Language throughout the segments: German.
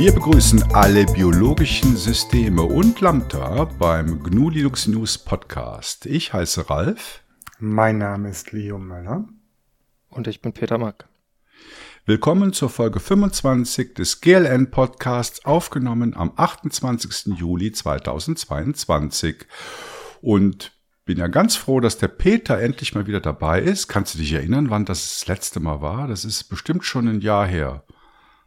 Wir begrüßen alle biologischen Systeme und Lambda beim GNU Linux News Podcast. Ich heiße Ralf. Mein Name ist Leo Möller. Und ich bin Peter Mack. Willkommen zur Folge 25 des GLN Podcasts, aufgenommen am 28. Juli 2022. Und bin ja ganz froh, dass der Peter endlich mal wieder dabei ist. Kannst du dich erinnern, wann das das letzte Mal war? Das ist bestimmt schon ein Jahr her.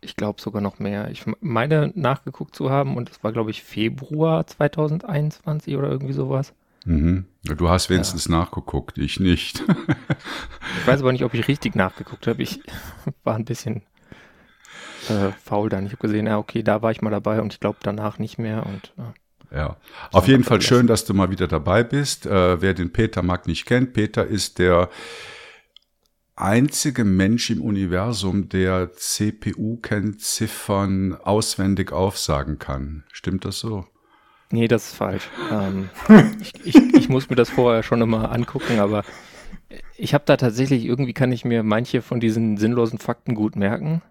Ich glaube sogar noch mehr. Ich meine nachgeguckt zu haben und es war, glaube ich, Februar 2021 oder irgendwie sowas. Mhm. Du hast wenigstens ja. nachgeguckt, ich nicht. ich weiß aber nicht, ob ich richtig nachgeguckt habe. Ich war ein bisschen äh, faul dann. Ich habe gesehen, ja, okay, da war ich mal dabei und ich glaube danach nicht mehr. Und, ja. ja. Auf jeden Fall schön, dass du mal wieder dabei bist. Äh, wer den Peter Mack nicht kennt, Peter ist der einzige Mensch im Universum, der CPU-Kennziffern auswendig aufsagen kann. Stimmt das so? Nee, das ist falsch. Ähm, ich, ich, ich, muss mir das vorher schon immer angucken, aber ich habe da tatsächlich, irgendwie kann ich mir manche von diesen sinnlosen Fakten gut merken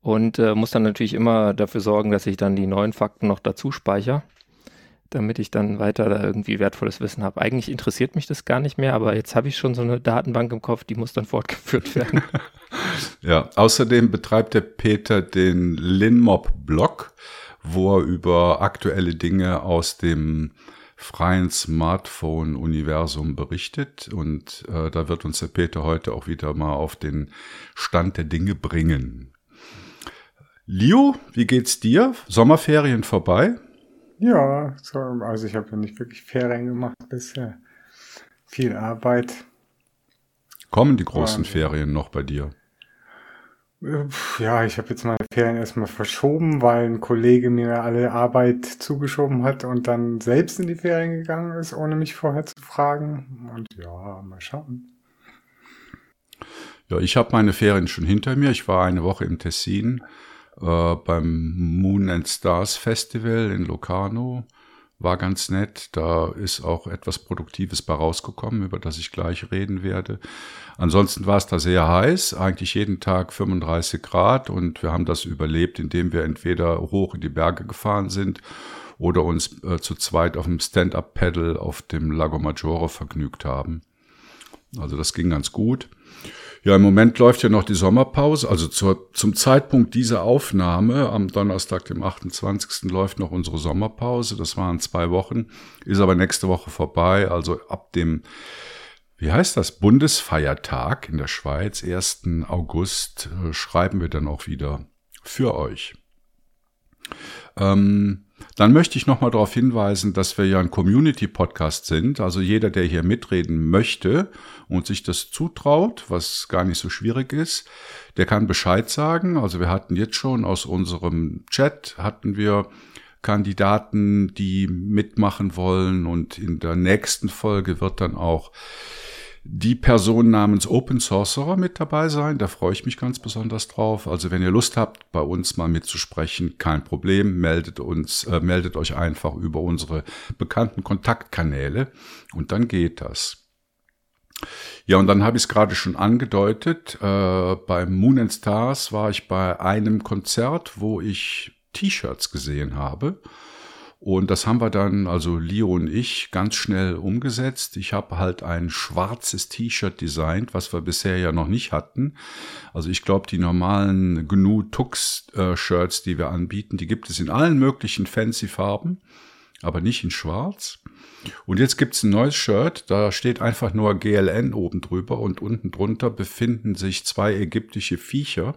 und äh, muss dann natürlich immer dafür sorgen, dass ich dann die neuen Fakten noch dazu speichere damit ich dann weiter da irgendwie wertvolles Wissen habe. Eigentlich interessiert mich das gar nicht mehr, aber jetzt habe ich schon so eine Datenbank im Kopf, die muss dann fortgeführt werden. ja, außerdem betreibt der Peter den Linmob-Blog, wo er über aktuelle Dinge aus dem freien Smartphone-Universum berichtet. Und äh, da wird uns der Peter heute auch wieder mal auf den Stand der Dinge bringen. Leo, wie geht's dir? Sommerferien vorbei? Ja, so, also ich habe ja nicht wirklich Ferien gemacht bisher. Viel Arbeit. Kommen die großen Und, Ferien noch bei dir? Ja, ich habe jetzt meine Ferien erstmal verschoben, weil ein Kollege mir alle Arbeit zugeschoben hat und dann selbst in die Ferien gegangen ist, ohne mich vorher zu fragen. Und ja, mal schauen. Ja, ich habe meine Ferien schon hinter mir. Ich war eine Woche im Tessin äh, beim Moon and Stars Festival in Locarno. War ganz nett. Da ist auch etwas Produktives bei rausgekommen, über das ich gleich reden werde. Ansonsten war es da sehr heiß, eigentlich jeden Tag 35 Grad und wir haben das überlebt, indem wir entweder hoch in die Berge gefahren sind oder uns äh, zu zweit auf dem Stand-up-Pedal auf dem Lago Maggiore vergnügt haben. Also das ging ganz gut. Ja, im Moment läuft ja noch die Sommerpause. Also zur, zum Zeitpunkt dieser Aufnahme, am Donnerstag, dem 28. läuft noch unsere Sommerpause. Das waren zwei Wochen, ist aber nächste Woche vorbei. Also ab dem, wie heißt das, Bundesfeiertag in der Schweiz, 1. August, äh, schreiben wir dann auch wieder für euch. Ähm, dann möchte ich nochmal darauf hinweisen, dass wir ja ein Community-Podcast sind. Also jeder, der hier mitreden möchte und sich das zutraut, was gar nicht so schwierig ist, der kann Bescheid sagen. Also wir hatten jetzt schon aus unserem Chat, hatten wir Kandidaten, die mitmachen wollen und in der nächsten Folge wird dann auch die Person namens Open Sorcerer mit dabei sein. Da freue ich mich ganz besonders drauf. Also wenn ihr Lust habt, bei uns mal mitzusprechen, kein Problem. Meldet uns, äh, meldet euch einfach über unsere bekannten Kontaktkanäle und dann geht das. Ja, und dann habe ich es gerade schon angedeutet. Äh, beim Moon and Stars war ich bei einem Konzert, wo ich T-Shirts gesehen habe. Und das haben wir dann, also Leo und ich, ganz schnell umgesetzt. Ich habe halt ein schwarzes T-Shirt designt, was wir bisher ja noch nicht hatten. Also ich glaube, die normalen GNU Tux äh, die wir anbieten, die gibt es in allen möglichen fancy Farben, aber nicht in schwarz. Und jetzt gibt's ein neues Shirt, da steht einfach nur GLN oben drüber und unten drunter befinden sich zwei ägyptische Viecher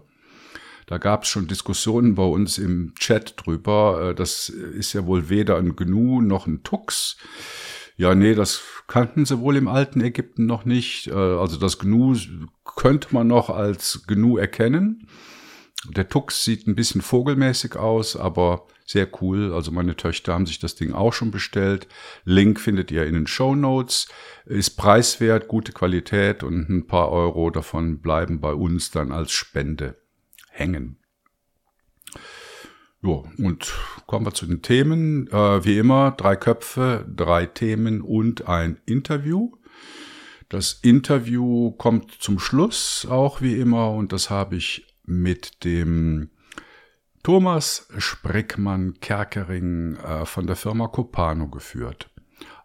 da gab es schon Diskussionen bei uns im Chat drüber. Äh, das ist ja wohl weder ein Gnu noch ein Tux. Ja, nee, das kannten sie wohl im alten Ägypten noch nicht. Äh, also das Gnu könnte man noch als Gnu erkennen. Der Tux sieht ein bisschen vogelmäßig aus, aber sehr cool. Also meine Töchter haben sich das Ding auch schon bestellt. Link findet ihr in den Show Notes. Ist preiswert, gute Qualität und ein paar Euro davon bleiben bei uns dann als Spende hängen. Ja, und kommen wir zu den Themen. Äh, wie immer, drei Köpfe, drei Themen und ein Interview. Das Interview kommt zum Schluss auch wie immer und das habe ich mit dem Thomas Spreckmann-Kerkering äh, von der Firma Copano geführt.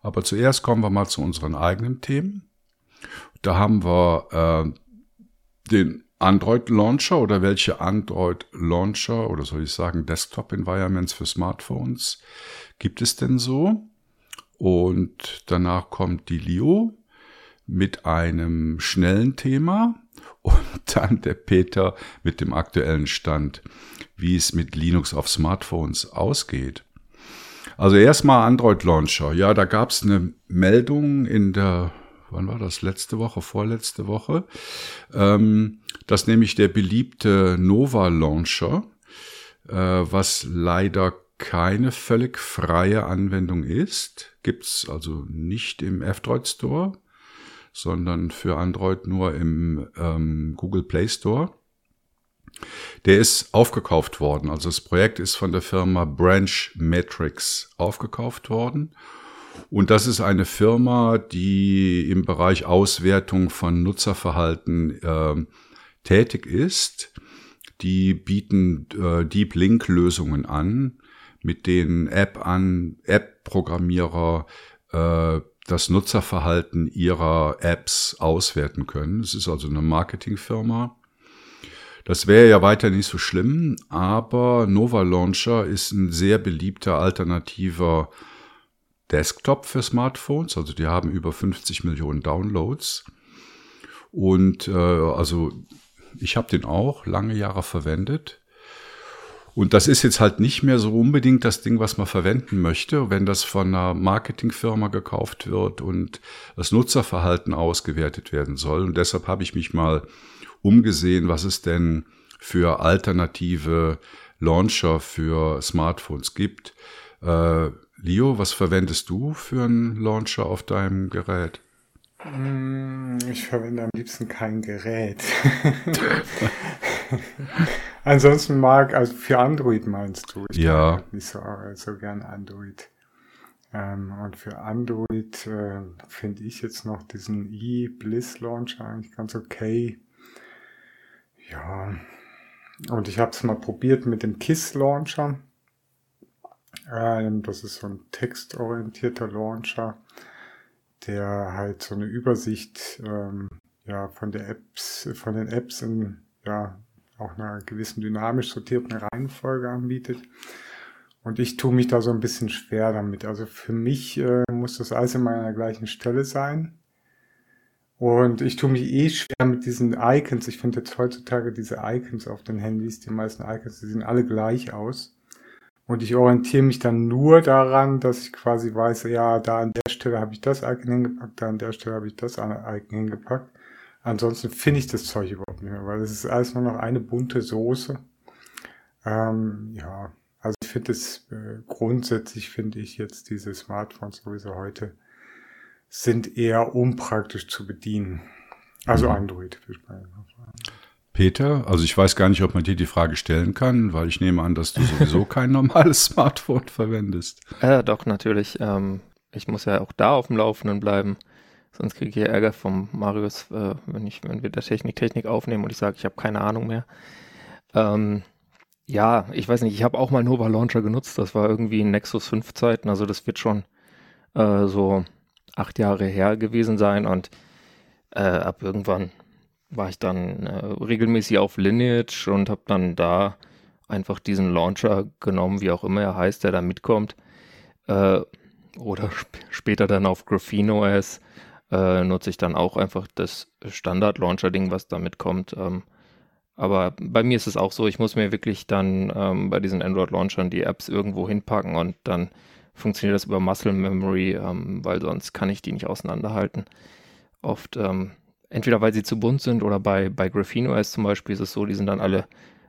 Aber zuerst kommen wir mal zu unseren eigenen Themen. Da haben wir äh, den Android Launcher oder welche Android Launcher oder soll ich sagen Desktop Environments für Smartphones gibt es denn so? Und danach kommt die Lio mit einem schnellen Thema und dann der Peter mit dem aktuellen Stand, wie es mit Linux auf Smartphones ausgeht. Also erstmal Android Launcher. Ja, da gab es eine Meldung in der, wann war das, letzte Woche, vorletzte Woche, ähm, dass nämlich der beliebte Nova Launcher, äh, was leider keine völlig freie Anwendung ist, gibt's also nicht im F-Droid Store, sondern für Android nur im ähm, Google Play Store. Der ist aufgekauft worden. Also das Projekt ist von der Firma Branch Metrics aufgekauft worden. Und das ist eine Firma, die im Bereich Auswertung von Nutzerverhalten äh, tätig ist. Die bieten äh, Deep Link Lösungen an, mit denen App an App-Programmierer äh, das Nutzerverhalten ihrer Apps auswerten können. Es ist also eine Marketingfirma. Das wäre ja weiter nicht so schlimm, aber Nova Launcher ist ein sehr beliebter alternativer Desktop für Smartphones. Also die haben über 50 Millionen Downloads. Und äh, also ich habe den auch lange Jahre verwendet. Und das ist jetzt halt nicht mehr so unbedingt das Ding, was man verwenden möchte, wenn das von einer Marketingfirma gekauft wird und das Nutzerverhalten ausgewertet werden soll. Und deshalb habe ich mich mal umgesehen, was es denn für alternative Launcher für Smartphones gibt. Äh, Leo, was verwendest du für einen Launcher auf deinem Gerät? Mm, ich verwende am liebsten kein Gerät. Ansonsten mag, also für Android meinst du? Ich ja. Halt nicht so, so gern Android. Ähm, und für Android äh, finde ich jetzt noch diesen e-Bliss Launcher eigentlich ganz okay. Ja. Und ich habe es mal probiert mit dem KISS Launcher. Das ist so ein textorientierter Launcher, der halt so eine Übersicht ähm, ja, von der Apps, von den Apps in ja, auch einer gewissen dynamisch sortierten Reihenfolge anbietet. Und ich tue mich da so ein bisschen schwer damit. Also für mich äh, muss das alles immer an der gleichen Stelle sein. Und ich tue mich eh schwer mit diesen Icons. Ich finde jetzt heutzutage diese Icons auf den Handys, die meisten Icons, die sehen alle gleich aus. Und ich orientiere mich dann nur daran, dass ich quasi weiß, ja, da an der Stelle habe ich das Icon hingepackt, da an der Stelle habe ich das Icon hingepackt. Ansonsten finde ich das Zeug überhaupt nicht mehr, weil es ist alles nur noch eine bunte Soße. Ähm, ja, also ich finde es äh, grundsätzlich finde ich jetzt diese Smartphones sowieso heute sind eher unpraktisch zu bedienen. Also mhm. Android. Peter, also ich weiß gar nicht, ob man dir die Frage stellen kann, weil ich nehme an, dass du sowieso kein normales Smartphone verwendest. Ja, doch, natürlich. Ähm, ich muss ja auch da auf dem Laufenden bleiben. Sonst kriege ich Ärger vom Marius, äh, wenn, ich, wenn wir der Technik Technik aufnehmen und ich sage, ich habe keine Ahnung mehr. Ähm, ja, ich weiß nicht, ich habe auch mal Nova Launcher genutzt. Das war irgendwie in Nexus 5 Zeiten. Also das wird schon äh, so acht Jahre her gewesen sein. Und äh, ab irgendwann war ich dann äh, regelmäßig auf Lineage und habe dann da einfach diesen Launcher genommen, wie auch immer er heißt, der da mitkommt. Äh, oder sp später dann auf Graphene OS äh, nutze ich dann auch einfach das Standard-Launcher-Ding, was damit kommt. Ähm, aber bei mir ist es auch so, ich muss mir wirklich dann ähm, bei diesen Android-Launchern die Apps irgendwo hinpacken und dann funktioniert das über Muscle Memory, ähm, weil sonst kann ich die nicht auseinanderhalten. Oft, ähm, entweder weil sie zu bunt sind oder bei, bei Graphene OS zum Beispiel ist es so, die sind dann alle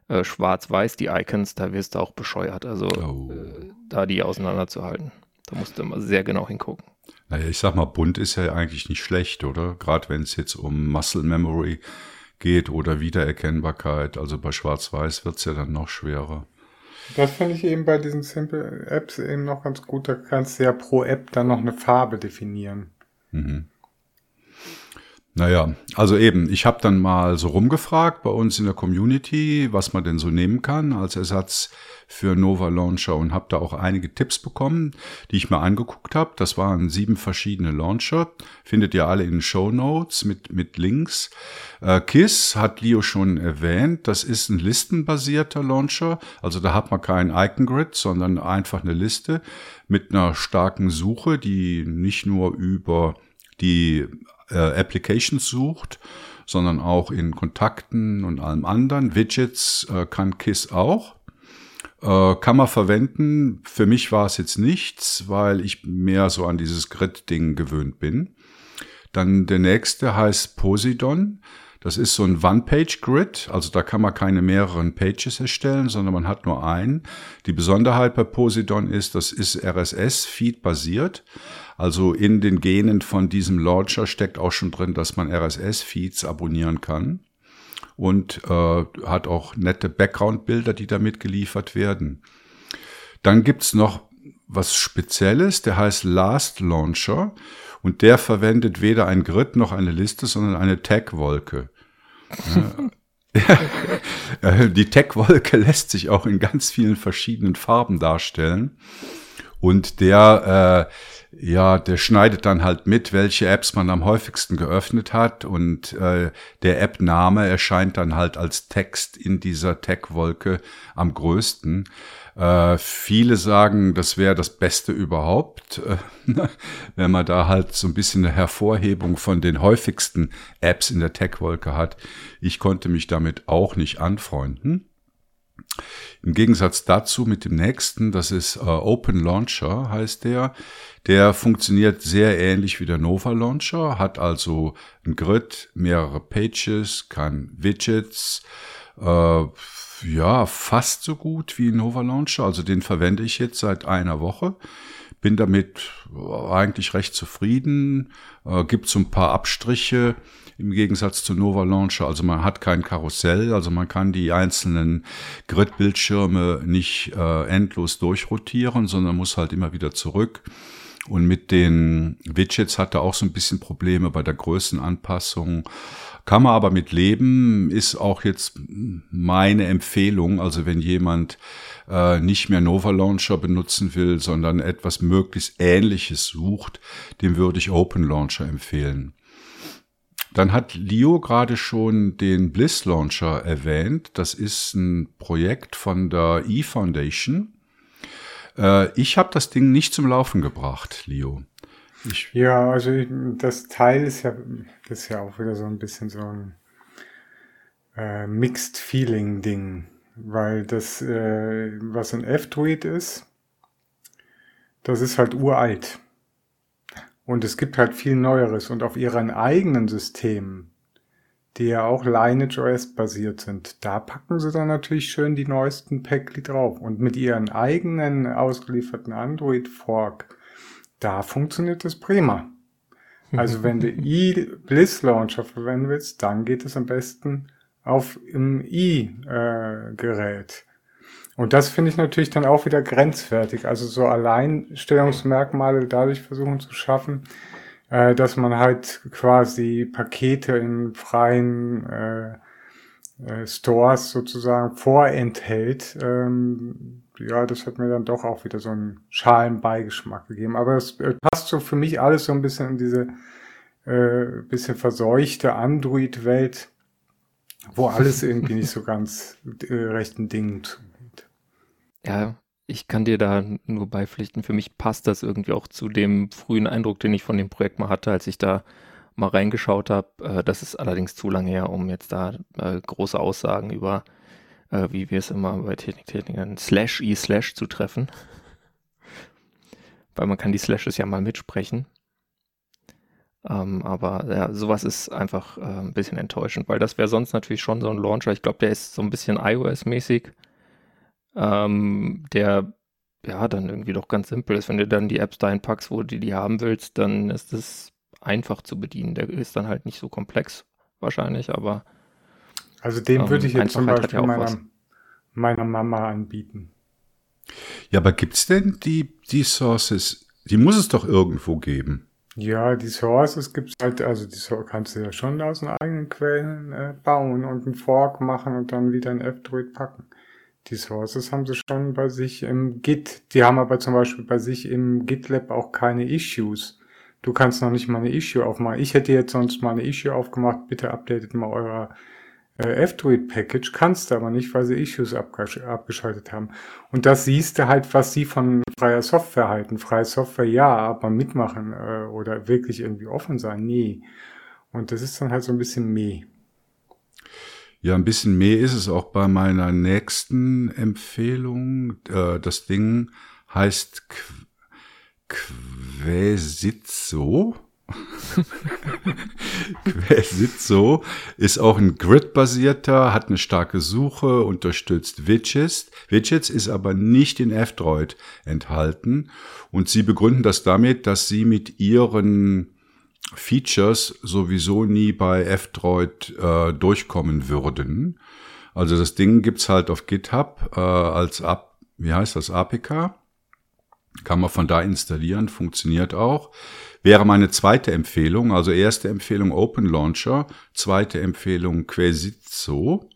äh, schwarz-weiß, die Icons, da wirst du auch bescheuert, also oh. äh, da die auseinanderzuhalten. Da musst du immer sehr genau hingucken. Naja, ich sag mal, bunt ist ja eigentlich nicht schlecht, oder? Gerade wenn es jetzt um Muscle Memory geht oder Wiedererkennbarkeit. Also bei Schwarz-Weiß wird es ja dann noch schwerer. Das finde ich eben bei diesen Simple Apps eben noch ganz gut. Da kannst du ja pro App dann noch eine Farbe definieren. Mhm. Naja, also eben, ich habe dann mal so rumgefragt bei uns in der Community, was man denn so nehmen kann als Ersatz für Nova Launcher und habe da auch einige Tipps bekommen, die ich mir angeguckt habe. Das waren sieben verschiedene Launcher, findet ihr alle in den Show Notes mit, mit Links. Äh, KISS hat Leo schon erwähnt, das ist ein listenbasierter Launcher, also da hat man keinen Icon Grid, sondern einfach eine Liste mit einer starken Suche, die nicht nur über die äh, Applications sucht, sondern auch in Kontakten und allem anderen. Widgets äh, kann KISS auch. Äh, kann man verwenden. Für mich war es jetzt nichts, weil ich mehr so an dieses Grid-Ding gewöhnt bin. Dann der nächste heißt Posidon. Das ist so ein One-Page-Grid, also da kann man keine mehreren Pages erstellen, sondern man hat nur einen. Die Besonderheit bei Posidon ist, das ist RSS-Feed basiert. Also in den Genen von diesem Launcher steckt auch schon drin, dass man RSS-Feeds abonnieren kann und äh, hat auch nette Background-Bilder, die damit geliefert werden. Dann gibt's noch was Spezielles, der heißt Last Launcher und der verwendet weder ein Grid noch eine Liste, sondern eine Tag-Wolke. Die Tag-Wolke lässt sich auch in ganz vielen verschiedenen Farben darstellen. Und der äh, ja, der schneidet dann halt mit, welche Apps man am häufigsten geöffnet hat und äh, der App-Name erscheint dann halt als Text in dieser Tech-Wolke am größten. Äh, viele sagen, das wäre das Beste überhaupt, äh, wenn man da halt so ein bisschen eine Hervorhebung von den häufigsten Apps in der Tech-Wolke hat. Ich konnte mich damit auch nicht anfreunden. Im Gegensatz dazu mit dem nächsten, das ist äh, Open Launcher, heißt der. Der funktioniert sehr ähnlich wie der Nova Launcher, hat also ein Grid, mehrere Pages, kann Widgets, äh, ja, fast so gut wie Nova Launcher. Also den verwende ich jetzt seit einer Woche. Bin damit eigentlich recht zufrieden. Äh, gibt so ein paar Abstriche im Gegensatz zu Nova Launcher. Also man hat kein Karussell, also man kann die einzelnen Grid-Bildschirme nicht äh, endlos durchrotieren, sondern muss halt immer wieder zurück. Und mit den Widgets hat er auch so ein bisschen Probleme bei der Größenanpassung. Kann man aber mit leben, ist auch jetzt meine Empfehlung. Also wenn jemand äh, nicht mehr Nova Launcher benutzen will, sondern etwas möglichst Ähnliches sucht, dem würde ich Open Launcher empfehlen. Dann hat Leo gerade schon den Bliss Launcher erwähnt. Das ist ein Projekt von der E-Foundation. Äh, ich habe das Ding nicht zum Laufen gebracht, Leo. Ich ja, also das Teil ist ja, das ist ja auch wieder so ein bisschen so ein äh, Mixed Feeling Ding, weil das, äh, was ein F-Druid ist, das ist halt uralt. Und es gibt halt viel Neueres und auf ihren eigenen Systemen, die ja auch Lineage OS basiert sind, da packen sie dann natürlich schön die neuesten Päckli drauf. Und mit ihren eigenen ausgelieferten Android Fork, da funktioniert das prima. Also wenn du i-Bliss Launcher verwenden willst, dann geht es am besten auf im i-Gerät. Und das finde ich natürlich dann auch wieder grenzwertig. Also so Alleinstellungsmerkmale dadurch versuchen zu schaffen, äh, dass man halt quasi Pakete in freien äh, äh, Stores sozusagen vorenthält. Ähm, ja, das hat mir dann doch auch wieder so einen schalen Beigeschmack gegeben. Aber es äh, passt so für mich alles so ein bisschen in diese äh, bisschen verseuchte Android-Welt, wo alles irgendwie nicht so ganz äh, rechten Dingen tut. Ja, ich kann dir da nur beipflichten. Für mich passt das irgendwie auch zu dem frühen Eindruck, den ich von dem Projekt mal hatte, als ich da mal reingeschaut habe. Äh, das ist allerdings zu lange her, um jetzt da äh, große Aussagen über, äh, wie wir es immer bei Techniktechnikern, Slash i Slash zu treffen. Weil man kann die Slashes ja mal mitsprechen. Ähm, aber ja, sowas ist einfach äh, ein bisschen enttäuschend, weil das wäre sonst natürlich schon so ein Launcher. Ich glaube, der ist so ein bisschen iOS-mäßig ähm, der ja dann irgendwie doch ganz simpel ist. Wenn du dann die Apps dahin packst, wo du die haben willst, dann ist es einfach zu bedienen. Der ist dann halt nicht so komplex wahrscheinlich, aber also den ähm, würde ich jetzt zum Beispiel ja meiner, meiner Mama anbieten. Ja, aber gibt's denn die, die Sources? Die muss es doch irgendwo geben. Ja, die Sources gibt's halt, also die Source kannst du ja schon aus den eigenen Quellen äh, bauen und einen Fork machen und dann wieder in F-Droid packen. Die Sources haben sie schon bei sich im Git. Die haben aber zum Beispiel bei sich im GitLab auch keine Issues. Du kannst noch nicht mal eine Issue aufmachen. Ich hätte jetzt sonst mal eine Issue aufgemacht. Bitte updatet mal euer äh, F-Droid-Package. Kannst du aber nicht, weil sie Issues abgesch abgeschaltet haben. Und das siehst du halt, was sie von freier Software halten. Freie Software, ja, aber mitmachen äh, oder wirklich irgendwie offen sein, nee. Und das ist dann halt so ein bisschen meh. Ja, ein bisschen mehr ist es auch bei meiner nächsten Empfehlung. Äh, das Ding heißt Qu Quesitzo. Quesitzo ist auch ein Grid-basierter, hat eine starke Suche, unterstützt Widgets. Widgets ist aber nicht in F-Droid enthalten und sie begründen das damit, dass sie mit ihren Features sowieso nie bei F-Droid äh, durchkommen würden. Also das Ding gibt's halt auf GitHub äh, als Ab, wie heißt das, APK. Kann man von da installieren, funktioniert auch. Wäre meine zweite Empfehlung, also erste Empfehlung Open Launcher, zweite Empfehlung Quesitzo.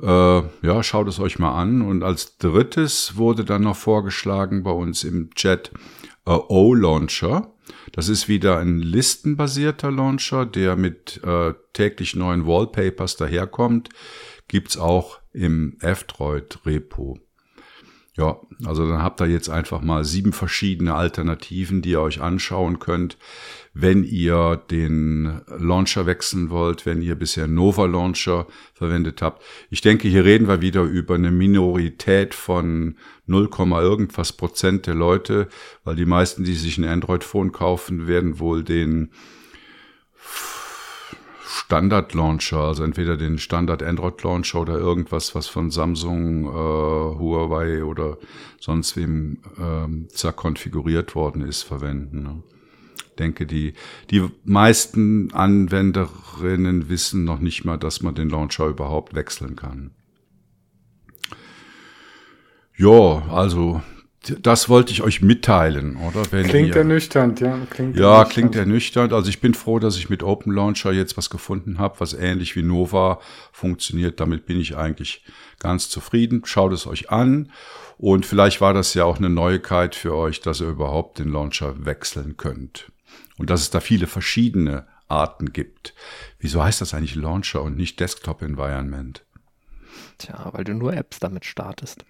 Äh, ja, schaut es euch mal an. Und als drittes wurde dann noch vorgeschlagen bei uns im Chat äh, O-Launcher. Das ist wieder ein listenbasierter Launcher, der mit äh, täglich neuen Wallpapers daherkommt. Gibt's auch im F-Droid-Repo. Ja, also dann habt ihr jetzt einfach mal sieben verschiedene Alternativen, die ihr euch anschauen könnt, wenn ihr den Launcher wechseln wollt, wenn ihr bisher Nova Launcher verwendet habt. Ich denke, hier reden wir wieder über eine Minorität von 0, irgendwas Prozent der Leute, weil die meisten, die sich ein Android-Phone kaufen, werden wohl den Standard-Launcher, also entweder den Standard-Android-Launcher oder irgendwas, was von Samsung, äh, Huawei oder sonst wem äh, zerkonfiguriert worden ist, verwenden. Ne? Denke, die, die meisten Anwenderinnen wissen noch nicht mal, dass man den Launcher überhaupt wechseln kann. Ja, also das wollte ich euch mitteilen, oder? Wenn klingt ihr, ernüchternd, ja. Klingt ja, ernüchternd. klingt ernüchternd. Also ich bin froh, dass ich mit Open Launcher jetzt was gefunden habe, was ähnlich wie Nova funktioniert. Damit bin ich eigentlich ganz zufrieden. Schaut es euch an. Und vielleicht war das ja auch eine Neuigkeit für euch, dass ihr überhaupt den Launcher wechseln könnt. Und dass es da viele verschiedene Arten gibt. Wieso heißt das eigentlich Launcher und nicht Desktop Environment? Tja, weil du nur Apps damit startest.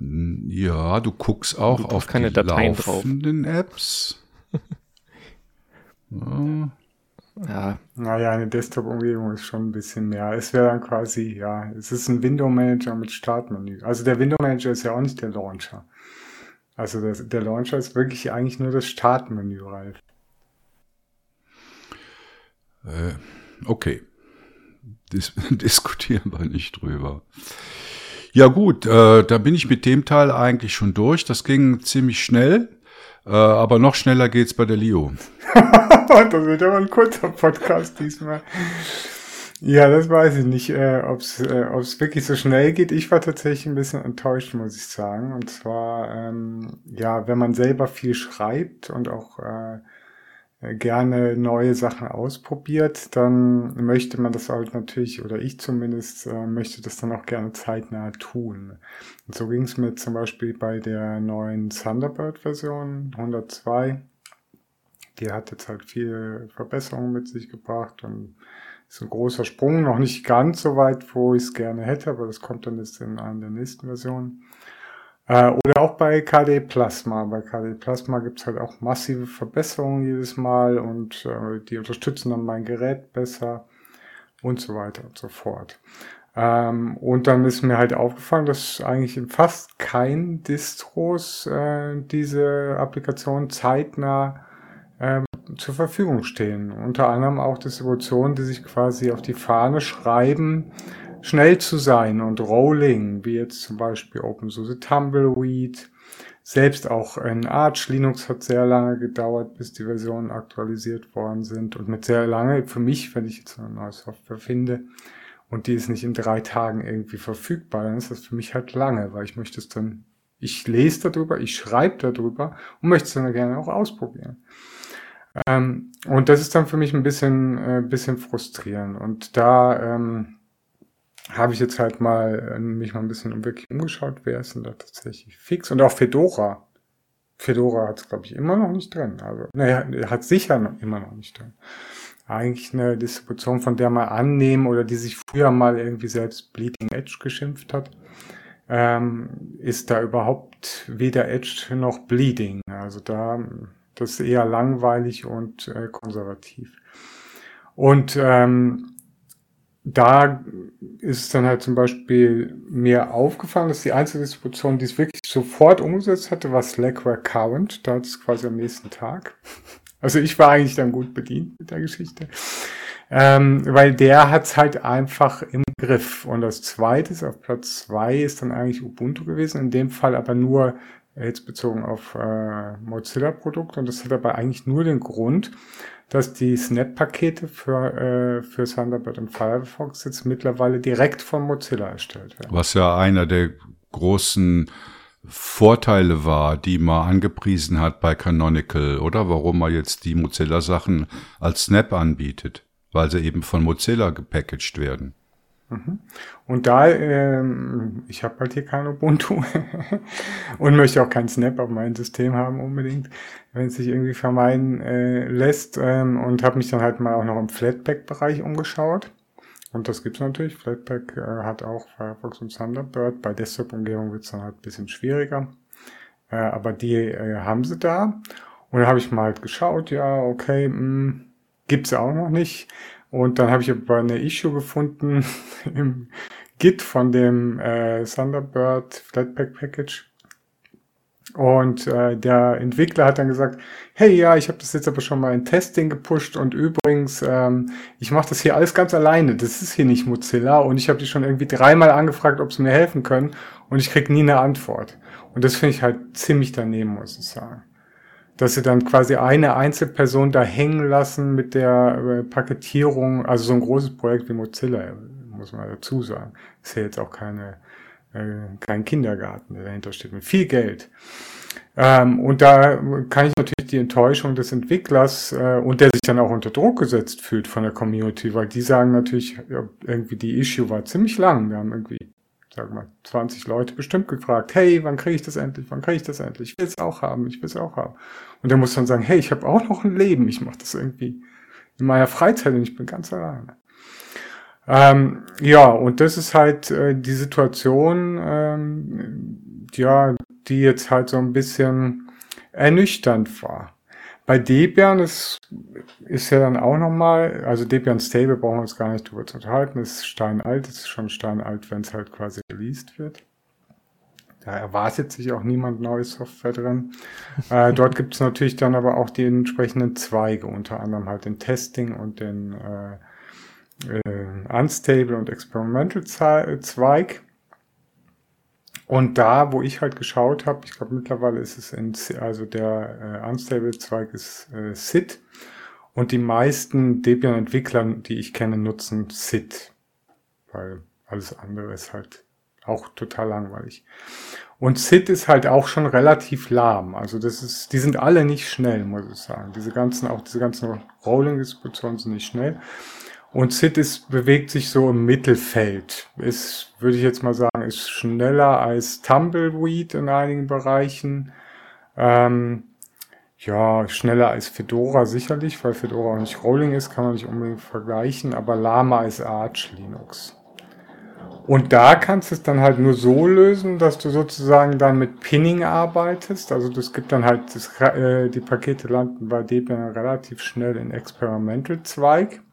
Ja, du guckst auch du auf keine die Dateien laufenden drauf. Apps. ja. ja. Naja, eine Desktop-Umgebung ist schon ein bisschen mehr. Es wäre dann quasi, ja, es ist ein Window-Manager mit Startmenü. Also der Window-Manager ist ja auch nicht der Launcher. Also das, der Launcher ist wirklich eigentlich nur das Startmenü, Ralf. Äh, okay. Dis diskutieren wir nicht drüber. Ja gut, äh, da bin ich mit dem Teil eigentlich schon durch. Das ging ziemlich schnell, äh, aber noch schneller geht's bei der Leo. das wird aber ein kurzer Podcast diesmal. Ja, das weiß ich nicht, äh, ob es äh, ob's wirklich so schnell geht. Ich war tatsächlich ein bisschen enttäuscht, muss ich sagen. Und zwar, ähm, ja, wenn man selber viel schreibt und auch äh, gerne neue Sachen ausprobiert, dann möchte man das halt natürlich, oder ich zumindest, äh, möchte das dann auch gerne zeitnah tun. Und so ging es mir zum Beispiel bei der neuen Thunderbird-Version 102. Die hat jetzt halt viele Verbesserungen mit sich gebracht und ist ein großer Sprung, noch nicht ganz so weit, wo ich es gerne hätte, aber das kommt dann jetzt in einer der nächsten Versionen. Äh, oder auch bei KD Plasma. Bei KD Plasma gibt's halt auch massive Verbesserungen jedes Mal und äh, die unterstützen dann mein Gerät besser und so weiter und so fort. Ähm, und dann ist mir halt aufgefallen, dass eigentlich in fast kein Distros äh, diese Applikation zeitnah ähm, zur Verfügung stehen. Unter anderem auch Distributionen, die sich quasi auf die Fahne schreiben, schnell zu sein und Rolling, wie jetzt zum Beispiel OpenSUSE Tumbleweed. Selbst auch in Arch Linux hat sehr lange gedauert, bis die Versionen aktualisiert worden sind. Und mit sehr lange, für mich, wenn ich jetzt eine neue Software finde und die ist nicht in drei Tagen irgendwie verfügbar, dann ist das für mich halt lange, weil ich möchte es dann Ich lese darüber, ich schreibe darüber und möchte es dann gerne auch ausprobieren. Ähm, und das ist dann für mich ein bisschen, äh, bisschen frustrierend. Und da ähm, habe ich jetzt halt mal äh, mich mal ein bisschen wirklich umgeschaut, wer ist denn da tatsächlich fix. Und auch Fedora. Fedora hat es, glaube ich, immer noch nicht drin. Also, naja, hat sicher noch, immer noch nicht drin eigentlich eine Distribution, von der man annehmen oder die sich früher mal irgendwie selbst Bleeding Edge geschimpft hat, ähm, ist da überhaupt weder Edge noch Bleeding. Also da, das ist eher langweilig und äh, konservativ. Und ähm, da ist es dann halt zum Beispiel mir aufgefallen, dass die einzige Distribution, die es wirklich sofort umgesetzt hatte, war Slackware Current. Da hat es quasi am nächsten Tag. Also ich war eigentlich dann gut bedient mit der Geschichte. Ähm, weil der hat's halt einfach im Griff. Und das zweite ist auf Platz zwei ist dann eigentlich Ubuntu gewesen, in dem Fall aber nur jetzt bezogen auf äh, Mozilla-Produkte. Und das hat aber eigentlich nur den Grund, dass die Snap-Pakete für, äh, für Thunderbird und Firefox jetzt mittlerweile direkt von Mozilla erstellt werden. Was ja einer der großen Vorteile war, die man angepriesen hat bei Canonical, oder? Warum man jetzt die Mozilla-Sachen als Snap anbietet, weil sie eben von Mozilla gepackaged werden. Mhm. Und da, ähm, ich habe halt hier kein Ubuntu und möchte auch kein Snap auf meinem System haben unbedingt, wenn es sich irgendwie vermeiden äh, lässt ähm, und habe mich dann halt mal auch noch im Flatpak-Bereich umgeschaut. Und das gibt's natürlich. Flatpak äh, hat auch Firefox und Thunderbird. Bei Desktop-Umgebung wird's dann halt ein bisschen schwieriger. Äh, aber die äh, haben sie da. Und da habe ich mal halt geschaut, ja, okay, mh, hm, gibt's auch noch nicht. Und dann habe ich aber eine Issue gefunden im Git von dem äh, Thunderbird Flatpak Package. Und äh, der Entwickler hat dann gesagt, hey ja, ich habe das jetzt aber schon mal in Testing gepusht und übrigens, ähm, ich mache das hier alles ganz alleine. Das ist hier nicht Mozilla und ich habe die schon irgendwie dreimal angefragt, ob sie mir helfen können und ich krieg nie eine Antwort. Und das finde ich halt ziemlich daneben, muss ich sagen. Dass sie dann quasi eine Einzelperson da hängen lassen mit der äh, Paketierung, also so ein großes Projekt wie Mozilla, muss man dazu sagen. Ist ja jetzt auch keine äh, kein Kindergarten, der dahinter steht, mit viel Geld. Ähm, und da kann ich natürlich die Enttäuschung des Entwicklers äh, und der sich dann auch unter Druck gesetzt fühlt von der Community, weil die sagen natürlich, irgendwie die Issue war ziemlich lang. Wir haben irgendwie, sagen wir, 20 Leute bestimmt gefragt, hey, wann kriege ich das endlich? Wann kriege ich das endlich? Ich will es auch haben, ich will es auch haben. Und der muss dann sagen, hey, ich habe auch noch ein Leben, ich mache das irgendwie in meiner Freizeit und ich bin ganz alleine. Ähm, ja, und das ist halt äh, die Situation, ähm, ja, die jetzt halt so ein bisschen ernüchternd war. Bei Debian ist, ist ja dann auch nochmal, also Debian Stable brauchen wir uns gar nicht drüber zu unterhalten, ist steinalt, ist schon steinalt, wenn es halt quasi released wird. Da erwartet sich auch niemand neue Software drin. äh, dort gibt es natürlich dann aber auch die entsprechenden Zweige, unter anderem halt den Testing und den äh, äh, Unstable und Experimental Zweig. Und da, wo ich halt geschaut habe, ich glaube mittlerweile ist es in, also der äh, Unstable Zweig ist äh, SID und die meisten Debian-Entwickler, die ich kenne, nutzen SID, weil alles andere ist halt auch total langweilig. Und SID ist halt auch schon relativ lahm. Also das ist, die sind alle nicht schnell, muss ich sagen. Diese ganzen, auch diese ganzen Rolling-Distributionen sind nicht schnell. Und SID ist, bewegt sich so im Mittelfeld. Ist, würde ich jetzt mal sagen, ist schneller als Tumbleweed in einigen Bereichen. Ähm, ja, schneller als Fedora sicherlich, weil Fedora auch nicht Rolling ist, kann man nicht unbedingt vergleichen, aber Lama ist Arch Linux. Und da kannst du es dann halt nur so lösen, dass du sozusagen dann mit Pinning arbeitest. Also das gibt dann halt, das, äh, die Pakete landen bei Debian relativ schnell in Experimental Zweig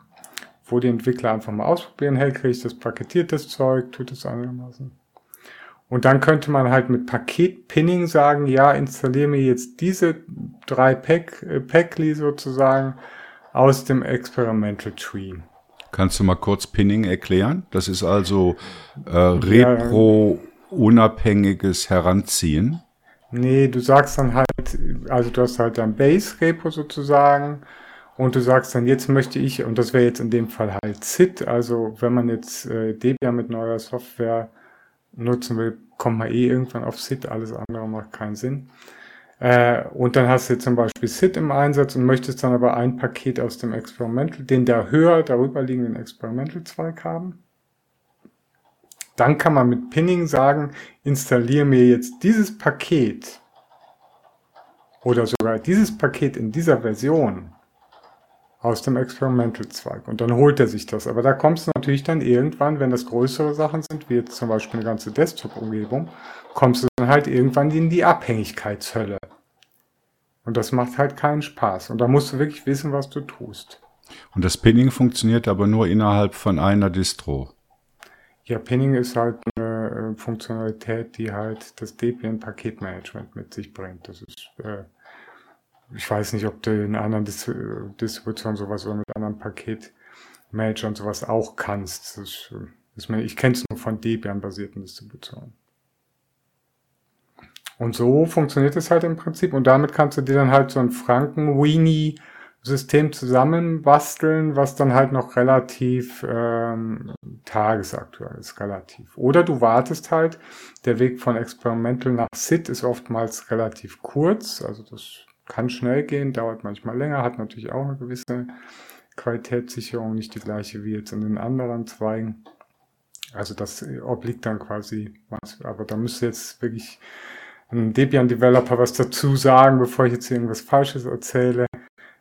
wo die Entwickler einfach mal ausprobieren, hey, kriege ich das paketiertes Zeug, tut es einigermaßen. Und dann könnte man halt mit Paket-Pinning sagen, ja, installiere mir jetzt diese drei Pack, äh, Packli sozusagen aus dem Experimental Tree. Kannst du mal kurz Pinning erklären? Das ist also äh, Repro-unabhängiges Heranziehen. Nee, du sagst dann halt, also du hast halt dein Base-Repo sozusagen und du sagst dann, jetzt möchte ich, und das wäre jetzt in dem Fall halt SID, also wenn man jetzt äh, Debian mit neuer Software nutzen will, kommt man eh irgendwann auf SID, alles andere macht keinen Sinn. Äh, und dann hast du zum Beispiel SID im Einsatz und möchtest dann aber ein Paket aus dem Experimental, den der höher darüber liegenden Experimental-Zweig haben. Dann kann man mit Pinning sagen, installiere mir jetzt dieses Paket oder sogar dieses Paket in dieser Version aus dem Experimental-Zweig. Und dann holt er sich das. Aber da kommst du natürlich dann irgendwann, wenn das größere Sachen sind, wie jetzt zum Beispiel eine ganze Desktop-Umgebung, kommst du dann halt irgendwann in die Abhängigkeitshölle. Und das macht halt keinen Spaß. Und da musst du wirklich wissen, was du tust. Und das Pinning funktioniert aber nur innerhalb von einer Distro. Ja, Pinning ist halt eine äh, Funktionalität, die halt das Debian Paketmanagement mit sich bringt. Das ist äh, ich weiß nicht, ob du in anderen Dis Distributionen sowas oder mit anderen Paketmanagern sowas auch kannst. Das ist mir, ich kenne es nur von Debian-basierten Distributionen. Und so funktioniert es halt im Prinzip. Und damit kannst du dir dann halt so ein Franken-Weenie System zusammenbasteln, was dann halt noch relativ ähm, tagesaktuell ist, relativ. Oder du wartest halt, der Weg von Experimental nach SID ist oftmals relativ kurz, also das kann schnell gehen, dauert manchmal länger, hat natürlich auch eine gewisse Qualitätssicherung, nicht die gleiche wie jetzt in den anderen Zweigen. Also das obliegt dann quasi. Aber da müsste jetzt wirklich ein Debian-Developer was dazu sagen, bevor ich jetzt irgendwas Falsches erzähle.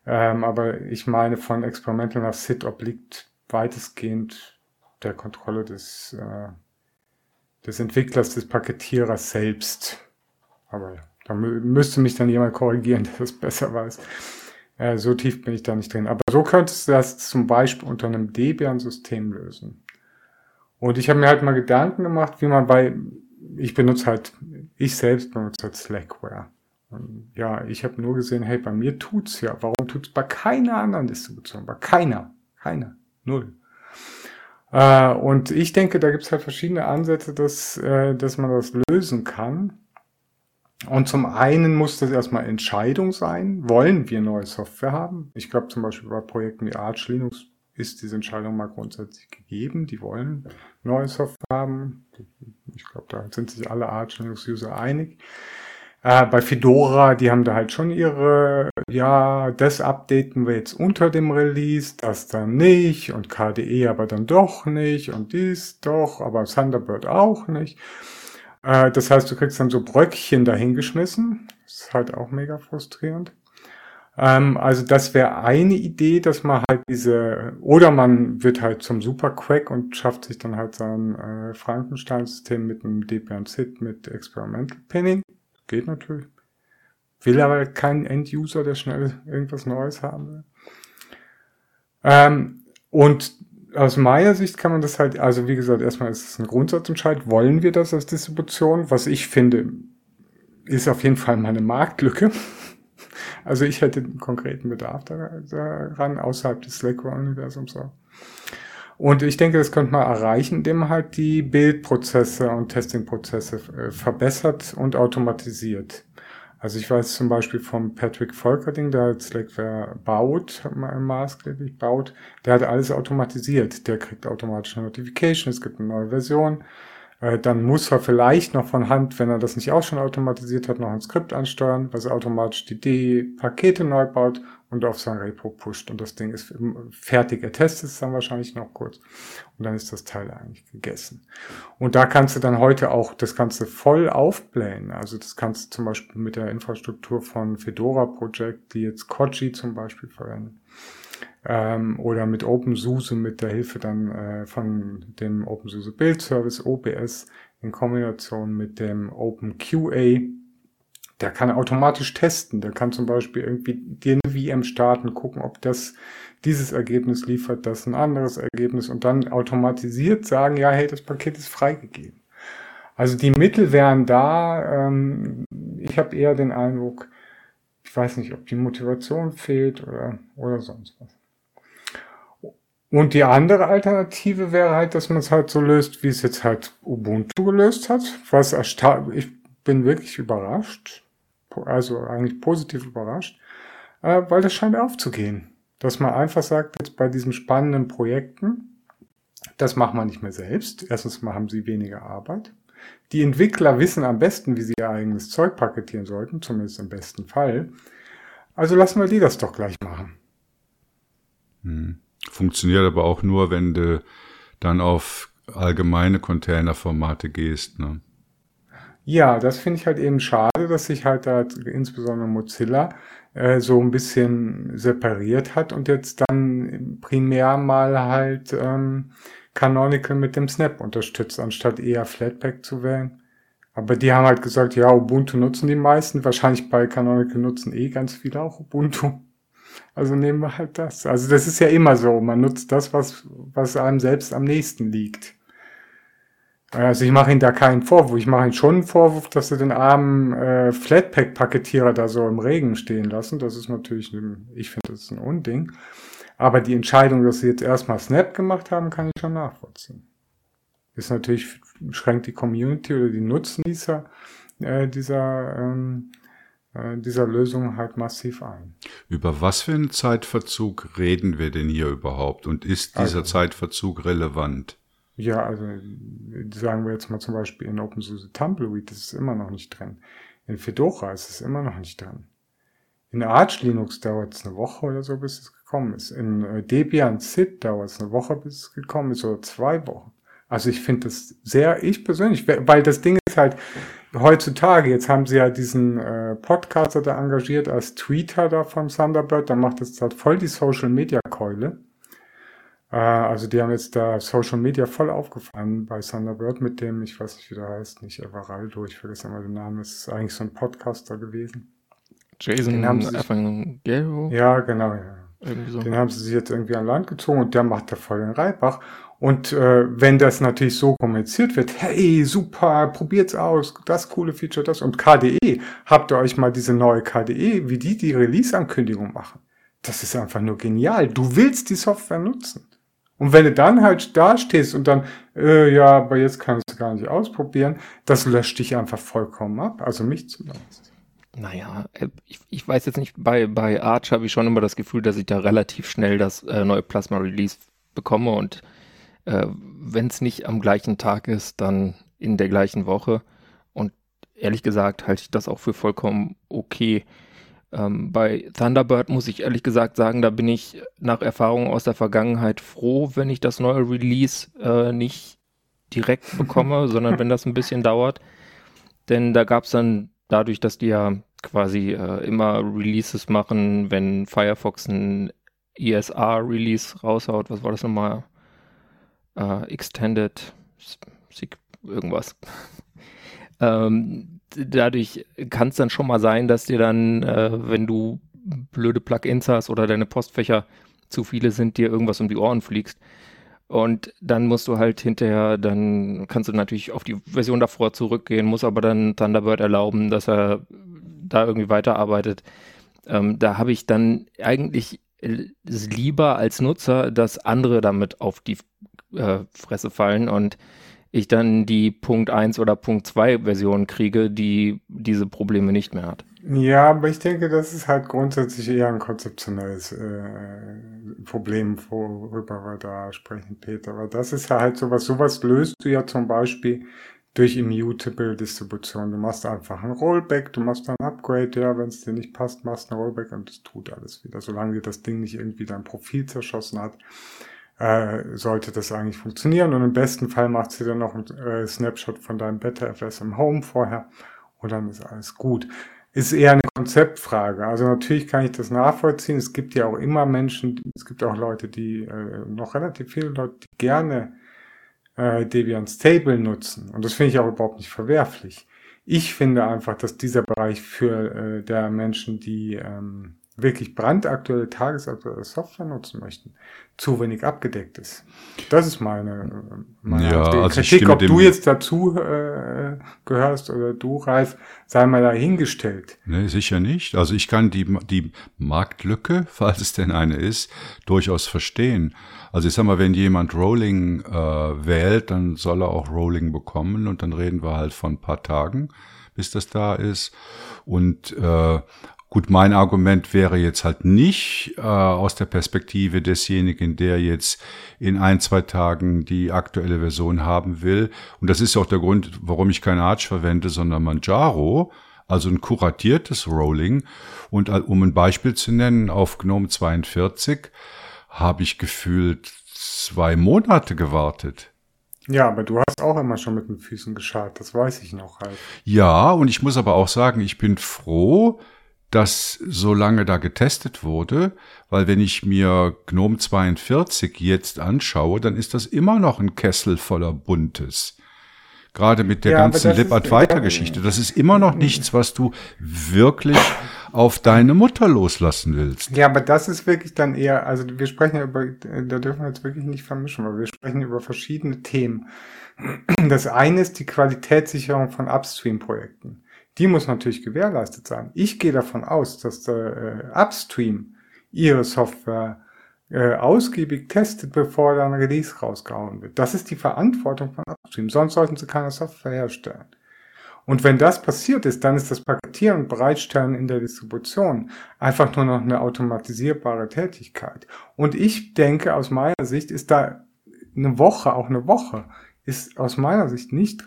Ähm, aber ich meine, von Experimental nach SID obliegt weitestgehend der Kontrolle des, äh, des Entwicklers, des Paketierers selbst. Aber ja. Da müsste mich dann jemand korrigieren, der das besser weiß. Äh, so tief bin ich da nicht drin. Aber so könntest du das zum Beispiel unter einem Debian-System lösen. Und ich habe mir halt mal Gedanken gemacht, wie man bei, ich benutze halt, ich selbst benutze halt Slackware. Und ja, ich habe nur gesehen, hey, bei mir tut's ja. Warum tut's bei keiner anderen Distribution? Bei keiner. Keiner. Null. Äh, und ich denke, da gibt's halt verschiedene Ansätze, dass, äh, dass man das lösen kann. Und zum einen muss das erstmal Entscheidung sein. Wollen wir neue Software haben? Ich glaube zum Beispiel bei Projekten wie Arch Linux ist diese Entscheidung mal grundsätzlich gegeben. Die wollen neue Software haben. Ich glaube, da sind sich alle Arch Linux User einig. Äh, bei Fedora, die haben da halt schon ihre, ja, das updaten wir jetzt unter dem Release, das dann nicht und KDE aber dann doch nicht und dies doch, aber Thunderbird auch nicht. Äh, das heißt, du kriegst dann so Bröckchen dahingeschmissen. Das ist halt auch mega frustrierend. Ähm, also das wäre eine Idee, dass man halt diese, oder man wird halt zum Superquack und schafft sich dann halt sein äh, Frankenstein-System mit einem Debian-Zip mit Experimental Pinning. Geht natürlich. Will aber kein End-User, der schnell irgendwas Neues haben will. Ähm, und aus meiner Sicht kann man das halt, also wie gesagt, erstmal ist es ein Grundsatzentscheid, wollen wir das als Distribution? Was ich finde, ist auf jeden Fall meine Marktlücke. Also ich hätte einen konkreten Bedarf daran, außerhalb des Slackware-Universums auch. Und ich denke, das könnte man erreichen, indem man halt die Bildprozesse und Testingprozesse äh, verbessert und automatisiert. Also ich weiß zum Beispiel vom Patrick Volkerding, der hat Slackware baut, maßgeblich baut, der hat alles automatisiert. Der kriegt automatische Notification, es gibt eine neue Version. Äh, dann muss er vielleicht noch von Hand, wenn er das nicht auch schon automatisiert hat, noch ein Skript ansteuern, was automatisch die D-Pakete neu baut und auf sein Repo pusht. Und das Ding ist fertig. Er testet es dann wahrscheinlich noch kurz. Und dann ist das Teil eigentlich gegessen. Und da kannst du dann heute auch das Ganze voll aufblähen. Also das kannst du zum Beispiel mit der Infrastruktur von Fedora Project, die jetzt Koji zum Beispiel verwenden. Ähm, oder mit OpenSUSE mit der Hilfe dann äh, von dem OpenSUSE Build Service OBS in Kombination mit dem OpenQA der kann automatisch testen. Der kann zum Beispiel irgendwie eine VM starten, gucken, ob das dieses Ergebnis liefert, das ein anderes Ergebnis und dann automatisiert sagen, ja, hey, das Paket ist freigegeben. Also die Mittel wären da. Ähm, ich habe eher den Eindruck, ich weiß nicht, ob die Motivation fehlt oder, oder sonst was. Und die andere Alternative wäre halt, dass man es halt so löst, wie es jetzt halt Ubuntu gelöst hat. Was ich bin wirklich überrascht also eigentlich positiv überrascht, äh, weil das scheint aufzugehen. Dass man einfach sagt, jetzt bei diesen spannenden Projekten, das macht man nicht mehr selbst. Erstens mal haben sie weniger Arbeit. Die Entwickler wissen am besten, wie sie ihr eigenes Zeug paketieren sollten, zumindest im besten Fall. Also lassen wir die das doch gleich machen. Hm. Funktioniert aber auch nur, wenn du dann auf allgemeine Containerformate gehst. Ne? Ja, das finde ich halt eben schade, dass sich halt da insbesondere Mozilla äh, so ein bisschen separiert hat und jetzt dann primär mal halt ähm, Canonical mit dem Snap unterstützt, anstatt eher Flatpak zu wählen. Aber die haben halt gesagt, ja, Ubuntu nutzen die meisten. Wahrscheinlich bei Canonical nutzen eh ganz viele auch Ubuntu. Also nehmen wir halt das. Also das ist ja immer so. Man nutzt das, was, was einem selbst am nächsten liegt. Also ich mache Ihnen da keinen Vorwurf. Ich mache Ihnen schon einen Vorwurf, dass Sie den armen äh, Flatpak-Paketierer da so im Regen stehen lassen. Das ist natürlich, ein, ich finde, das ist ein Unding. Aber die Entscheidung, dass Sie jetzt erstmal Snap gemacht haben, kann ich schon nachvollziehen. Ist natürlich, schränkt die Community oder die Nutznießer äh, dieser, ähm, äh, dieser Lösung halt massiv ein. Über was für einen Zeitverzug reden wir denn hier überhaupt? Und ist dieser also, Zeitverzug relevant? Ja, also sagen wir jetzt mal zum Beispiel in OpenSUSE Tumbleweed, ist immer noch nicht drin. In Fedora ist es immer noch nicht drin. In Arch Linux dauert es eine Woche oder so, bis es gekommen ist. In äh, Debian SID dauert es eine Woche, bis es gekommen ist, oder zwei Wochen. Also ich finde das sehr, ich persönlich, weil das Ding ist halt, heutzutage, jetzt haben sie ja diesen äh, Podcaster da engagiert als Tweeter da von Thunderbird, da macht das halt voll die Social Media Keule. Äh, also die haben jetzt da Social Media voll aufgefahren bei Thunderbird mit dem, ich weiß nicht, wie der heißt, nicht Everaldo, ich vergesse immer den Namen, es ist eigentlich so ein Podcaster gewesen. Jason Evangelo? Ja, genau, ja. So. Den haben sie sich jetzt irgendwie an Land gezogen und der macht da voll den Reibach. Und äh, wenn das natürlich so kommuniziert wird, hey, super, probiert's aus, das coole Feature, das und KDE, habt ihr euch mal diese neue KDE, wie die die Release-Ankündigung machen? Das ist einfach nur genial. Du willst die Software nutzen. Und wenn du dann halt da stehst und dann, äh, ja, aber jetzt kannst du gar nicht ausprobieren, das löscht dich einfach vollkommen ab. Also mich zumindest. Naja, äh, ich, ich weiß jetzt nicht, bei, bei Arch habe ich schon immer das Gefühl, dass ich da relativ schnell das äh, neue Plasma Release bekomme und äh, wenn es nicht am gleichen Tag ist, dann in der gleichen Woche. Und ehrlich gesagt halte ich das auch für vollkommen okay. Ähm, bei Thunderbird muss ich ehrlich gesagt sagen, da bin ich nach Erfahrungen aus der Vergangenheit froh, wenn ich das neue Release äh, nicht direkt bekomme, sondern wenn das ein bisschen dauert. Denn da gab es dann dadurch, dass die ja quasi äh, immer Releases machen, wenn Firefox ein ESR-Release raushaut, was war das nochmal? Äh, Extended irgendwas. ähm, dadurch kann es dann schon mal sein, dass dir dann, äh, wenn du blöde Plugins hast oder deine Postfächer zu viele sind, dir irgendwas um die Ohren fliegst. Und dann musst du halt hinterher, dann kannst du natürlich auf die Version davor zurückgehen, muss aber dann Thunderbird erlauben, dass er da irgendwie weiterarbeitet. Ähm, da habe ich dann eigentlich lieber als Nutzer, dass andere damit auf die äh, Fresse fallen und ich dann die Punkt 1 oder Punkt 2 Version kriege, die diese Probleme nicht mehr hat. Ja, aber ich denke, das ist halt grundsätzlich eher ein konzeptionelles äh, Problem, worüber wir da sprechen, Peter. Aber das ist ja halt sowas, sowas löst du ja zum Beispiel durch Immutable Distribution. Du machst einfach ein Rollback, du machst ein Upgrade, ja, wenn es dir nicht passt, machst ein Rollback und es tut alles wieder, solange dir das Ding nicht irgendwie dein Profil zerschossen hat äh, sollte das eigentlich funktionieren. Und im besten Fall macht sie dann noch einen äh, Snapshot von deinem BetaFS im Home vorher und dann ist alles gut. Ist eher eine Konzeptfrage. Also natürlich kann ich das nachvollziehen. Es gibt ja auch immer Menschen, es gibt auch Leute, die, äh, noch relativ viele Leute, die gerne äh, Debian Stable nutzen. Und das finde ich auch überhaupt nicht verwerflich. Ich finde einfach, dass dieser Bereich für äh, der Menschen, die ähm, wirklich brandaktuelle, tagesaktuelle Software nutzen möchten, zu wenig abgedeckt ist. Das ist meine, meine ja, also Kritik. Ob du jetzt dazu äh, gehörst oder du, Ralf, sei mal dahingestellt. Nee, sicher nicht. Also ich kann die, die Marktlücke, falls es denn eine ist, durchaus verstehen. Also ich sag mal, wenn jemand Rolling äh, wählt, dann soll er auch Rolling bekommen und dann reden wir halt von ein paar Tagen, bis das da ist. Und äh, Gut, mein Argument wäre jetzt halt nicht äh, aus der Perspektive desjenigen, der jetzt in ein, zwei Tagen die aktuelle Version haben will. Und das ist auch der Grund, warum ich kein Arch verwende, sondern Manjaro, also ein kuratiertes Rolling. Und um ein Beispiel zu nennen, auf GNOME 42 habe ich gefühlt zwei Monate gewartet. Ja, aber du hast auch immer schon mit den Füßen geschart, das weiß ich noch halt. Ja, und ich muss aber auch sagen, ich bin froh, dass so lange da getestet wurde, weil wenn ich mir GNOME 42 jetzt anschaue, dann ist das immer noch ein Kessel voller Buntes. Gerade mit der ja, ganzen Lip-Advaita-Geschichte. Das ist immer noch nichts, was du wirklich auf deine Mutter loslassen willst. Ja, aber das ist wirklich dann eher, also wir sprechen ja über, da dürfen wir jetzt wirklich nicht vermischen, weil wir sprechen über verschiedene Themen. Das eine ist die Qualitätssicherung von Upstream-Projekten. Die muss natürlich gewährleistet sein. Ich gehe davon aus, dass der äh, Upstream ihre Software äh, ausgiebig testet, bevor dann Release rausgehauen wird. Das ist die Verantwortung von Upstream. Sonst sollten sie keine Software herstellen. Und wenn das passiert ist, dann ist das Paketieren und Bereitstellen in der Distribution einfach nur noch eine automatisierbare Tätigkeit. Und ich denke, aus meiner Sicht ist da eine Woche, auch eine Woche, ist aus meiner Sicht nicht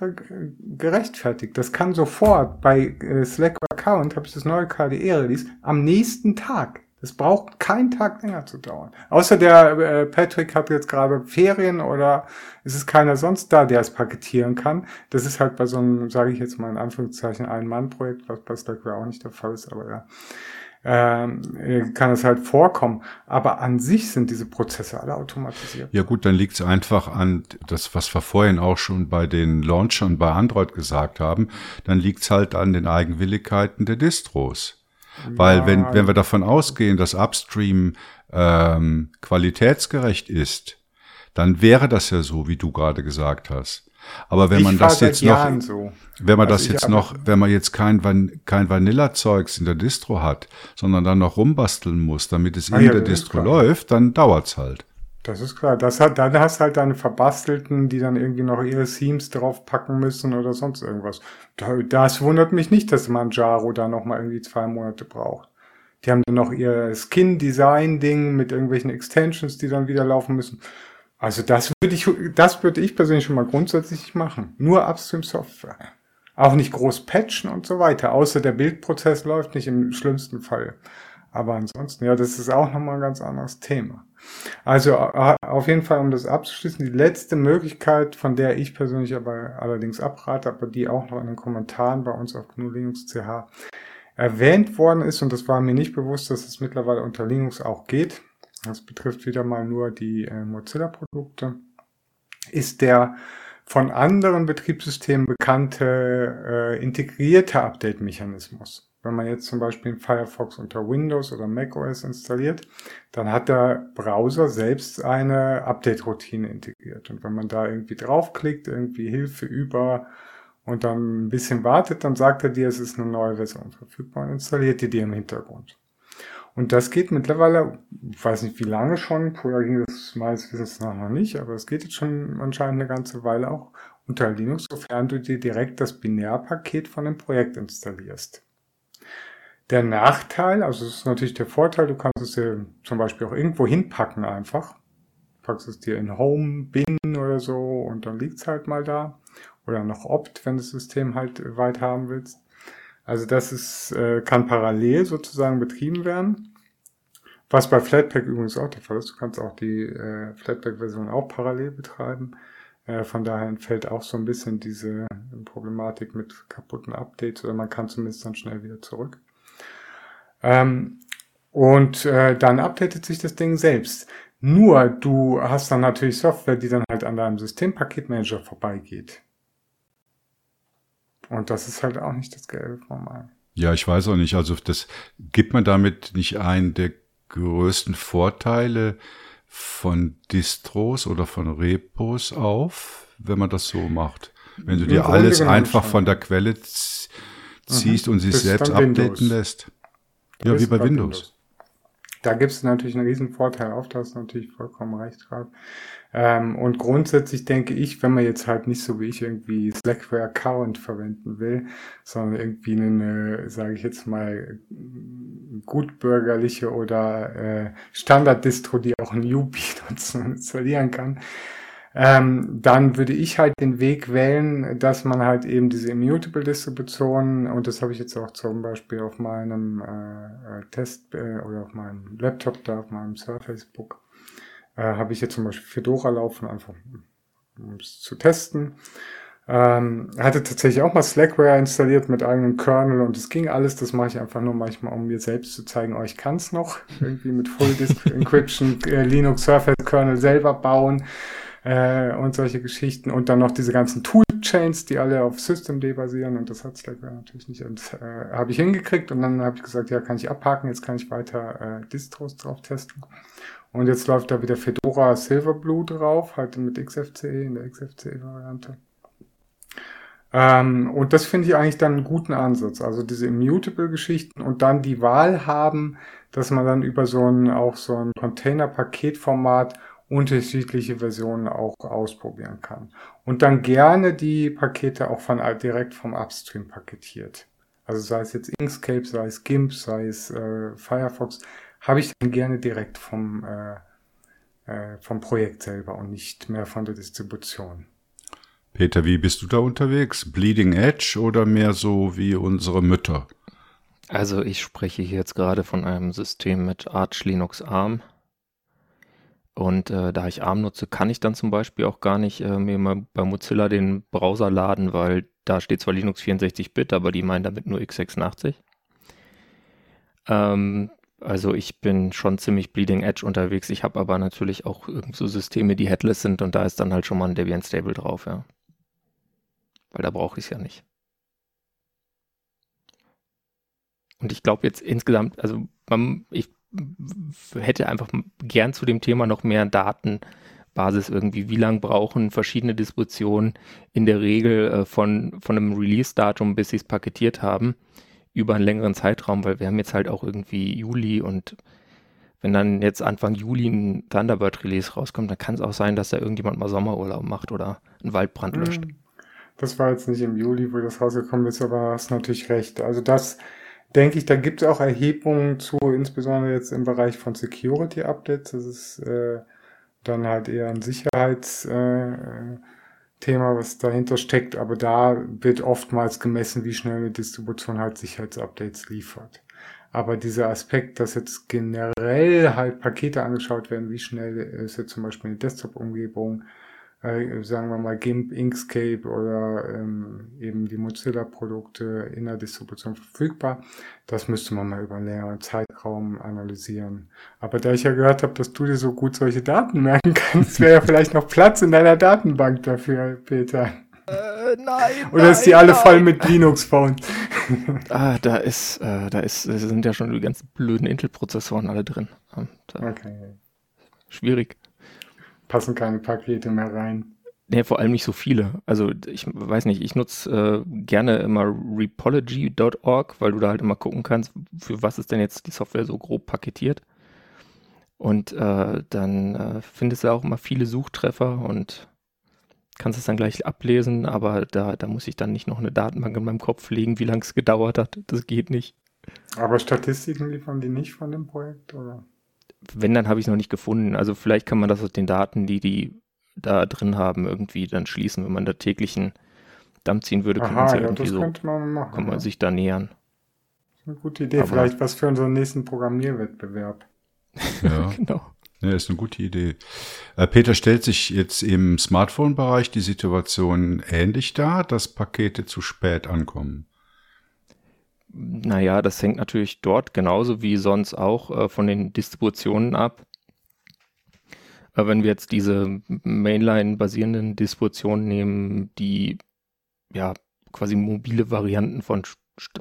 gerechtfertigt. Das kann sofort bei äh, Slack Account, habe ich das neue KDE-Release, am nächsten Tag. Das braucht keinen Tag länger zu dauern. Außer der äh, Patrick hat jetzt gerade Ferien oder ist es keiner sonst da, der es paketieren kann. Das ist halt bei so einem, sage ich jetzt mal in Anführungszeichen, Ein-Mann-Projekt, was bei Slackware auch nicht der Fall ist, aber ja äh, kann es halt vorkommen. Aber an sich sind diese Prozesse alle automatisiert. Ja gut, dann liegt es einfach an das, was wir vorhin auch schon bei den Launchern bei Android gesagt haben, dann liegt es halt an den Eigenwilligkeiten der Distros. Weil ja, wenn, wenn wir davon ausgehen, dass Upstream ähm, qualitätsgerecht ist, dann wäre das ja so, wie du gerade gesagt hast. Aber wenn ich man das jetzt noch, so. wenn man also das jetzt noch, wenn man jetzt kein, Van, kein Vanilla-Zeugs in der Distro hat, sondern dann noch rumbasteln muss, damit es ah, in ja, der Distro läuft, dann dauert's halt. Das ist klar. Das hat, dann hast halt deine Verbastelten, die dann irgendwie noch ihre Themes draufpacken müssen oder sonst irgendwas. Das wundert mich nicht, dass Manjaro da noch mal irgendwie zwei Monate braucht. Die haben dann noch ihr Skin-Design-Ding mit irgendwelchen Extensions, die dann wieder laufen müssen. Also das würde ich, das würde ich persönlich schon mal grundsätzlich machen. Nur Upstream-Software. Auch nicht groß patchen und so weiter. Außer der Bildprozess läuft nicht im schlimmsten Fall. Aber ansonsten, ja, das ist auch nochmal ein ganz anderes Thema. Also auf jeden Fall, um das abzuschließen, die letzte Möglichkeit, von der ich persönlich aber allerdings abrate, aber die auch noch in den Kommentaren bei uns auf GNU Linux CH erwähnt worden ist, und das war mir nicht bewusst, dass es mittlerweile unter Linux auch geht, das betrifft wieder mal nur die äh, Mozilla-Produkte, ist der von anderen Betriebssystemen bekannte äh, integrierte Update-Mechanismus. Wenn man jetzt zum Beispiel Firefox unter Windows oder macOS installiert, dann hat der Browser selbst eine Update-Routine integriert. Und wenn man da irgendwie draufklickt, irgendwie Hilfe über und dann ein bisschen wartet, dann sagt er dir, es ist eine neue Version verfügbar und installiert die dir im Hintergrund. Und das geht mittlerweile, ich weiß nicht wie lange schon, vorher ging das meines Wissens noch nicht, aber es geht jetzt schon anscheinend eine ganze Weile auch unter Linux, sofern du dir direkt das Binärpaket von dem Projekt installierst. Der Nachteil, also es ist natürlich der Vorteil, du kannst es dir zum Beispiel auch irgendwo hinpacken einfach. Packst es dir in Home, Bin oder so und dann liegt es halt mal da. Oder noch Opt, wenn du das System halt weit haben willst. Also das ist, äh, kann parallel sozusagen betrieben werden. Was bei Flatpak übrigens auch der Fall ist. Du kannst auch die äh, Flatpak-Version auch parallel betreiben. Äh, von daher entfällt auch so ein bisschen diese Problematik mit kaputten Updates oder man kann zumindest dann schnell wieder zurück. Ähm, und äh, dann updatet sich das Ding selbst. Nur du hast dann natürlich Software, die dann halt an deinem Systempaketmanager vorbeigeht. Und das ist halt auch nicht das Gelbe vom Ei. Ja, ich weiß auch nicht. Also das gibt man damit nicht einen der größten Vorteile von Distros oder von Repos auf, wenn man das so macht. Wenn du Im dir alles einfach schon. von der Quelle ziehst mhm. und sich selbst updaten Windows. lässt. Ja, wie bei Windows. Windows. Da gibt es natürlich einen riesen Vorteil auf, da hast du natürlich vollkommen recht gerade. Ähm, und grundsätzlich denke ich, wenn man jetzt halt nicht so wie ich irgendwie Slackware Current verwenden will, sondern irgendwie eine, sage ich jetzt mal, gutbürgerliche oder äh, Standard-Distro, die auch ein Yubi nutzen installieren kann, ähm, dann würde ich halt den Weg wählen, dass man halt eben diese Immutable Distribution, und das habe ich jetzt auch zum Beispiel auf meinem äh, äh, Test äh, oder auf meinem Laptop da, auf meinem Surface Book, äh, habe ich jetzt zum Beispiel Fedora laufen, einfach um es zu testen. Ähm, hatte tatsächlich auch mal Slackware installiert mit eigenem Kernel und es ging alles. Das mache ich einfach nur manchmal, um mir selbst zu zeigen, oh, ich kann es noch. Irgendwie mit Full Disk Encryption, äh, Linux Surface Kernel selber bauen äh, und solche Geschichten. Und dann noch diese ganzen Toolchains, die alle auf Systemd basieren. Und das hat Slackware natürlich nicht. Und äh, habe ich hingekriegt und dann habe ich gesagt, ja, kann ich abhaken, jetzt kann ich weiter äh, Distros drauf testen. Und jetzt läuft da wieder Fedora Silverblue drauf, halt mit XFCE, in der XFCE-Variante. Ähm, und das finde ich eigentlich dann einen guten Ansatz. Also diese Immutable-Geschichten und dann die Wahl haben, dass man dann über so ein, auch so ein Container-Paketformat unterschiedliche Versionen auch ausprobieren kann. Und dann gerne die Pakete auch von direkt vom Upstream paketiert. Also sei es jetzt Inkscape, sei es GIMP, sei es äh, Firefox, habe ich dann gerne direkt vom, äh, äh, vom Projekt selber und nicht mehr von der Distribution. Peter, wie bist du da unterwegs? Bleeding Edge oder mehr so wie unsere Mütter? Also ich spreche hier jetzt gerade von einem System mit Arch Linux ARM. Und äh, da ich ARM nutze, kann ich dann zum Beispiel auch gar nicht äh, mir mal bei Mozilla den Browser laden, weil da steht zwar Linux 64-Bit, aber die meinen damit nur x86. Ähm, also ich bin schon ziemlich Bleeding Edge unterwegs. Ich habe aber natürlich auch so Systeme, die headless sind und da ist dann halt schon mal ein Debian Stable drauf, ja. Weil da brauche ich es ja nicht. Und ich glaube jetzt insgesamt, also man, ich hätte einfach gern zu dem Thema noch mehr Datenbasis irgendwie. Wie lange brauchen verschiedene Distributionen in der Regel äh, von, von einem Release-Datum, bis sie es paketiert haben, über einen längeren Zeitraum, weil wir haben jetzt halt auch irgendwie Juli und wenn dann jetzt Anfang Juli ein Thunderbird-Release rauskommt, dann kann es auch sein, dass da irgendjemand mal Sommerurlaub macht oder einen Waldbrand löscht. Hm. Das war jetzt nicht im Juli, wo das rausgekommen ist, aber hast natürlich recht. Also das denke ich, da gibt es auch Erhebungen zu, insbesondere jetzt im Bereich von Security Updates. Das ist äh, dann halt eher ein Sicherheitsthema, äh, was dahinter steckt, aber da wird oftmals gemessen, wie schnell eine Distribution halt Sicherheitsupdates liefert. Aber dieser Aspekt, dass jetzt generell halt Pakete angeschaut werden, wie schnell ist jetzt zum Beispiel eine Desktop-Umgebung, äh, sagen wir mal GIMP, Inkscape oder ähm, eben die Mozilla-Produkte in der Distribution verfügbar. Das müsste man mal über einen längeren Zeitraum analysieren. Aber da ich ja gehört habe, dass du dir so gut solche Daten merken kannst, wäre ja vielleicht noch Platz in deiner Datenbank dafür, Peter. Äh, nein. Oder ist die alle nein. voll mit Linux-Phones? ah, da ist, äh, da ist, sind ja schon die ganzen blöden Intel-Prozessoren alle drin. Und, äh, okay. Schwierig passen keine Pakete mehr rein. Nee, vor allem nicht so viele. Also ich weiß nicht, ich nutze äh, gerne immer repology.org, weil du da halt immer gucken kannst, für was ist denn jetzt die Software so grob paketiert. Und äh, dann äh, findest du auch immer viele Suchtreffer und kannst es dann gleich ablesen, aber da, da muss ich dann nicht noch eine Datenbank in meinem Kopf legen, wie lange es gedauert hat. Das geht nicht. Aber Statistiken liefern die nicht von dem Projekt, oder? Wenn, dann habe ich es noch nicht gefunden. Also vielleicht kann man das aus den Daten, die die da drin haben, irgendwie dann schließen. Wenn man da täglichen Damm ziehen würde, könnte man ja, irgendwie so, man machen, kann man ja. sich da nähern. eine gute Idee. Aber vielleicht was für unseren nächsten Programmierwettbewerb. Ja, genau. Ja, ist eine gute Idee. Äh, Peter, stellt sich jetzt im Smartphone-Bereich die Situation ähnlich dar, dass Pakete zu spät ankommen? Naja, das hängt natürlich dort genauso wie sonst auch äh, von den Distributionen ab. Aber wenn wir jetzt diese Mainline-basierenden Distributionen nehmen, die ja quasi mobile Varianten von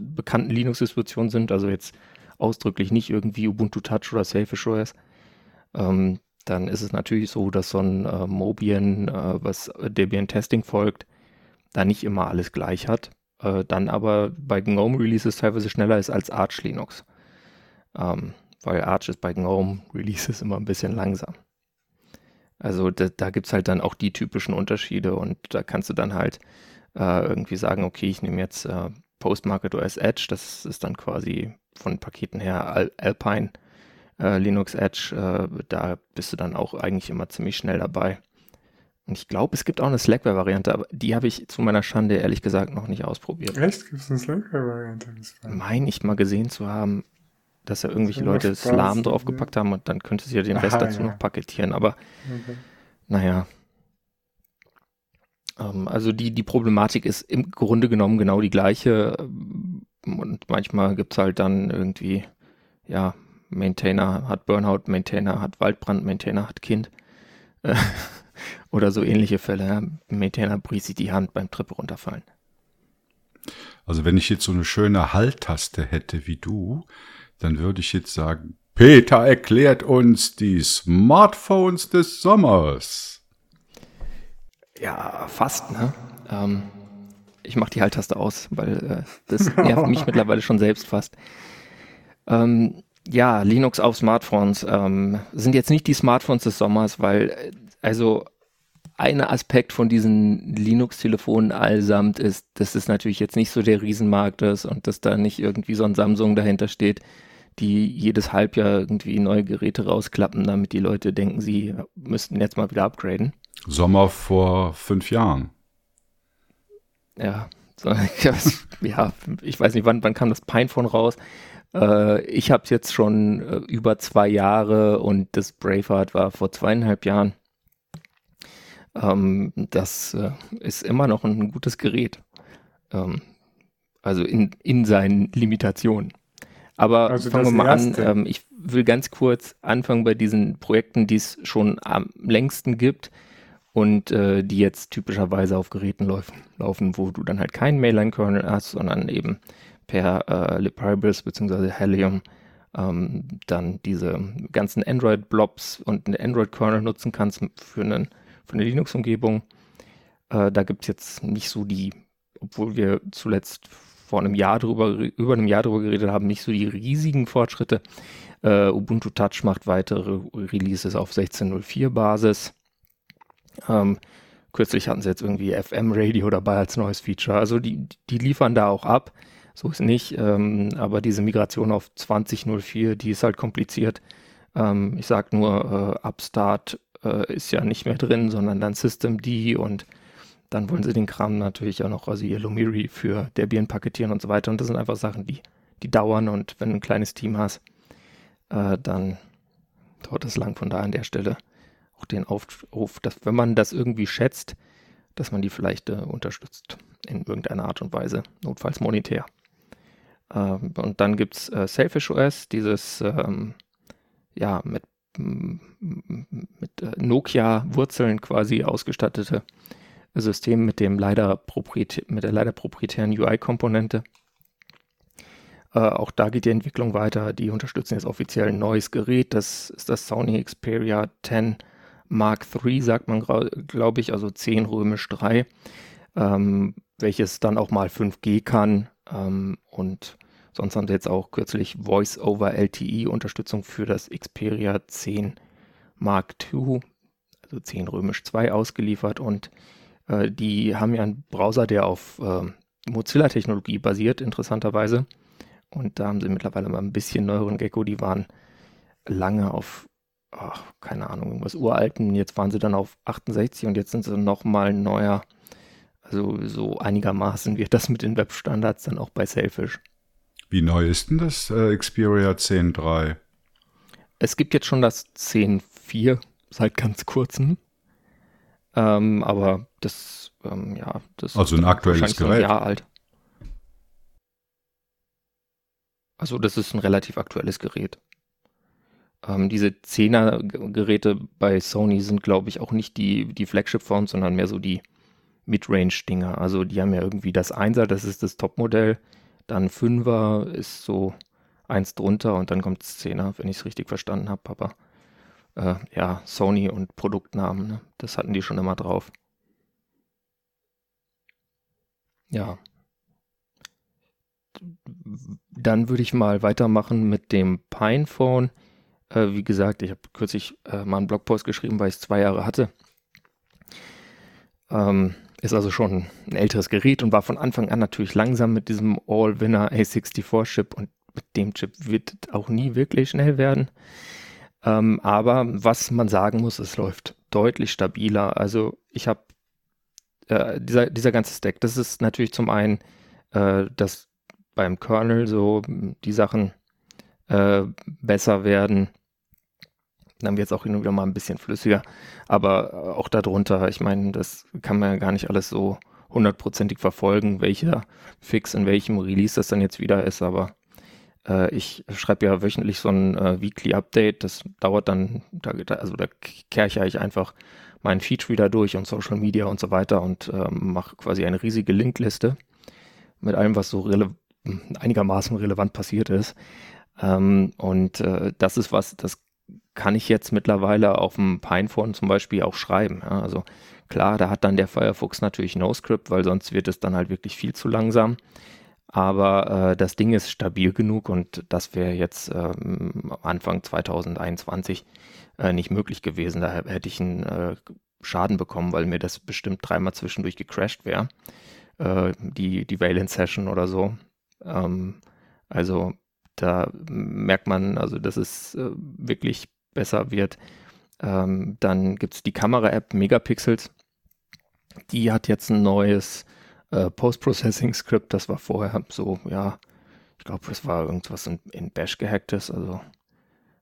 bekannten Linux-Distributionen sind, also jetzt ausdrücklich nicht irgendwie Ubuntu Touch oder Selfish OS, ähm, dann ist es natürlich so, dass so ein äh, Mobian, äh, was Debian Testing folgt, da nicht immer alles gleich hat äh, dann aber bei GNOME Releases teilweise schneller ist als Arch Linux. Ähm, weil Arch ist bei GNOME Releases immer ein bisschen langsam. Also da, da gibt es halt dann auch die typischen Unterschiede und da kannst du dann halt äh, irgendwie sagen, okay, ich nehme jetzt äh, Postmarket OS Edge, das ist dann quasi von Paketen her Al Alpine äh, Linux Edge, äh, da bist du dann auch eigentlich immer ziemlich schnell dabei. Und ich glaube, es gibt auch eine Slackware-Variante, aber die habe ich zu meiner Schande ehrlich gesagt noch nicht ausprobiert. Echt? Gibt es eine Slackware-Variante? Mein ich mal gesehen zu haben, dass da irgendwelche Leute Slam draufgepackt haben und dann könntest du ja den Rest Aha, dazu ja. noch paketieren. Aber okay. naja. Ähm, also die, die Problematik ist im Grunde genommen genau die gleiche. Und manchmal gibt es halt dann irgendwie, ja, Maintainer hat Burnout, Maintainer hat Waldbrand, Maintainer hat Kind. Oder so ähnliche Fälle. Bricht sich die Hand beim Treppe runterfallen. Also wenn ich jetzt so eine schöne Halt-Taste hätte wie du, dann würde ich jetzt sagen, Peter erklärt uns die Smartphones des Sommers. Ja, fast, ne? Ähm, ich mache die Halt-Taste aus, weil äh, das nervt mich mittlerweile schon selbst fast. Ähm, ja, Linux auf Smartphones ähm, sind jetzt nicht die Smartphones des Sommers, weil äh, also ein Aspekt von diesen Linux-Telefonen allsamt ist, dass es natürlich jetzt nicht so der Riesenmarkt ist und dass da nicht irgendwie so ein Samsung dahinter steht, die jedes Halbjahr irgendwie neue Geräte rausklappen, damit die Leute denken, sie müssten jetzt mal wieder upgraden. Sommer vor fünf Jahren. Ja, so, ja, ich weiß nicht, wann, wann kam das Pinephone raus? Äh, ich habe es jetzt schon äh, über zwei Jahre und das Braveheart war vor zweieinhalb Jahren. Ähm, das äh, ist immer noch ein gutes Gerät. Ähm, also in, in seinen Limitationen. Aber also fangen wir mal erste. an. Ähm, ich will ganz kurz anfangen bei diesen Projekten, die es schon am längsten gibt und äh, die jetzt typischerweise auf Geräten laufen, laufen, wo du dann halt keinen Mainline-Kernel hast, sondern eben per äh, Libraries bzw. Helium ähm, dann diese ganzen Android-Blobs und eine Android-Kernel nutzen kannst für, einen, für eine Linux-Umgebung. Äh, da gibt es jetzt nicht so die, obwohl wir zuletzt vor einem Jahr drüber, über einem Jahr drüber geredet haben, nicht so die riesigen Fortschritte. Uh, Ubuntu Touch macht weitere Releases auf 16.04 Basis. Ähm, kürzlich hatten sie jetzt irgendwie FM Radio dabei als neues Feature. Also die, die liefern da auch ab. So ist nicht. Ähm, aber diese Migration auf 20.04, die ist halt kompliziert. Ähm, ich sag nur, äh, Upstart äh, ist ja nicht mehr drin, sondern dann Systemd und dann wollen sie den Kram natürlich auch noch rasieren, Lumiri für Debian paketieren und so weiter. Und das sind einfach Sachen, die, die dauern. Und wenn du ein kleines Team hast, äh, dann dauert es lang. Von daher an der Stelle auch den Aufruf, dass wenn man das irgendwie schätzt, dass man die vielleicht äh, unterstützt in irgendeiner Art und Weise, notfalls monetär. Ähm, und dann gibt es äh, Selfish OS, dieses ähm, ja mit, mit äh, Nokia-Wurzeln quasi ausgestattete System mit dem leider mit der leider proprietären UI-Komponente. Äh, auch da geht die Entwicklung weiter. Die unterstützen jetzt offiziell ein neues Gerät. Das ist das Sony Xperia 10 Mark III, sagt man, glaube ich, also 10 römisch 3, ähm, welches dann auch mal 5G kann. Ähm, und sonst haben sie jetzt auch kürzlich Voice-over LTE-Unterstützung für das Xperia 10 Mark II, also 10 römisch 2 ausgeliefert und äh, die haben ja einen Browser, der auf äh, Mozilla-Technologie basiert, interessanterweise. Und da haben sie mittlerweile mal ein bisschen neueren Gecko. Die waren lange auf, ach, keine Ahnung, irgendwas uralten. Jetzt waren sie dann auf 68 und jetzt sind sie nochmal neuer. Also so einigermaßen wird das mit den Webstandards dann auch bei Selfish. Wie neu ist denn das äh, Xperia 10.3? Es gibt jetzt schon das 10.4 seit ganz kurzem. Ähm, aber das, ähm, ja, das also ein aktuelles Gerät. ein Jahr alt. Also das ist ein relativ aktuelles Gerät. Ähm, diese 10er-Geräte bei Sony sind, glaube ich, auch nicht die, die Flagship-Phones, sondern mehr so die Midrange-Dinger. Also die haben ja irgendwie das 1er, das ist das Topmodell. Dann 5er ist so eins drunter und dann kommt 10er, wenn ich es richtig verstanden habe, Papa äh, ja, Sony und Produktnamen. Ne? Das hatten die schon immer drauf. Ja. dann würde ich mal weitermachen mit dem Pinephone. Äh, wie gesagt, ich habe kürzlich äh, mal einen Blogpost geschrieben, weil ich es zwei Jahre hatte. Ähm, ist also schon ein älteres Gerät und war von Anfang an natürlich langsam mit diesem All-Winner A64-Chip und mit dem Chip wird auch nie wirklich schnell werden. Ähm, aber was man sagen muss, es läuft deutlich stabiler. Also ich habe äh, dieser, dieser ganze Stack, das ist natürlich zum einen, äh, dass beim Kernel so die Sachen äh, besser werden. Dann wird es auch hin und wieder mal ein bisschen flüssiger. Aber auch darunter, ich meine, das kann man ja gar nicht alles so hundertprozentig verfolgen, welcher Fix in welchem Release das dann jetzt wieder ist. Aber äh, ich schreibe ja wöchentlich so ein äh, Weekly Update. Das dauert dann, da, also da kehre ich einfach meinen Feed wieder durch und Social Media und so weiter und äh, mache quasi eine riesige Linkliste mit allem, was so rele einigermaßen relevant passiert ist. Ähm, und äh, das ist was, das kann ich jetzt mittlerweile auf dem Pinephone zum Beispiel auch schreiben. Ja? Also klar, da hat dann der Firefox natürlich NoScript, weil sonst wird es dann halt wirklich viel zu langsam. Aber äh, das Ding ist stabil genug und das wäre jetzt ähm, Anfang 2021 äh, nicht möglich gewesen. Da hätte ich einen äh, Schaden bekommen, weil mir das bestimmt dreimal zwischendurch gecrashed wäre. Äh, die, die Valence-Session oder so. Ähm, also da merkt man, also dass es äh, wirklich besser wird. Ähm, dann gibt es die Kamera-App Megapixels. Die hat jetzt ein neues äh, Post-Processing-Skript. Das war vorher so, ja, ich glaube, es war irgendwas in, in Bash gehacktes. Also,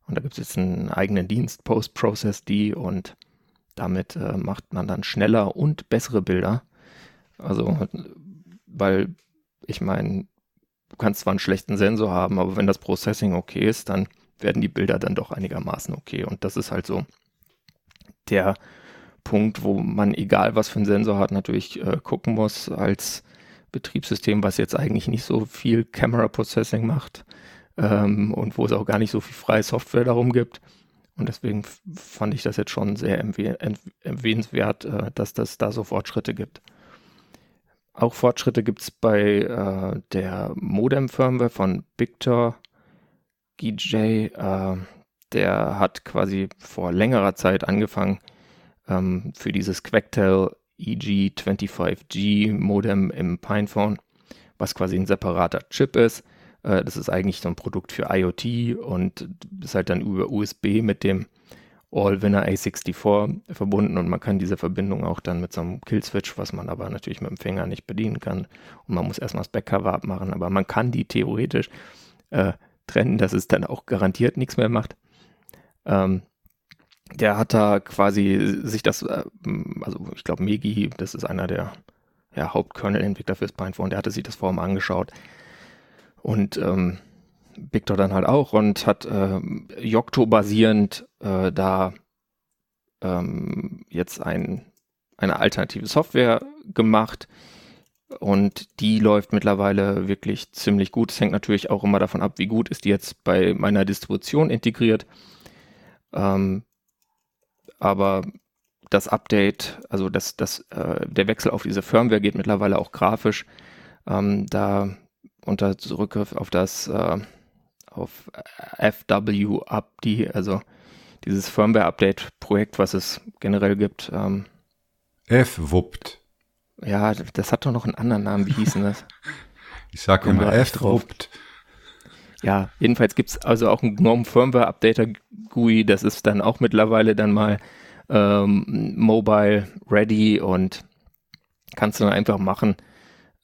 und da gibt es jetzt einen eigenen Dienst, Post-Process-D, und damit äh, macht man dann schneller und bessere Bilder. Also, weil ich meine, du kannst zwar einen schlechten Sensor haben, aber wenn das Processing okay ist, dann werden die Bilder dann doch einigermaßen okay. Und das ist halt so der Punkt, wo man, egal was für einen Sensor hat, natürlich äh, gucken muss als Betriebssystem, was jetzt eigentlich nicht so viel Camera Processing macht ähm, und wo es auch gar nicht so viel freie Software darum gibt. Und deswegen fand ich das jetzt schon sehr erwähnenswert, äh, dass das da so Fortschritte gibt. Auch Fortschritte gibt es bei äh, der Modem-Firmware von Victor GJ. Äh, der hat quasi vor längerer Zeit angefangen, ähm, für dieses Quectel EG25G Modem im Pinephone, was quasi ein separater Chip ist. Äh, das ist eigentlich so ein Produkt für IoT und ist halt dann über USB mit dem All-Winner A64 verbunden und man kann diese Verbindung auch dann mit so einem Killswitch, was man aber natürlich mit dem Finger nicht bedienen kann. Und man muss erstmal das Backcover abmachen, aber man kann die theoretisch äh, trennen, dass es dann auch garantiert nichts mehr macht. Ähm, der hat da quasi sich das, äh, also ich glaube Megi, das ist einer der ja, Hauptkernel-Entwickler fürs Pinephone, der hatte sich das vorher mal angeschaut und ähm, Victor dann halt auch und hat äh, Yocto basierend äh, da ähm, jetzt ein, eine alternative Software gemacht und die läuft mittlerweile wirklich ziemlich gut. Es hängt natürlich auch immer davon ab, wie gut ist die jetzt bei meiner Distribution integriert. Ähm, aber das Update, also das, das, äh, der Wechsel auf diese Firmware geht mittlerweile auch grafisch. Ähm, da unter Zurückgriff auf das äh, auf FW-UpD, also dieses Firmware-Update-Projekt, was es generell gibt. Ähm, F-Wuppt. Ja, das hat doch noch einen anderen Namen. Wie hieß denn das? ich sag immer F-Wuppt. Ja, jedenfalls gibt es also auch einen GNOME Firmware Updater GUI, das ist dann auch mittlerweile dann mal ähm, mobile ready und kannst du dann einfach machen.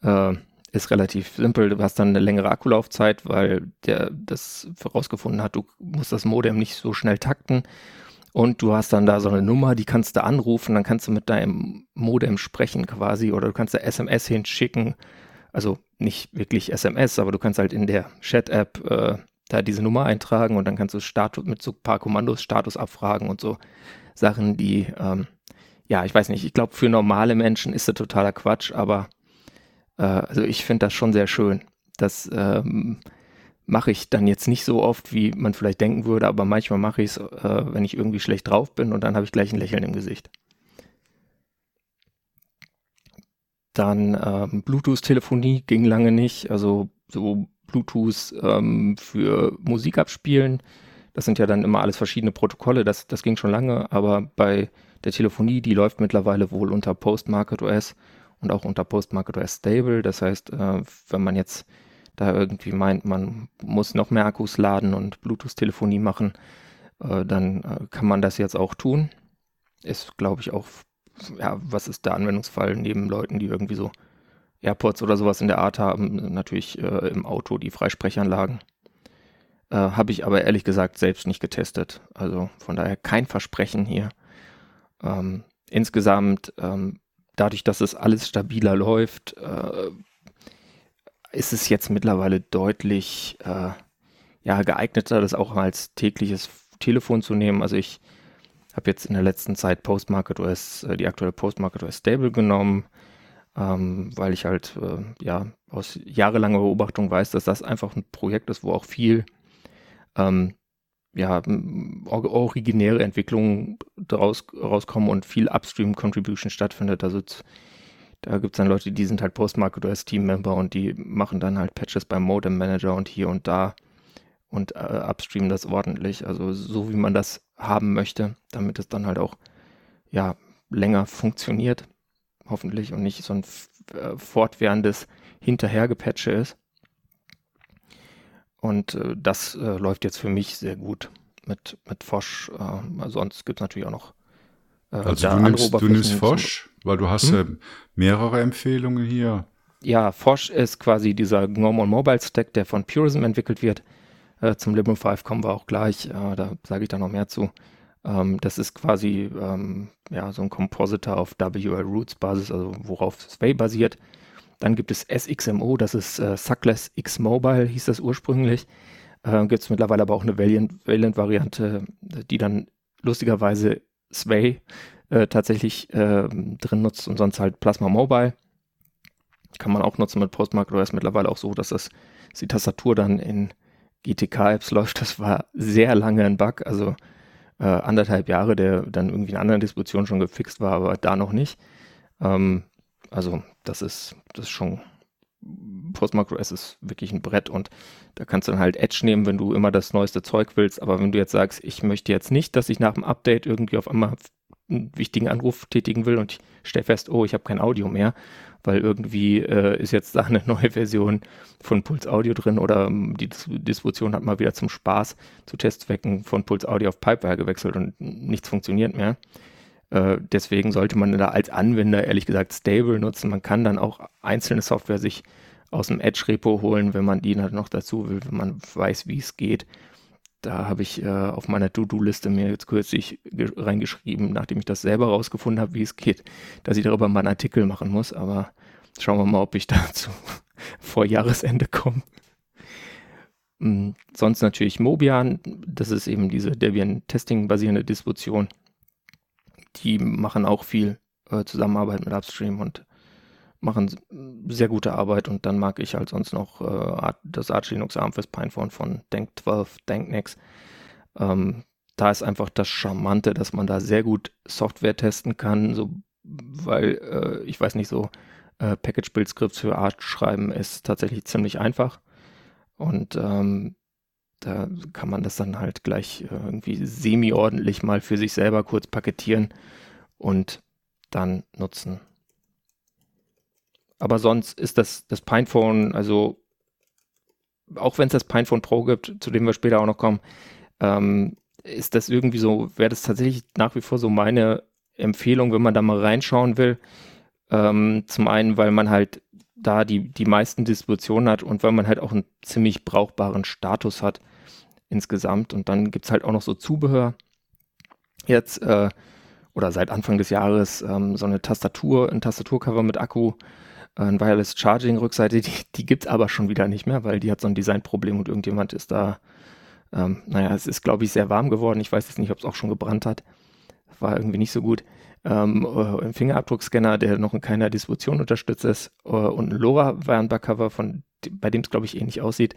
Äh, ist relativ simpel. Du hast dann eine längere Akkulaufzeit, weil der das vorausgefunden hat, du musst das Modem nicht so schnell takten. Und du hast dann da so eine Nummer, die kannst du anrufen, dann kannst du mit deinem Modem sprechen quasi oder du kannst da SMS hinschicken also nicht wirklich SMS, aber du kannst halt in der Chat-App äh, da diese Nummer eintragen und dann kannst du Status mit so ein paar Kommandos Status abfragen und so Sachen, die, ähm, ja, ich weiß nicht, ich glaube, für normale Menschen ist das totaler Quatsch, aber äh, also ich finde das schon sehr schön. Das ähm, mache ich dann jetzt nicht so oft, wie man vielleicht denken würde, aber manchmal mache ich es, äh, wenn ich irgendwie schlecht drauf bin und dann habe ich gleich ein Lächeln im Gesicht. Dann ähm, Bluetooth-Telefonie ging lange nicht. Also so Bluetooth ähm, für Musik abspielen. Das sind ja dann immer alles verschiedene Protokolle, das, das ging schon lange, aber bei der Telefonie, die läuft mittlerweile wohl unter Postmarket OS und auch unter Postmarket OS Stable. Das heißt, äh, wenn man jetzt da irgendwie meint, man muss noch mehr Akkus laden und Bluetooth-Telefonie machen, äh, dann äh, kann man das jetzt auch tun. Ist, glaube ich, auch, ja, was ist der Anwendungsfall neben Leuten, die irgendwie so AirPods oder sowas in der Art haben, natürlich äh, im Auto die Freisprechanlagen. Äh, Habe ich aber ehrlich gesagt selbst nicht getestet. Also von daher kein Versprechen hier. Ähm, insgesamt, ähm, dadurch, dass es alles stabiler läuft, äh, ist es jetzt mittlerweile deutlich äh, ja, geeigneter, das auch als tägliches Telefon zu nehmen. Also ich habe jetzt in der letzten Zeit Postmarket OS, äh, die aktuelle Postmarket OS Stable genommen, ähm, weil ich halt äh, ja aus jahrelanger Beobachtung weiß, dass das einfach ein Projekt ist, wo auch viel ähm, ja, originäre Entwicklungen daraus rauskommen und viel Upstream-Contribution stattfindet. Also da gibt es dann Leute, die sind halt Postmarket OS Team-Member und die machen dann halt Patches beim Modem Manager und hier und da und äh, upstreamen das ordentlich. Also so wie man das haben möchte, damit es dann halt auch ja länger funktioniert, hoffentlich und nicht so ein äh, fortwährendes Hinterhergepatche ist. Und äh, das äh, läuft jetzt für mich sehr gut mit, mit Fosch. Äh, sonst gibt es natürlich auch noch. Äh, also du nimmst, du nimmst Fosch, weil du hast hm? mehrere Empfehlungen hier. Ja, Fosch ist quasi dieser Normal Mobile Stack, der von Purism entwickelt wird. Äh, zum Librem 5 kommen wir auch gleich, äh, da sage ich da noch mehr zu. Ähm, das ist quasi ähm, ja, so ein Compositor auf WL Roots Basis, also worauf Sway basiert. Dann gibt es SXMO, das ist äh, Suckless X Mobile, hieß das ursprünglich. Äh, gibt es mittlerweile aber auch eine Valiant-Variante, die dann lustigerweise Sway äh, tatsächlich äh, drin nutzt und sonst halt Plasma Mobile. Kann man auch nutzen mit Postmark OS mittlerweile auch so, dass das dass die Tastatur dann in GTK-Apps läuft. Das war sehr lange ein Bug, also äh, anderthalb Jahre, der dann irgendwie in anderen Distributionen schon gefixt war, aber da noch nicht. Ähm, also das ist, das ist schon, PostmarkOS ist wirklich ein Brett und da kannst du dann halt Edge nehmen, wenn du immer das neueste Zeug willst. Aber wenn du jetzt sagst, ich möchte jetzt nicht, dass ich nach dem Update irgendwie auf einmal einen wichtigen Anruf tätigen will und ich stelle fest, oh, ich habe kein Audio mehr, weil irgendwie äh, ist jetzt da eine neue Version von Puls Audio drin oder um, die Distribution hat mal wieder zum Spaß zu Testzwecken von Puls Audio auf Pipewire gewechselt und nichts funktioniert mehr. Äh, deswegen sollte man da als Anwender ehrlich gesagt Stable nutzen. Man kann dann auch einzelne Software sich aus dem Edge-Repo holen, wenn man die dann noch dazu will, wenn man weiß, wie es geht. Da habe ich äh, auf meiner To-Do-Liste mir jetzt kürzlich reingeschrieben, nachdem ich das selber rausgefunden habe, wie es geht, dass ich darüber mal einen Artikel machen muss. Aber schauen wir mal, ob ich dazu vor Jahresende komme. Hm, sonst natürlich Mobian, das ist eben diese Debian-Testing-basierende Distribution die machen auch viel äh, Zusammenarbeit mit Upstream und machen sehr gute Arbeit und dann mag ich halt sonst noch äh, das Arch Linux ARM fürs Pinephone von Denk12, Denknex. Ähm, da ist einfach das Charmante, dass man da sehr gut Software testen kann, so, weil äh, ich weiß nicht, so äh, Package-Build-Scripts für Arch schreiben ist tatsächlich ziemlich einfach und ähm, da kann man das dann halt gleich äh, irgendwie semi-ordentlich mal für sich selber kurz paketieren und dann nutzen. Aber sonst ist das, das Pinephone, also auch wenn es das Pinephone Pro gibt, zu dem wir später auch noch kommen, ähm, ist das irgendwie so, wäre das tatsächlich nach wie vor so meine Empfehlung, wenn man da mal reinschauen will. Ähm, zum einen, weil man halt da die, die meisten Distributionen hat und weil man halt auch einen ziemlich brauchbaren Status hat insgesamt. Und dann gibt es halt auch noch so Zubehör. Jetzt äh, oder seit Anfang des Jahres ähm, so eine Tastatur, ein Tastaturcover mit Akku, ein Wireless Charging Rückseite, die, die gibt es aber schon wieder nicht mehr, weil die hat so ein Designproblem und irgendjemand ist da, ähm, naja, es ist glaube ich sehr warm geworden. Ich weiß jetzt nicht, ob es auch schon gebrannt hat. War irgendwie nicht so gut ähm, äh, ein Fingerabdruckscanner, der noch in keiner Distribution unterstützt ist äh, und ein LoRa-Variant-Cover, von bei dem es glaube ich ähnlich aussieht.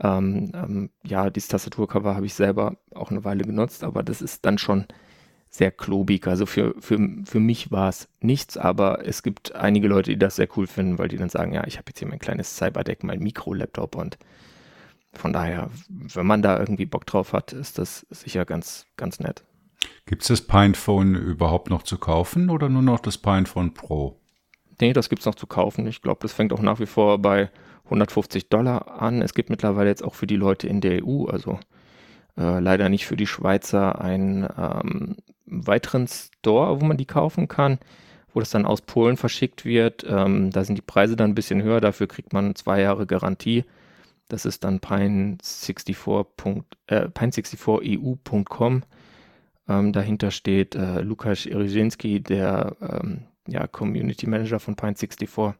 Ähm, ähm, ja, dieses Tastaturcover habe ich selber auch eine Weile genutzt, aber das ist dann schon sehr klobig. Also für, für, für mich war es nichts, aber es gibt einige Leute, die das sehr cool finden, weil die dann sagen, ja, ich habe jetzt hier mein kleines Cyberdeck, mein Mikro-Laptop und von daher, wenn man da irgendwie Bock drauf hat, ist das sicher ganz, ganz nett. Gibt es das Pinephone überhaupt noch zu kaufen oder nur noch das Pinephone Pro? Nee, das gibt es noch zu kaufen. Ich glaube, das fängt auch nach wie vor bei 150 Dollar an. Es gibt mittlerweile jetzt auch für die Leute in der EU, also äh, leider nicht für die Schweizer, einen ähm, weiteren Store, wo man die kaufen kann, wo das dann aus Polen verschickt wird. Ähm, da sind die Preise dann ein bisschen höher, dafür kriegt man zwei Jahre Garantie. Das ist dann pine64.eu.com. Äh, pine64eu.com. Ähm, dahinter steht äh, Lukas Irizinski, der ähm, ja, Community Manager von Pine64.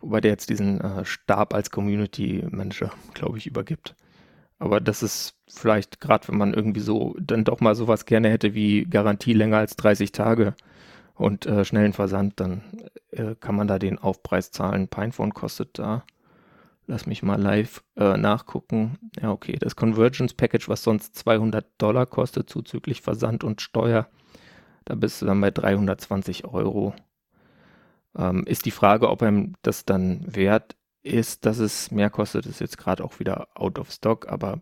Wobei der jetzt diesen äh, Stab als Community Manager, glaube ich, übergibt. Aber das ist vielleicht, gerade wenn man irgendwie so dann doch mal sowas gerne hätte wie Garantie länger als 30 Tage und äh, schnellen Versand, dann äh, kann man da den Aufpreis zahlen. Pinephone kostet da, lass mich mal live äh, nachgucken. Ja, okay, das Convergence Package, was sonst 200 Dollar kostet, zuzüglich Versand und Steuer, da bist du dann bei 320 Euro. Ähm, ist die Frage, ob einem das dann wert ist, dass es mehr kostet, ist jetzt gerade auch wieder out of stock, aber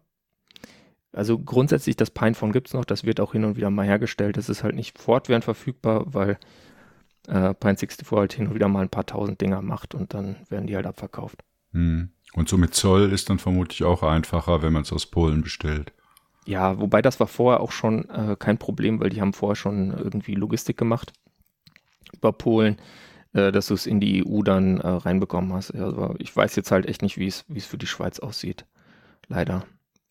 also grundsätzlich das Pinephone gibt es noch, das wird auch hin und wieder mal hergestellt. Das ist halt nicht fortwährend verfügbar, weil äh, Pine64 halt hin und wieder mal ein paar tausend Dinger macht und dann werden die halt abverkauft. Hm. Und so mit Zoll ist dann vermutlich auch einfacher, wenn man es aus Polen bestellt. Ja, wobei das war vorher auch schon äh, kein Problem, weil die haben vorher schon irgendwie Logistik gemacht über Polen äh, dass du es in die EU dann äh, reinbekommen hast. Also ich weiß jetzt halt echt nicht, wie es für die Schweiz aussieht. Leider.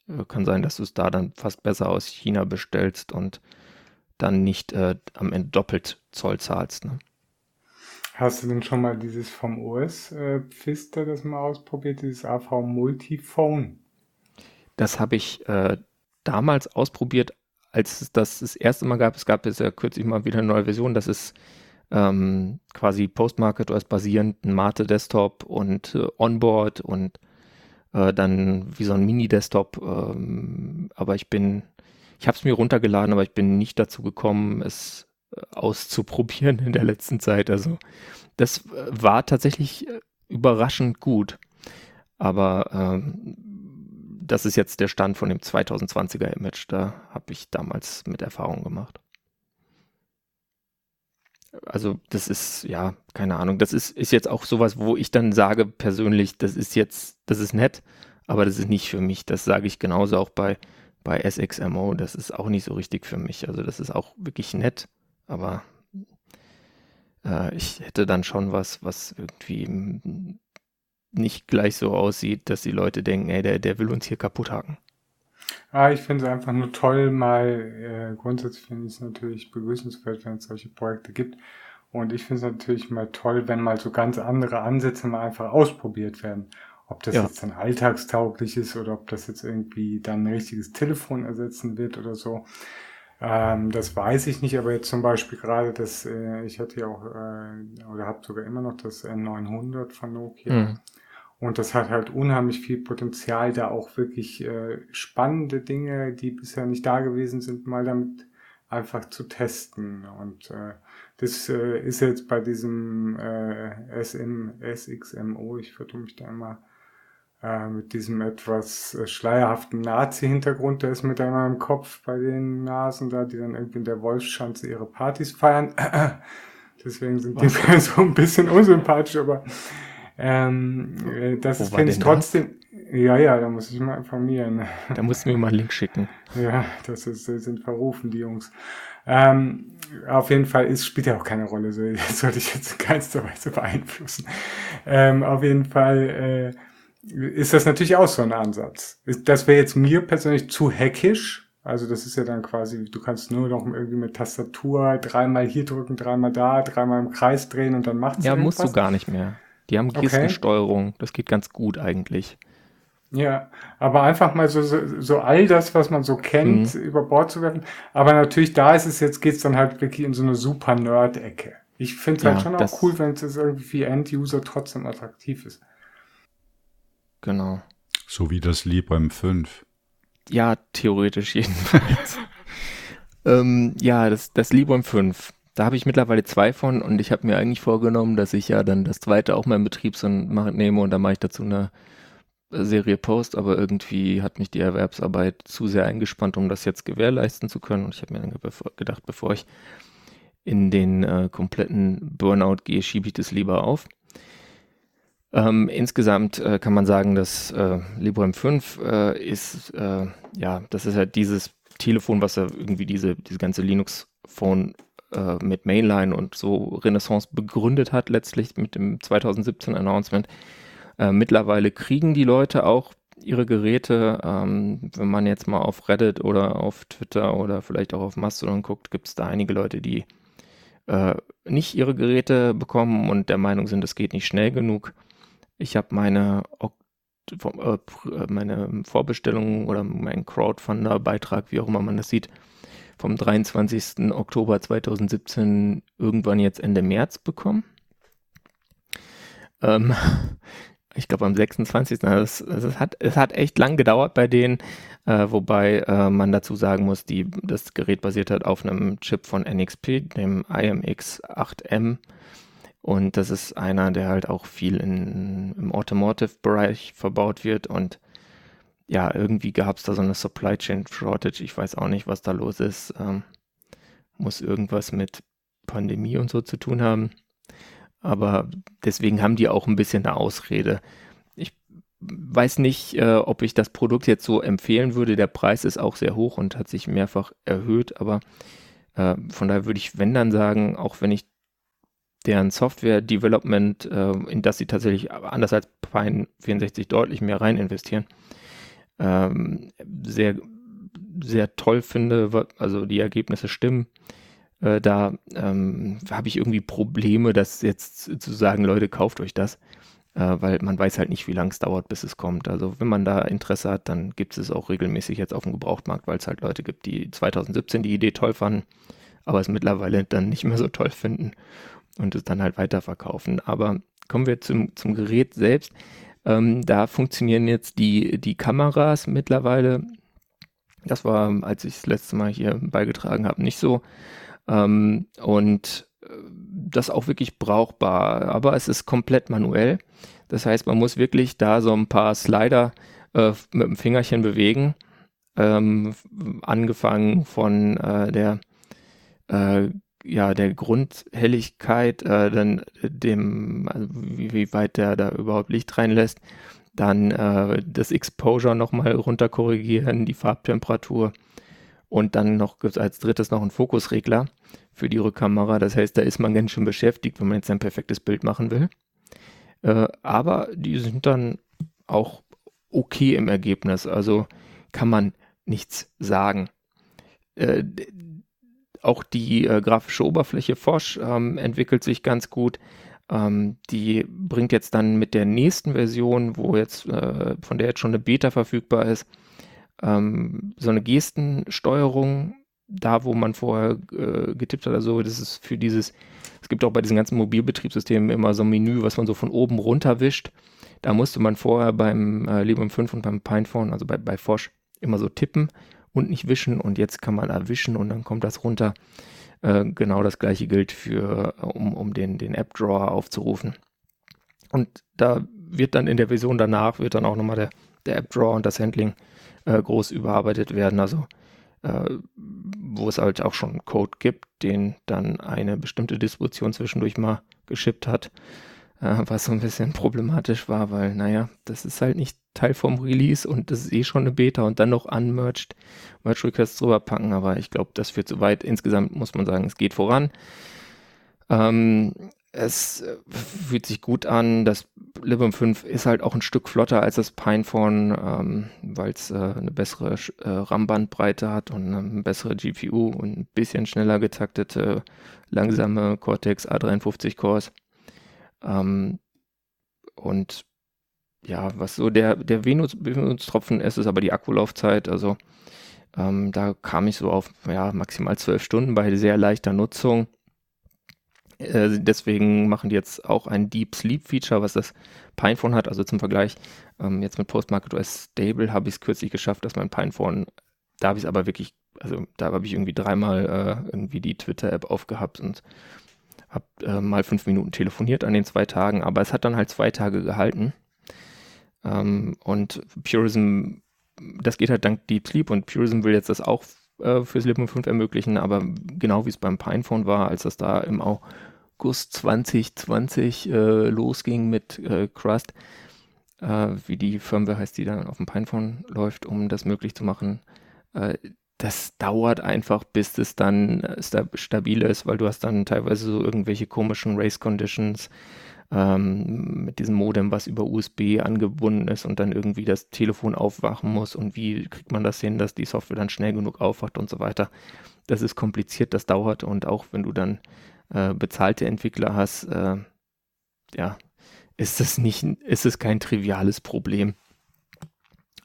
Äh, kann sein, dass du es da dann fast besser aus China bestellst und dann nicht äh, am Ende doppelt Zoll zahlst. Ne? Hast du denn schon mal dieses vom OS äh, Pfister das mal ausprobiert, dieses AV Multiphone? Das habe ich äh, damals ausprobiert, als es das das erste Mal gab. Es gab jetzt ja kürzlich mal wieder eine neue Version. Das ist ähm, quasi Postmarket OS basierend, ein Mate-Desktop und äh, Onboard und äh, dann wie so ein Mini-Desktop. Ähm, aber ich bin, ich habe es mir runtergeladen, aber ich bin nicht dazu gekommen, es äh, auszuprobieren in der letzten Zeit. Also das äh, war tatsächlich äh, überraschend gut. Aber ähm, das ist jetzt der Stand von dem 2020er Image. Da habe ich damals mit Erfahrung gemacht also das ist, ja, keine Ahnung, das ist, ist jetzt auch sowas, wo ich dann sage persönlich, das ist jetzt, das ist nett, aber das ist nicht für mich. Das sage ich genauso auch bei, bei SXMO, das ist auch nicht so richtig für mich. Also das ist auch wirklich nett, aber äh, ich hätte dann schon was, was irgendwie nicht gleich so aussieht, dass die Leute denken, ey, der, der will uns hier kaputt haken. Ah, ich finde es einfach nur toll, mal äh, grundsätzlich finde ich es natürlich begrüßenswert, wenn es solche Projekte gibt. Und ich finde es natürlich mal toll, wenn mal so ganz andere Ansätze mal einfach ausprobiert werden. Ob das ja. jetzt dann alltagstauglich ist oder ob das jetzt irgendwie dann ein richtiges Telefon ersetzen wird oder so. Ähm, das weiß ich nicht, aber jetzt zum Beispiel gerade das, äh, ich hatte ja auch, äh, oder habe sogar immer noch das N900 von Nokia. Mhm. Und das hat halt unheimlich viel Potenzial, da auch wirklich äh, spannende Dinge, die bisher nicht da gewesen sind, mal damit einfach zu testen. Und äh, das äh, ist jetzt bei diesem äh, SM, SXMO, ich vertue mich da immer äh, mit diesem etwas äh, schleierhaften Nazi-Hintergrund, der ist mit einmal im Kopf bei den Nasen da, die dann irgendwie in der Wolfschanze ihre Partys feiern. Deswegen sind die so ein bisschen unsympathisch, aber ähm, äh, das ist, finde ich trotzdem. Das? Ja, ja, da muss ich mal informieren. Da musst du mir mal einen Link schicken. Ja, das ist, sind verrufen, die Jungs. Ähm, auf jeden Fall ist, spielt ja auch keine Rolle, so, das sollte ich jetzt in keinster Weise beeinflussen. Ähm, auf jeden Fall äh, ist das natürlich auch so ein Ansatz. Das wäre jetzt mir persönlich zu hackisch. Also das ist ja dann quasi, du kannst nur noch irgendwie mit Tastatur dreimal hier drücken, dreimal da, dreimal im Kreis drehen und dann macht's Ja, irgendwas. musst du gar nicht mehr. Die haben Gestensteuerung. Okay. Das geht ganz gut eigentlich. Ja, aber einfach mal so, so, so all das, was man so kennt, mhm. über Bord zu werfen. Aber natürlich, da ist es jetzt, geht's dann halt wirklich in so eine super Nerd-Ecke. Ich finde es halt ja, halt schon auch cool, wenn es irgendwie für End-User trotzdem attraktiv ist. Genau. So wie das Librem 5. Ja, theoretisch jedenfalls. Ähm, ja, das, das Librem 5. Da habe ich mittlerweile zwei von und ich habe mir eigentlich vorgenommen, dass ich ja dann das zweite auch mal in mach, nehme und dann mache ich dazu eine Serie Post, aber irgendwie hat mich die Erwerbsarbeit zu sehr eingespannt, um das jetzt gewährleisten zu können. Und ich habe mir dann gedacht, bevor ich in den äh, kompletten Burnout gehe, schiebe ich das lieber auf. Ähm, insgesamt äh, kann man sagen, dass äh, Librem 5 äh, ist, äh, ja, das ist halt dieses Telefon, was ja irgendwie diese, diese ganze Linux-Phone äh, mit Mainline und so Renaissance begründet hat, letztlich mit dem 2017 Announcement. Äh, mittlerweile kriegen die Leute auch ihre Geräte. Ähm, wenn man jetzt mal auf Reddit oder auf Twitter oder vielleicht auch auf Mastodon guckt, gibt es da einige Leute, die äh, nicht ihre Geräte bekommen und der Meinung sind, es geht nicht schnell genug. Ich habe meine, äh, meine Vorbestellung oder meinen Crowdfunder-Beitrag, wie auch immer man das sieht, vom 23. Oktober 2017 irgendwann jetzt Ende März bekommen. Ähm, ich glaube am 26. Also es, es, hat, es hat echt lang gedauert bei denen, äh, wobei äh, man dazu sagen muss, die, das Gerät basiert halt auf einem Chip von NXP, dem IMX8M. Und das ist einer, der halt auch viel in, im Automotive-Bereich verbaut wird. Und ja, irgendwie gab es da so eine Supply Chain Shortage. Ich weiß auch nicht, was da los ist. Ähm, muss irgendwas mit Pandemie und so zu tun haben. Aber deswegen haben die auch ein bisschen eine Ausrede. Ich weiß nicht, äh, ob ich das Produkt jetzt so empfehlen würde. Der Preis ist auch sehr hoch und hat sich mehrfach erhöht. Aber äh, von daher würde ich, wenn dann sagen, auch wenn ich deren Software Development, äh, in das sie tatsächlich anders als Pine 64 deutlich mehr rein investieren, ähm, sehr, sehr toll finde. Also die Ergebnisse stimmen äh, da ähm, habe ich irgendwie Probleme, das jetzt zu sagen, Leute, kauft euch das, äh, weil man weiß halt nicht, wie lange es dauert, bis es kommt. Also wenn man da Interesse hat, dann gibt es auch regelmäßig jetzt auf dem Gebrauchtmarkt, weil es halt Leute gibt, die 2017 die Idee toll fanden, aber es mittlerweile dann nicht mehr so toll finden und es dann halt weiterverkaufen. Aber kommen wir zum, zum Gerät selbst. Ähm, da funktionieren jetzt die, die Kameras mittlerweile. Das war, als ich das letzte Mal hier beigetragen habe, nicht so. Ähm, und äh, das auch wirklich brauchbar. Aber es ist komplett manuell. Das heißt, man muss wirklich da so ein paar Slider äh, mit dem Fingerchen bewegen. Ähm, angefangen von äh, der äh, ja der Grundhelligkeit, äh, dann dem also wie, wie, weit der da überhaupt Licht reinlässt, dann äh, das Exposure nochmal runter korrigieren, die Farbtemperatur und dann noch gibt es als drittes noch einen Fokusregler für die Rückkamera. Das heißt, da ist man ganz schön beschäftigt, wenn man jetzt ein perfektes Bild machen will. Äh, aber die sind dann auch okay im Ergebnis. Also kann man nichts sagen. Auch die äh, grafische Oberfläche Fosch ähm, entwickelt sich ganz gut. Ähm, die bringt jetzt dann mit der nächsten Version, wo jetzt, äh, von der jetzt schon eine Beta verfügbar ist, ähm, so eine Gestensteuerung, da wo man vorher äh, getippt hat, also das ist für dieses, es gibt auch bei diesen ganzen Mobilbetriebssystemen immer so ein Menü, was man so von oben runter wischt. Da musste man vorher beim äh, Librem 5 und beim Pinephone, also bei, bei Fosch, immer so tippen und nicht wischen und jetzt kann man erwischen und dann kommt das runter. Äh, genau das gleiche gilt für, um, um den, den App-Drawer aufzurufen. Und da wird dann in der Version danach, wird dann auch nochmal der, der App-Drawer und das Handling äh, groß überarbeitet werden. Also äh, wo es halt auch schon Code gibt, den dann eine bestimmte Distribution zwischendurch mal geschippt hat, äh, was so ein bisschen problematisch war, weil, naja, das ist halt nicht Teil vom Release und das ist eh schon eine Beta und dann noch unmerged Merge Requests drüber packen, aber ich glaube, das führt zu weit. Insgesamt muss man sagen, es geht voran. Ähm, es äh, fühlt sich gut an. Das Librem 5 ist halt auch ein Stück flotter als das Pinephone, ähm, weil es äh, eine bessere äh, RAM-Bandbreite hat und eine bessere GPU und ein bisschen schneller getaktete, langsame Cortex A53 Cores. Ähm, und ja, was so der, der Venus-Tropfen ist, ist aber die Akkulaufzeit. Also ähm, da kam ich so auf ja, maximal zwölf Stunden bei sehr leichter Nutzung. Äh, deswegen machen die jetzt auch ein Deep Sleep Feature, was das Pinephone hat. Also zum Vergleich, ähm, jetzt mit Postmarket OS Stable habe ich es kürzlich geschafft, dass mein Pinephone, da habe ich es aber wirklich also da habe ich irgendwie dreimal äh, irgendwie die Twitter-App aufgehabt und habe äh, mal fünf Minuten telefoniert an den zwei Tagen, aber es hat dann halt zwei Tage gehalten. Ähm, und Purism, das geht halt dank Deep Sleep und Purism will jetzt das auch äh, fürs Lippen 5 ermöglichen, aber genau wie es beim Pinephone war, als das da im August 2020 äh, losging mit äh, Crust, äh, wie die Firmware heißt, die dann auf dem Pinephone läuft, um das möglich zu machen. Äh, das dauert einfach, bis es dann äh, stabil ist, weil du hast dann teilweise so irgendwelche komischen Race Conditions ähm, mit diesem Modem, was über USB angebunden ist und dann irgendwie das Telefon aufwachen muss und wie kriegt man das hin, dass die Software dann schnell genug aufwacht und so weiter. Das ist kompliziert, das dauert und auch wenn du dann äh, bezahlte Entwickler hast, äh, ja, ist es nicht, ist es kein triviales Problem.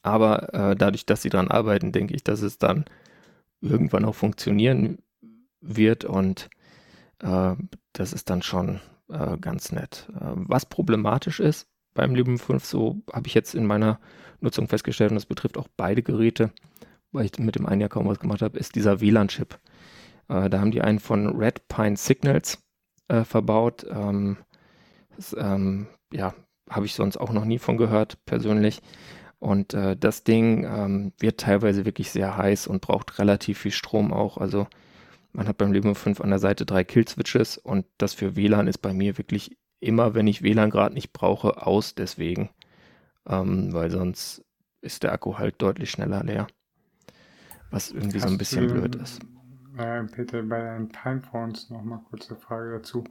Aber äh, dadurch, dass sie daran arbeiten, denke ich, dass es dann irgendwann auch funktionieren wird und äh, das ist dann schon äh, ganz nett. Äh, was problematisch ist beim Librem 5, so habe ich jetzt in meiner Nutzung festgestellt und das betrifft auch beide Geräte, weil ich mit dem einen ja kaum was gemacht habe, ist dieser WLAN-Chip. Äh, da haben die einen von Red Pine Signals äh, verbaut. Ähm, das, ähm, ja, habe ich sonst auch noch nie von gehört, persönlich. Und äh, das Ding ähm, wird teilweise wirklich sehr heiß und braucht relativ viel Strom auch. Also man hat beim Leben 5 an der Seite drei Kill-Switches und das für WLAN ist bei mir wirklich immer, wenn ich WLAN gerade nicht brauche, aus deswegen. Ähm, weil sonst ist der Akku halt deutlich schneller leer. Was irgendwie Hast so ein bisschen blöd ist äh, Peter, bei deinen Timephones nochmal kurze Frage dazu.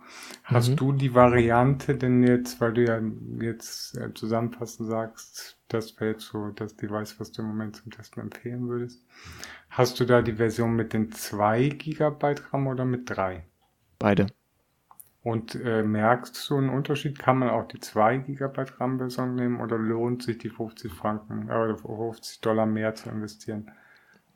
Hast mhm. du die Variante denn jetzt, weil du ja jetzt äh, zusammenfassend sagst, das wäre jetzt so das Device, was du im Moment zum Testen empfehlen würdest. Hast du da die Version mit den 2 GB RAM oder mit 3? Beide. Und äh, merkst du einen Unterschied? Kann man auch die 2 GB RAM-Version nehmen oder lohnt sich die 50 Franken äh, 50 Dollar mehr zu investieren?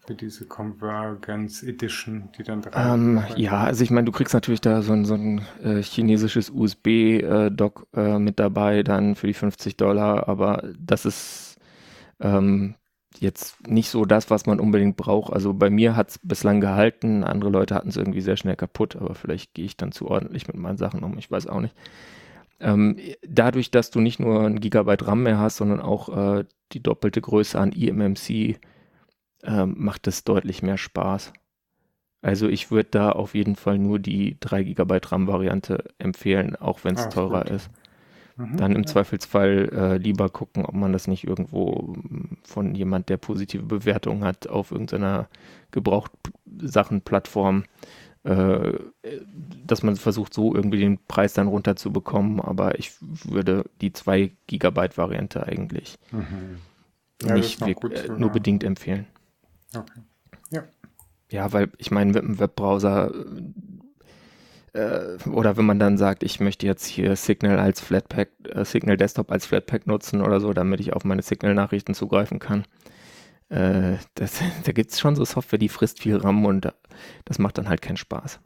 Für diese Convergence Edition, die dann drei. Ähm, ja, also ich meine, du kriegst natürlich da so ein, so ein äh, chinesisches USB-Dock äh, äh, mit dabei, dann für die 50 Dollar, aber das ist ähm, jetzt nicht so das, was man unbedingt braucht. Also bei mir hat es bislang gehalten, andere Leute hatten es irgendwie sehr schnell kaputt, aber vielleicht gehe ich dann zu ordentlich mit meinen Sachen um, ich weiß auch nicht. Ähm, dadurch, dass du nicht nur ein Gigabyte RAM mehr hast, sondern auch äh, die doppelte Größe an eMMC ähm, macht es deutlich mehr Spaß. Also ich würde da auf jeden Fall nur die 3 GB RAM-Variante empfehlen, auch wenn es ah, teurer gut. ist. Mhm, Dann im ja. Zweifelsfall äh, lieber gucken, ob man das nicht irgendwo hm, von jemand, der positive Bewertungen hat, auf irgendeiner Gebraucht-Sachen-Plattform, äh, dass man versucht, so irgendwie den Preis dann runterzubekommen. Aber ich würde die 2 GB Variante eigentlich mhm. ja, nicht gut, äh, nur bedingt empfehlen. Okay. Ja. Ja, weil ich meine, mit einem Webbrowser äh, oder wenn man dann sagt, ich möchte jetzt hier Signal als Flatpak, äh, Signal Desktop als Flatpak nutzen oder so, damit ich auf meine Signal-Nachrichten zugreifen kann. Äh, das, da gibt es schon so Software, die frisst viel RAM und das macht dann halt keinen Spaß.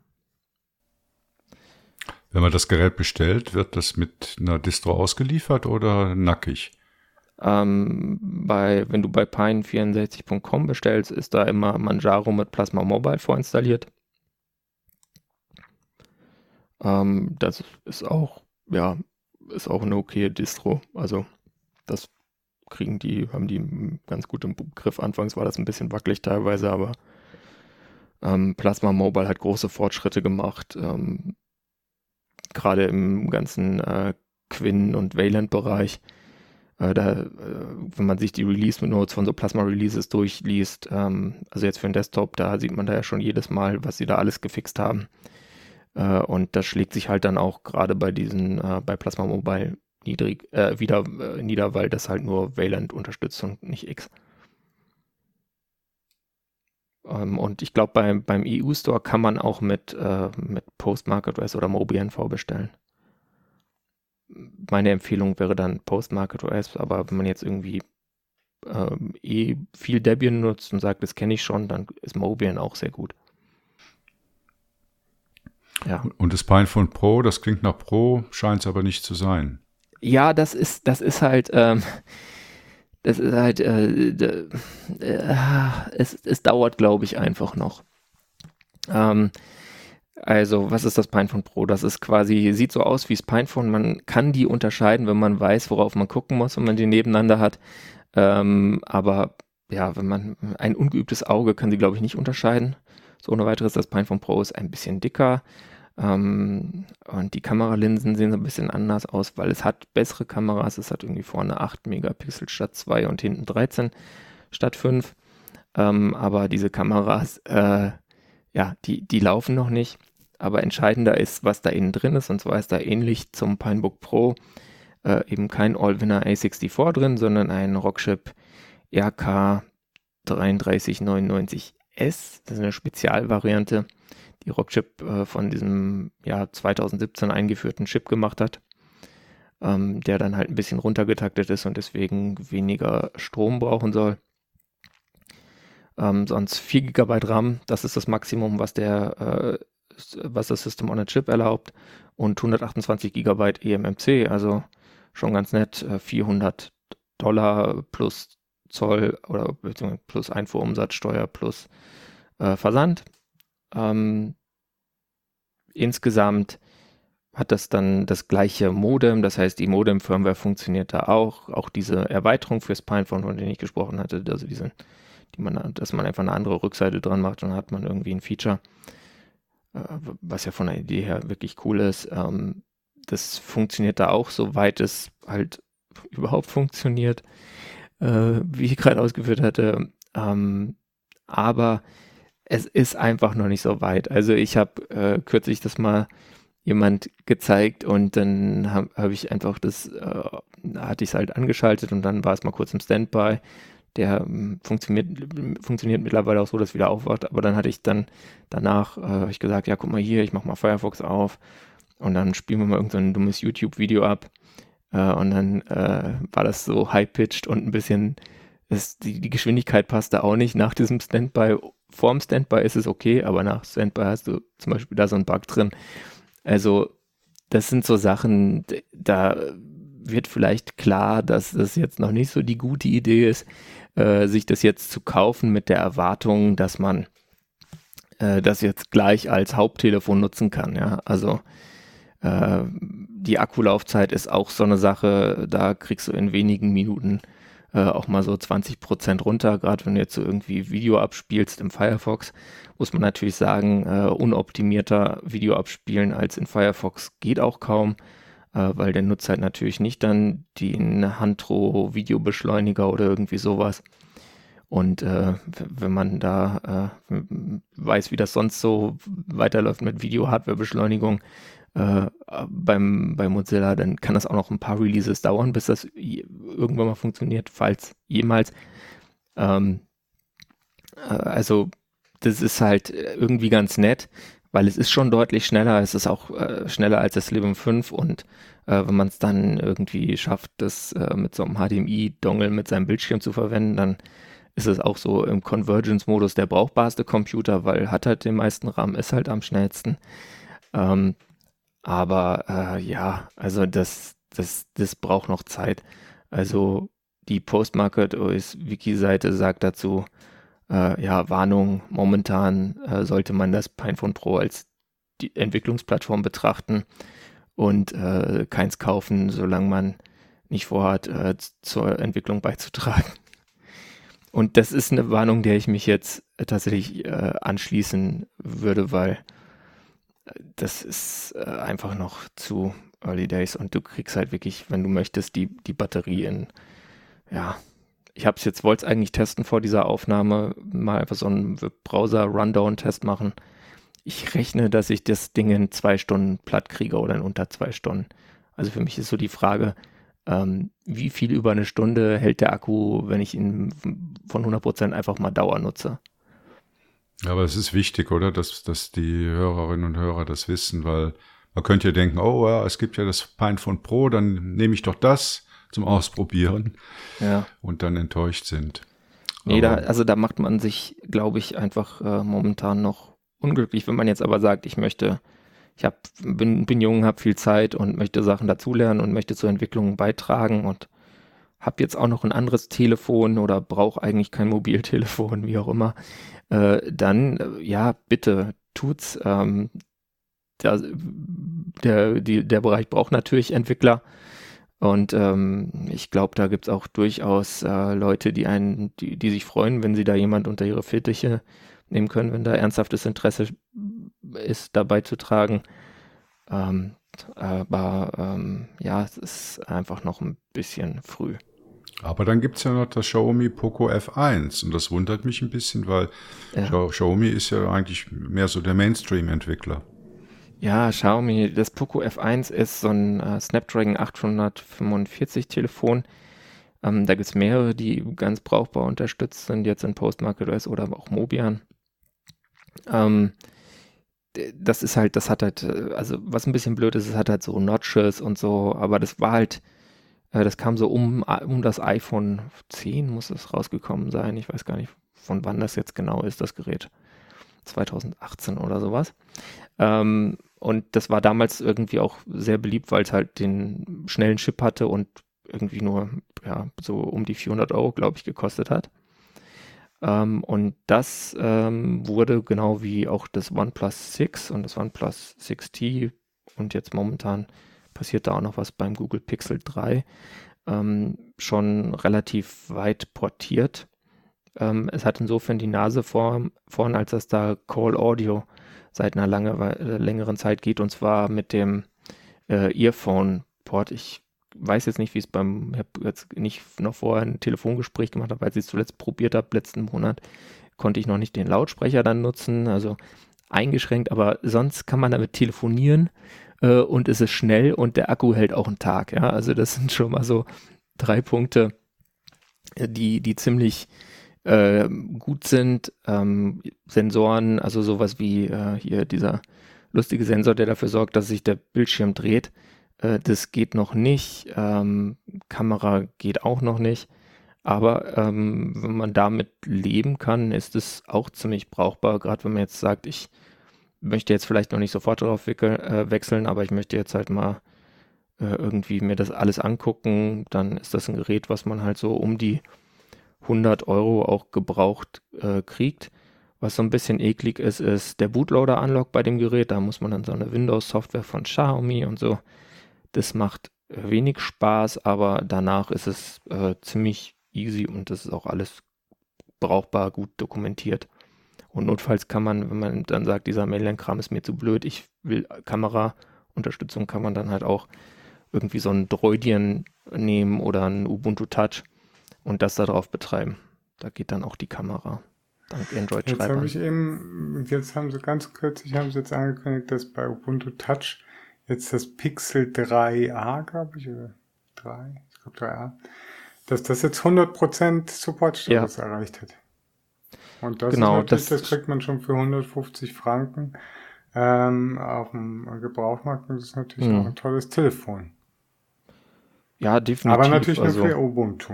Wenn man das Gerät bestellt, wird das mit einer Distro ausgeliefert oder nackig? Ähm, bei, wenn du bei pine64.com bestellst, ist da immer Manjaro mit Plasma Mobile vorinstalliert. Ähm, das ist auch, ja, ist auch eine okay Distro. Also das kriegen die, haben die ganz gut im Griff. Anfangs war das ein bisschen wackelig teilweise, aber ähm, Plasma Mobile hat große Fortschritte gemacht. Ähm, Gerade im ganzen äh, Quinn- und Wayland-Bereich äh, da, äh, wenn man sich die Release Notes von so Plasma Releases durchliest, ähm, also jetzt für den Desktop, da sieht man da ja schon jedes Mal, was sie da alles gefixt haben. Äh, und das schlägt sich halt dann auch gerade bei diesen, äh, bei Plasma Mobile niedrig, äh, wieder äh, nieder, weil das halt nur Wayland unterstützt und nicht X. Ähm, und ich glaube, beim, beim EU-Store kann man auch mit, mit Post-Market oder MobiNV bestellen meine Empfehlung wäre dann Postmarket OS, aber wenn man jetzt irgendwie ähm, eh viel Debian nutzt und sagt, das kenne ich schon, dann ist Mobian auch sehr gut. Ja. Und das Pinephone Pro, das klingt nach Pro, scheint es aber nicht zu sein. Ja, das ist, das ist halt, ähm, das ist halt, äh, äh, es, es dauert, glaube ich, einfach noch. Ähm, also, was ist das Pinephone Pro? Das ist quasi, sieht so aus wie das Pinephone. Man kann die unterscheiden, wenn man weiß, worauf man gucken muss, wenn man die nebeneinander hat. Ähm, aber ja, wenn man ein ungeübtes Auge kann sie, glaube ich, nicht unterscheiden. So ohne weiteres, das Pinephone Pro ist ein bisschen dicker. Ähm, und die Kameralinsen sehen so ein bisschen anders aus, weil es hat bessere Kameras. Es hat irgendwie vorne 8 Megapixel statt 2 und hinten 13 statt 5. Ähm, aber diese Kameras, äh, ja, die, die laufen noch nicht. Aber entscheidender ist, was da innen drin ist. Und zwar ist da ähnlich zum Pinebook Pro äh, eben kein Allwinner A64 drin, sondern ein Rockchip RK 3399S. Das ist eine Spezialvariante, die Rockchip äh, von diesem ja, 2017 eingeführten Chip gemacht hat, ähm, der dann halt ein bisschen runtergetaktet ist und deswegen weniger Strom brauchen soll. Ähm, sonst 4 GB RAM, das ist das Maximum, was der äh, was das System on a Chip erlaubt und 128 GB eMMC, also schon ganz nett, 400 äh, Dollar plus Zoll oder beziehungsweise plus Einfuhrumsatzsteuer plus äh, Versand. Ähm, insgesamt hat das dann das gleiche Modem, das heißt, die Modem-Firmware funktioniert da auch. Auch diese Erweiterung fürs Pinephone, von der ich gesprochen hatte, also diese, die man, dass man einfach eine andere Rückseite dran macht und dann hat man irgendwie ein Feature. Äh, was ja von der Idee her wirklich cool ist. Ähm, das funktioniert da auch, soweit es halt überhaupt funktioniert, äh, wie ich gerade ausgeführt hatte. Ähm, aber es ist einfach noch nicht so weit. Also ich habe äh, kürzlich das mal jemand gezeigt und dann habe hab ich einfach das, hatte ich es halt angeschaltet und dann war es mal kurz im Standby der ähm, funktioniert, funktioniert mittlerweile auch so, dass wieder aufwacht. Aber dann hatte ich dann danach, äh, ich gesagt, ja, guck mal hier, ich mache mal Firefox auf und dann spielen wir mal irgendein so dummes YouTube-Video ab. Äh, und dann äh, war das so high-pitched und ein bisschen, das, die, die Geschwindigkeit passte auch nicht. Nach diesem Standby, vorm Standby ist es okay, aber nach Standby hast du zum Beispiel da so einen Bug drin. Also, das sind so Sachen, da wird vielleicht klar, dass das jetzt noch nicht so die gute Idee ist, äh, sich das jetzt zu kaufen mit der Erwartung, dass man äh, das jetzt gleich als Haupttelefon nutzen kann. Ja, also äh, die Akkulaufzeit ist auch so eine Sache, da kriegst du in wenigen Minuten äh, auch mal so 20 Prozent runter. Gerade wenn du jetzt so irgendwie Video abspielst im Firefox, muss man natürlich sagen, äh, unoptimierter Video abspielen als in Firefox geht auch kaum äh, weil der nutzt halt natürlich nicht dann den Handro-Videobeschleuniger oder irgendwie sowas. Und äh, wenn man da äh, weiß, wie das sonst so weiterläuft mit Video-Hardware-Beschleunigung äh, beim, bei Mozilla, dann kann das auch noch ein paar Releases dauern, bis das irgendwann mal funktioniert, falls jemals. Ähm, äh, also das ist halt irgendwie ganz nett weil es ist schon deutlich schneller, es ist auch äh, schneller als das Librem 5 und äh, wenn man es dann irgendwie schafft, das äh, mit so einem HDMI-Dongle mit seinem Bildschirm zu verwenden, dann ist es auch so im Convergence-Modus der brauchbarste Computer, weil hat halt den meisten RAM, ist halt am schnellsten. Ähm, aber äh, ja, also das, das, das braucht noch Zeit. Also die Postmarket OS Wiki-Seite sagt dazu, äh, ja, Warnung, momentan äh, sollte man das Pinephone Pro als die Entwicklungsplattform betrachten und äh, keins kaufen, solange man nicht vorhat, äh, zur Entwicklung beizutragen. Und das ist eine Warnung, der ich mich jetzt tatsächlich äh, anschließen würde, weil äh, das ist einfach noch zu Early Days und du kriegst halt wirklich, wenn du möchtest, die, die Batterie in ja, ich habe es jetzt, wollte es eigentlich testen vor dieser Aufnahme, mal einfach so einen Browser-Rundown-Test machen. Ich rechne, dass ich das Ding in zwei Stunden platt kriege oder in unter zwei Stunden. Also für mich ist so die Frage, ähm, wie viel über eine Stunde hält der Akku, wenn ich ihn von 100% einfach mal Dauer nutze? Aber es ist wichtig, oder, dass, dass die Hörerinnen und Hörer das wissen, weil man könnte ja denken, oh ja, es gibt ja das Pinephone Pro, dann nehme ich doch das zum Ausprobieren ja. und dann enttäuscht sind. Nee, da, also da macht man sich, glaube ich, einfach äh, momentan noch unglücklich, wenn man jetzt aber sagt, ich möchte, ich hab, bin, bin jung, habe viel Zeit und möchte Sachen dazulernen und möchte zur Entwicklung beitragen und habe jetzt auch noch ein anderes Telefon oder brauche eigentlich kein Mobiltelefon, wie auch immer, äh, dann äh, ja, bitte tut's. Ähm, der, der, die, der Bereich braucht natürlich Entwickler. Und ähm, ich glaube, da gibt es auch durchaus äh, Leute, die einen, die, die sich freuen, wenn sie da jemand unter ihre Fittiche nehmen können, wenn da ernsthaftes Interesse ist, dabei zu tragen. Ähm, aber ähm, ja, es ist einfach noch ein bisschen früh. Aber dann gibt es ja noch das Xiaomi Poco F1 und das wundert mich ein bisschen, weil ja. Xiaomi ist ja eigentlich mehr so der Mainstream-Entwickler. Ja, Xiaomi, das Poco F1 ist so ein äh, Snapdragon 845 Telefon. Ähm, da gibt es mehrere, die ganz brauchbar unterstützt sind, jetzt in PostmarketOS oder auch Mobian. Ähm, das ist halt, das hat halt, äh, also was ein bisschen blöd ist, es hat halt so Notches und so, aber das war halt, äh, das kam so um, um das iPhone 10 muss es rausgekommen sein. Ich weiß gar nicht, von wann das jetzt genau ist, das Gerät. 2018 oder sowas. Ähm, und das war damals irgendwie auch sehr beliebt, weil es halt den schnellen Chip hatte und irgendwie nur ja, so um die 400 Euro, glaube ich, gekostet hat. Ähm, und das ähm, wurde genau wie auch das OnePlus 6 und das OnePlus 6T und jetzt momentan passiert da auch noch was beim Google Pixel 3, ähm, schon relativ weit portiert. Ähm, es hat insofern die Nase vor, vorn, als dass da Call Audio seit einer lange, längeren Zeit geht und zwar mit dem äh, Earphone-Port. Ich weiß jetzt nicht, wie es beim, ich habe jetzt nicht noch vorher ein Telefongespräch gemacht habe, weil ich es zuletzt probiert habe, letzten Monat, konnte ich noch nicht den Lautsprecher dann nutzen, also eingeschränkt, aber sonst kann man damit telefonieren äh, und es ist schnell und der Akku hält auch einen Tag, ja, also das sind schon mal so drei Punkte, die, die ziemlich äh, gut sind. Ähm, Sensoren, also sowas wie äh, hier dieser lustige Sensor, der dafür sorgt, dass sich der Bildschirm dreht. Äh, das geht noch nicht. Ähm, Kamera geht auch noch nicht. Aber ähm, wenn man damit leben kann, ist es auch ziemlich brauchbar. Gerade wenn man jetzt sagt, ich möchte jetzt vielleicht noch nicht sofort darauf äh, wechseln, aber ich möchte jetzt halt mal äh, irgendwie mir das alles angucken, dann ist das ein Gerät, was man halt so um die 100 Euro auch gebraucht äh, kriegt. Was so ein bisschen eklig ist, ist der Bootloader-Unlock bei dem Gerät. Da muss man dann so eine Windows-Software von Xiaomi und so. Das macht wenig Spaß, aber danach ist es äh, ziemlich easy und das ist auch alles brauchbar, gut dokumentiert. Und notfalls kann man, wenn man dann sagt, dieser Mainline-Kram ist mir zu blöd, ich will Kamera-Unterstützung, kann man dann halt auch irgendwie so ein Droidien nehmen oder ein Ubuntu Touch und das darauf betreiben. Da geht dann auch die Kamera. Dank Android Jetzt habe ich eben, jetzt haben sie ganz kürzlich haben sie jetzt angekündigt, dass bei Ubuntu Touch jetzt das Pixel 3a, glaube ich, oder 3, ich glaube 3a, dass das jetzt 100% Supportstatus ja. erreicht hat. Und das genau, das, das kriegt man schon für 150 Franken ähm, auf dem Gebrauchmarkt und das ist natürlich mh. auch ein tolles Telefon. Ja, definitiv. Aber natürlich also, nur für Ubuntu.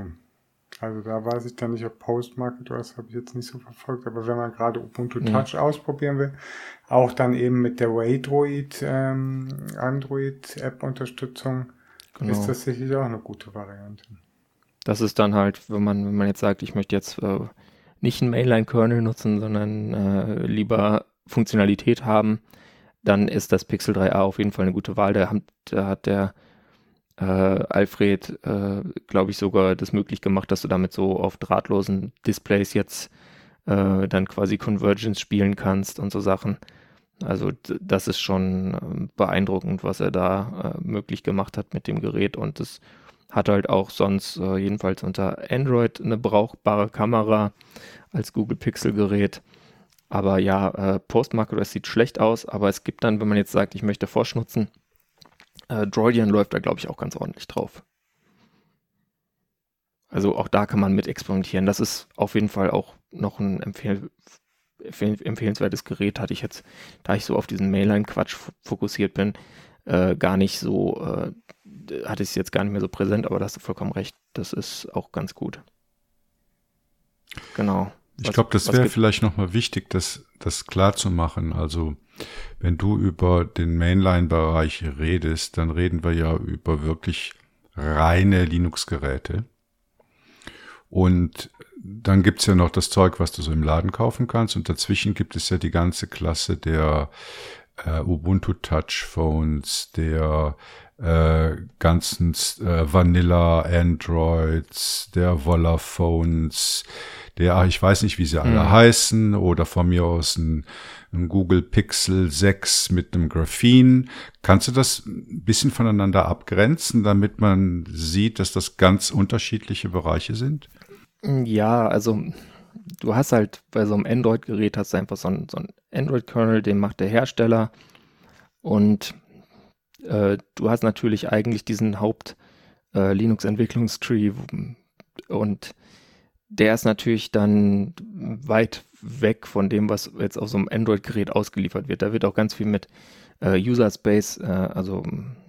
Also da weiß ich dann nicht, ob Postmarket oder das habe ich jetzt nicht so verfolgt, aber wenn man gerade Ubuntu ja. Touch ausprobieren will, auch dann eben mit der Waydroid ähm, Android App Unterstützung, genau. ist das sicherlich auch eine gute Variante. Das ist dann halt, wenn man, wenn man jetzt sagt, ich möchte jetzt äh, nicht einen Mainline-Kernel nutzen, sondern äh, lieber Funktionalität haben, dann ist das Pixel 3a auf jeden Fall eine gute Wahl. Da hat, da hat der äh, Alfred, äh, glaube ich, sogar das möglich gemacht, dass du damit so auf drahtlosen Displays jetzt äh, dann quasi Convergence spielen kannst und so Sachen. Also das ist schon ähm, beeindruckend, was er da äh, möglich gemacht hat mit dem Gerät und es hat halt auch sonst äh, jedenfalls unter Android eine brauchbare Kamera als Google Pixel Gerät. Aber ja, äh, Postmarket sieht schlecht aus, aber es gibt dann, wenn man jetzt sagt, ich möchte Forsch nutzen, äh, Droidian läuft da, glaube ich, auch ganz ordentlich drauf. Also auch da kann man mit experimentieren. Das ist auf jeden Fall auch noch ein empfehl empfehlenswertes Gerät. Hatte ich jetzt, da ich so auf diesen Mainline-Quatsch fokussiert bin, äh, gar nicht so, äh, hatte ich es jetzt gar nicht mehr so präsent, aber da hast du vollkommen recht. Das ist auch ganz gut. Genau. Ich glaube, das wäre vielleicht nochmal wichtig, das, das klar zu machen. Also, wenn du über den Mainline-Bereich redest, dann reden wir ja über wirklich reine Linux-Geräte. Und dann gibt's ja noch das Zeug, was du so im Laden kaufen kannst. Und dazwischen gibt es ja die ganze Klasse der äh, Ubuntu Touch Phones, der äh, ganzen äh, Vanilla Androids, der Volla Phones, der, ich weiß nicht, wie sie alle mhm. heißen, oder von mir aus ein, ein, Google Pixel 6 mit einem Graphene. Kannst du das ein bisschen voneinander abgrenzen, damit man sieht, dass das ganz unterschiedliche Bereiche sind? Ja, also du hast halt bei so einem Android-Gerät hast du einfach so einen, so Android-Kernel, den macht der Hersteller und äh, du hast natürlich eigentlich diesen Haupt-Linux-Entwicklungstree äh, und der ist natürlich dann weit weg von dem, was jetzt auf so einem Android-Gerät ausgeliefert wird. Da wird auch ganz viel mit äh, User Space, äh, also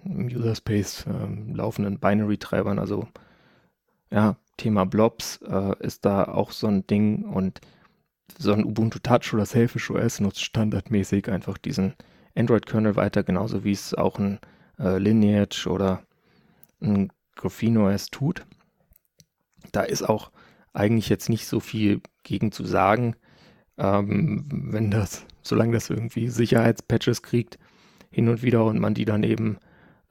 im User Space äh, laufenden Binary-Treibern, also ja, Thema Blobs äh, ist da auch so ein Ding und so ein Ubuntu Touch oder Selfish OS nutzt standardmäßig einfach diesen Android-Kernel weiter, genauso wie es auch ein äh, Lineage oder ein Graphene OS tut. Da ist auch eigentlich jetzt nicht so viel gegen zu sagen, ähm, wenn das, solange das irgendwie Sicherheitspatches kriegt, hin und wieder und man die dann eben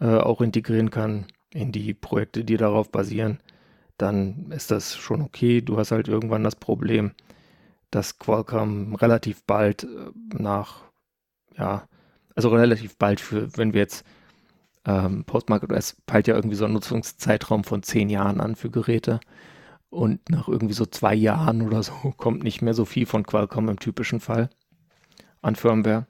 äh, auch integrieren kann in die Projekte, die darauf basieren, dann ist das schon okay. Du hast halt irgendwann das Problem, dass Qualcomm relativ bald äh, nach, ja, also relativ bald für, wenn wir jetzt ähm, Postmarket OS peilt ja irgendwie so einen Nutzungszeitraum von zehn Jahren an für Geräte. Und nach irgendwie so zwei Jahren oder so kommt nicht mehr so viel von Qualcomm im typischen Fall an Firmware.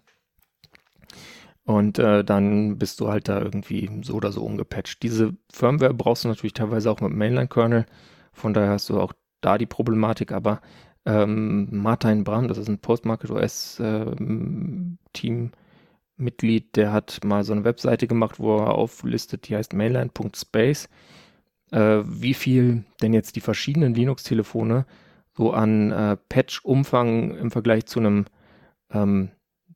Und äh, dann bist du halt da irgendwie so oder so umgepatcht. Diese Firmware brauchst du natürlich teilweise auch mit Mainline-Kernel. Von daher hast du auch da die Problematik. Aber ähm, Martin Brand, das ist ein Postmarket OS-Team, äh, Mitglied, der hat mal so eine Webseite gemacht, wo er auflistet, die heißt mainline.space, äh, wie viel denn jetzt die verschiedenen Linux-Telefone so an äh, Patch-Umfang im Vergleich zu einem ähm,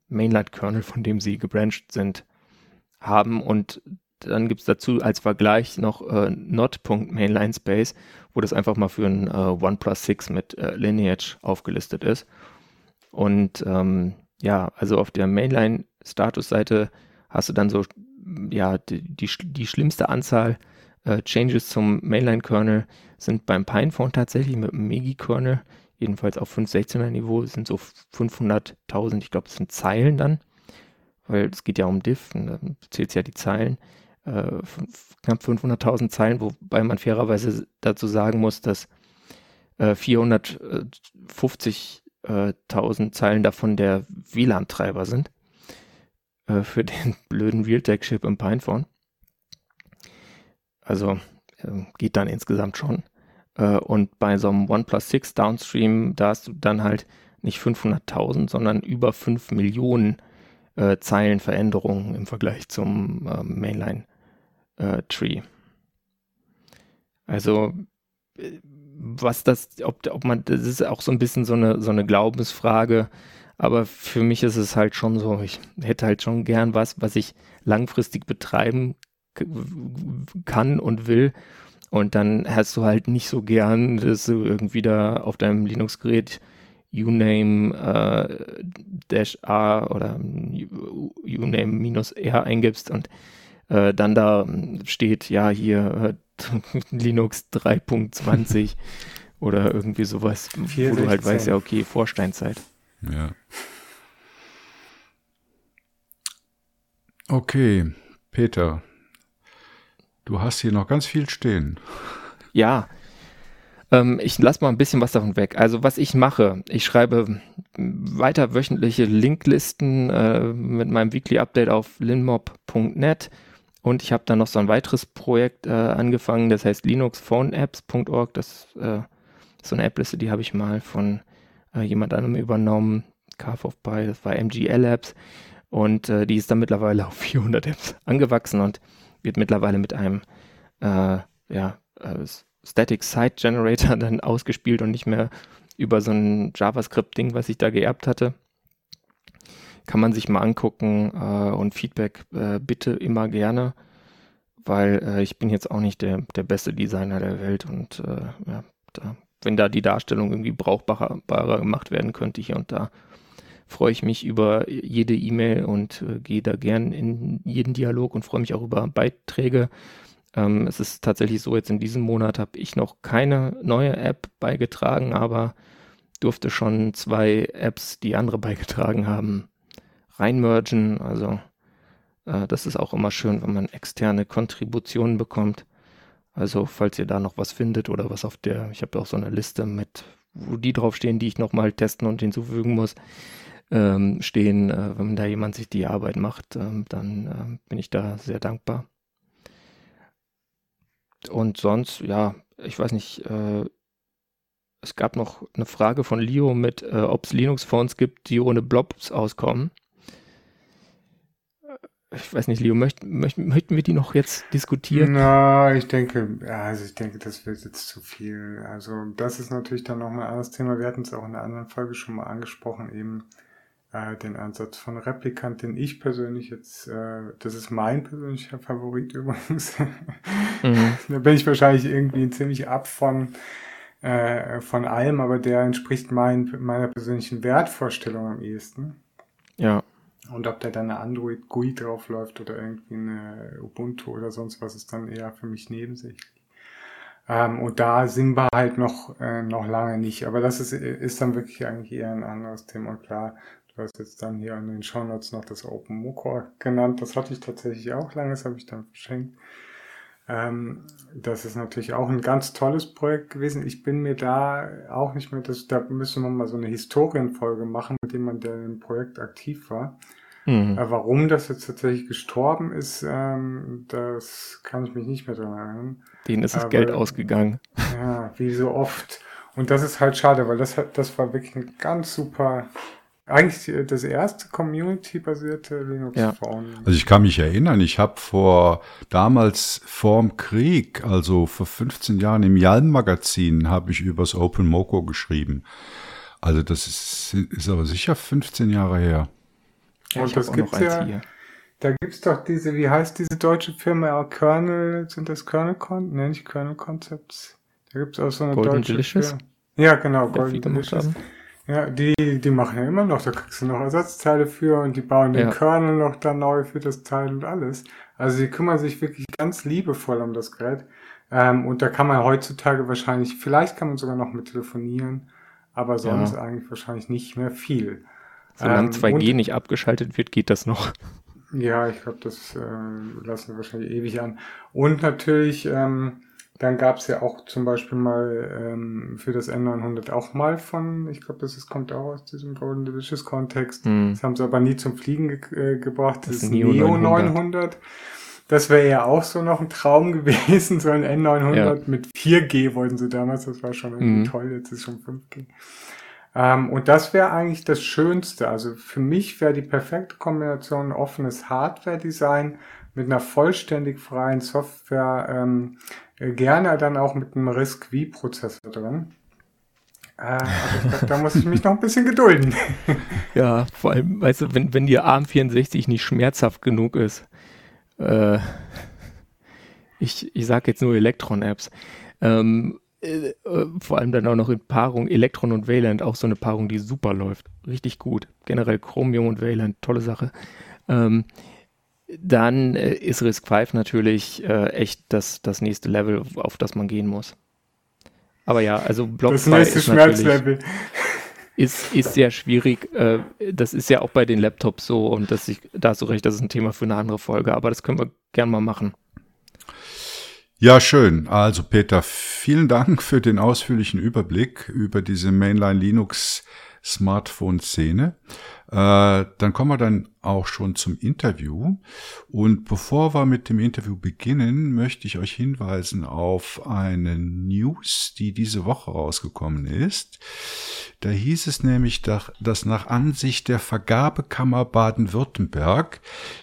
Mainline-Kernel, von dem sie gebrancht sind, haben. Und dann gibt es dazu als Vergleich noch äh, not.mainline.space, wo das einfach mal für ein äh, OnePlus 6 mit äh, Lineage aufgelistet ist. Und ähm, ja, also auf der Mainline-Status-Seite hast du dann so, ja, die, die, die schlimmste Anzahl äh, Changes zum Mainline-Kernel sind beim Pinephone tatsächlich mit dem Megi-Kernel, jedenfalls auf 5.16er Niveau, sind so 500.000, ich glaube, das sind Zeilen dann, weil es geht ja um Diff, und dann zählt ja die Zeilen, äh, knapp 500.000 Zeilen, wobei man fairerweise dazu sagen muss, dass äh, 450 1000 Zeilen davon der WLAN-Treiber sind äh, für den blöden Realtek-Chip im Pinephone. Also äh, geht dann insgesamt schon. Äh, und bei so einem OnePlus 6 Downstream, da hast du dann halt nicht 500.000, sondern über 5 Millionen äh, Zeilen Veränderungen im Vergleich zum äh, Mainline-Tree. Also was das, ob, ob man, das ist auch so ein bisschen so eine, so eine Glaubensfrage. Aber für mich ist es halt schon so, ich hätte halt schon gern was, was ich langfristig betreiben kann und will. Und dann hast du halt nicht so gern, dass du irgendwie da auf deinem Linux-Gerät uname äh, dash a oder uname minus r eingibst und äh, dann da steht, ja, hier Linux 3.20 oder irgendwie sowas, 4, wo du halt weißt, ja, okay, Vorsteinzeit. Ja. Okay, Peter, du hast hier noch ganz viel stehen. Ja, ähm, ich lasse mal ein bisschen was davon weg. Also was ich mache, ich schreibe weiter wöchentliche Linklisten äh, mit meinem Weekly Update auf linmob.net und ich habe dann noch so ein weiteres Projekt äh, angefangen, das heißt linuxphoneapps.org. Das äh, ist so eine App-Liste, die habe ich mal von äh, jemand anderem übernommen. Carve of Pi, das war MGL Apps. Und äh, die ist dann mittlerweile auf 400 Apps angewachsen und wird mittlerweile mit einem äh, ja, äh, Static Site Generator dann ausgespielt und nicht mehr über so ein JavaScript-Ding, was ich da geerbt hatte kann man sich mal angucken äh, und Feedback äh, bitte immer gerne, weil äh, ich bin jetzt auch nicht der, der beste Designer der Welt und äh, ja, da wenn da die Darstellung irgendwie brauchbarer gemacht werden könnte hier und da, freue ich mich über jede E-Mail und äh, gehe da gern in jeden Dialog und freue mich auch über Beiträge. Ähm, es ist tatsächlich so, jetzt in diesem Monat habe ich noch keine neue App beigetragen, aber durfte schon zwei Apps, die andere beigetragen haben, reinmergen. Also äh, das ist auch immer schön, wenn man externe Kontributionen bekommt. Also falls ihr da noch was findet oder was auf der, ich habe auch so eine Liste mit, wo die draufstehen, die ich nochmal testen und hinzufügen muss, ähm, stehen. Äh, wenn da jemand sich die Arbeit macht, ähm, dann äh, bin ich da sehr dankbar. Und sonst, ja, ich weiß nicht, äh, es gab noch eine Frage von Leo mit, äh, ob es Linux-Fonts gibt, die ohne Blobs auskommen. Ich weiß nicht, Leo, möcht, möcht, möchten wir die noch jetzt diskutieren? Na, ich denke, also ich denke, das wird jetzt zu viel. Also das ist natürlich dann noch ein anderes Thema. Wir hatten es auch in einer anderen Folge schon mal angesprochen, eben äh, den Ansatz von Replikant, den ich persönlich jetzt, äh, das ist mein persönlicher Favorit übrigens. Mhm. da bin ich wahrscheinlich irgendwie ziemlich ab von, äh, von allem, aber der entspricht mein, meiner persönlichen Wertvorstellung am ehesten. Ja. Und ob da dann eine Android GUI draufläuft oder irgendwie eine Ubuntu oder sonst was, ist dann eher für mich nebensächlich. Ähm, und da sind wir halt noch, äh, noch lange nicht. Aber das ist, ist dann wirklich eigentlich eher ein anderes Thema. Und klar, Du hast jetzt dann hier in den Shownotes noch das Open Mocore genannt. Das hatte ich tatsächlich auch lange, das habe ich dann verschenkt. Ähm, das ist natürlich auch ein ganz tolles Projekt gewesen. Ich bin mir da auch nicht mehr, das, da müssen wir mal so eine Historienfolge machen, mit dem man der im Projekt aktiv war. Mhm. Äh, warum das jetzt tatsächlich gestorben ist, ähm, das kann ich mich nicht mehr daran erinnern. Denen ist das Aber, Geld ausgegangen. Ja, wie so oft. Und das ist halt schade, weil das hat, das war wirklich ein ganz super eigentlich das erste Community-basierte Linux-Phone. Ja. Also ich kann mich erinnern, ich habe vor damals vorm Krieg, also vor 15 Jahren im Jalm-Magazin, habe ich übers Open Moco geschrieben. Also das ist, ist aber sicher 15 Jahre her. Ja, Und das gibt's ja. Hier. Da gibt's doch diese, wie heißt diese deutsche Firma? Kernel, sind das Kernel Con? Ne, nicht Kernel Concepts. Da gibt's auch so eine Golden deutsche Delicious? Firma. Ja, genau, Golden Delicious. Ja, die, die machen ja immer noch, da kriegst du noch Ersatzteile für und die bauen den ja. Kernel noch da neu für das Teil und alles. Also die kümmern sich wirklich ganz liebevoll um das Gerät. Ähm, und da kann man heutzutage wahrscheinlich, vielleicht kann man sogar noch mit telefonieren, aber sonst ja. eigentlich wahrscheinlich nicht mehr viel. Solange ähm, 2G nicht abgeschaltet wird, geht das noch. Ja, ich glaube, das äh, lassen wir wahrscheinlich ewig an. Und natürlich, ähm, dann gab es ja auch zum Beispiel mal ähm, für das N900 auch mal von, ich glaube, das ist, kommt auch aus diesem Golden Delicious Kontext. Mhm. Das haben sie aber nie zum Fliegen ge äh, gebracht. Das, das ist Neo, Neo 900. 900. Das wäre ja auch so noch ein Traum gewesen, so ein N900 ja. mit 4G wollten sie damals. Das war schon irgendwie mhm. toll, jetzt ist schon 5G. Ähm, und das wäre eigentlich das Schönste. Also für mich wäre die perfekte Kombination offenes Hardware-Design mit einer vollständig freien Software. Ähm, äh, gerne dann auch mit einem RISC-V-Prozessor drin. Äh, ich glaube, da muss ich mich noch ein bisschen gedulden. ja, vor allem, weißt du, wenn, wenn dir ARM64 nicht schmerzhaft genug ist, äh, ich, ich sage jetzt nur Elektron-Apps, ähm, äh, vor allem dann auch noch in Paarung Elektron und Wayland, auch so eine Paarung, die super läuft. Richtig gut. Generell Chromium und Wayland, tolle Sache. Ähm, dann äh, ist Risk 5 natürlich äh, echt das, das nächste Level, auf das man gehen muss. Aber ja, also Block das 2 ist Schmerzlevel. Ist, ist sehr schwierig. Äh, das ist ja auch bei den Laptops so und das ich, da hast du recht, das ist ein Thema für eine andere Folge, aber das können wir gern mal machen. Ja, schön. Also Peter, vielen Dank für den ausführlichen Überblick über diese Mainline Linux Smartphone-Szene. Äh, dann kommen wir dann auch schon zum Interview. Und bevor wir mit dem Interview beginnen, möchte ich euch hinweisen auf eine News, die diese Woche rausgekommen ist. Da hieß es nämlich, dass nach Ansicht der Vergabekammer Baden-Württemberg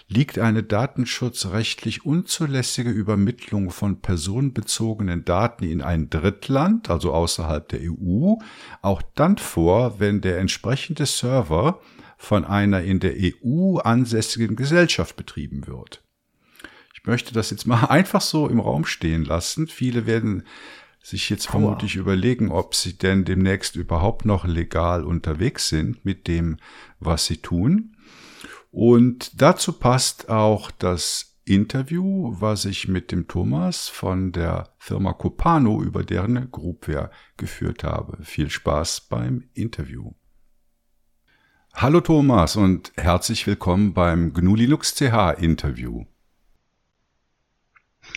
liegt eine datenschutzrechtlich unzulässige Übermittlung von personenbezogenen Daten in ein Drittland, also außerhalb der EU, auch dann vor, wenn der entsprechende Server von einer in der EU ansässigen Gesellschaft betrieben wird. Ich möchte das jetzt mal einfach so im Raum stehen lassen. Viele werden sich jetzt vermutlich oh. überlegen, ob sie denn demnächst überhaupt noch legal unterwegs sind mit dem, was sie tun. Und dazu passt auch das Interview, was ich mit dem Thomas von der Firma Copano über deren Groupware geführt habe. Viel Spaß beim Interview. Hallo Thomas und herzlich willkommen beim GNU Linux CH Interview.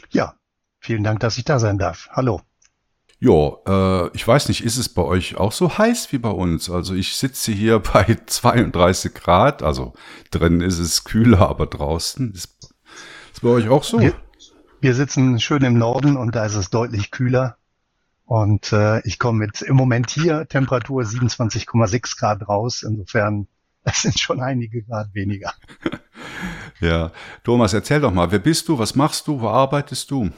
Ja, vielen Dank, dass ich da sein darf. Hallo. Ja, äh, ich weiß nicht, ist es bei euch auch so heiß wie bei uns? Also ich sitze hier bei 32 Grad, also drin ist es kühler, aber draußen ist, ist bei euch auch so? Wir, wir, sitzen schön im Norden und da ist es deutlich kühler. Und äh, ich komme mit im Moment hier Temperatur 27,6 Grad raus. Insofern, das sind schon einige Grad weniger. ja, Thomas, erzähl doch mal, wer bist du, was machst du, wo arbeitest du?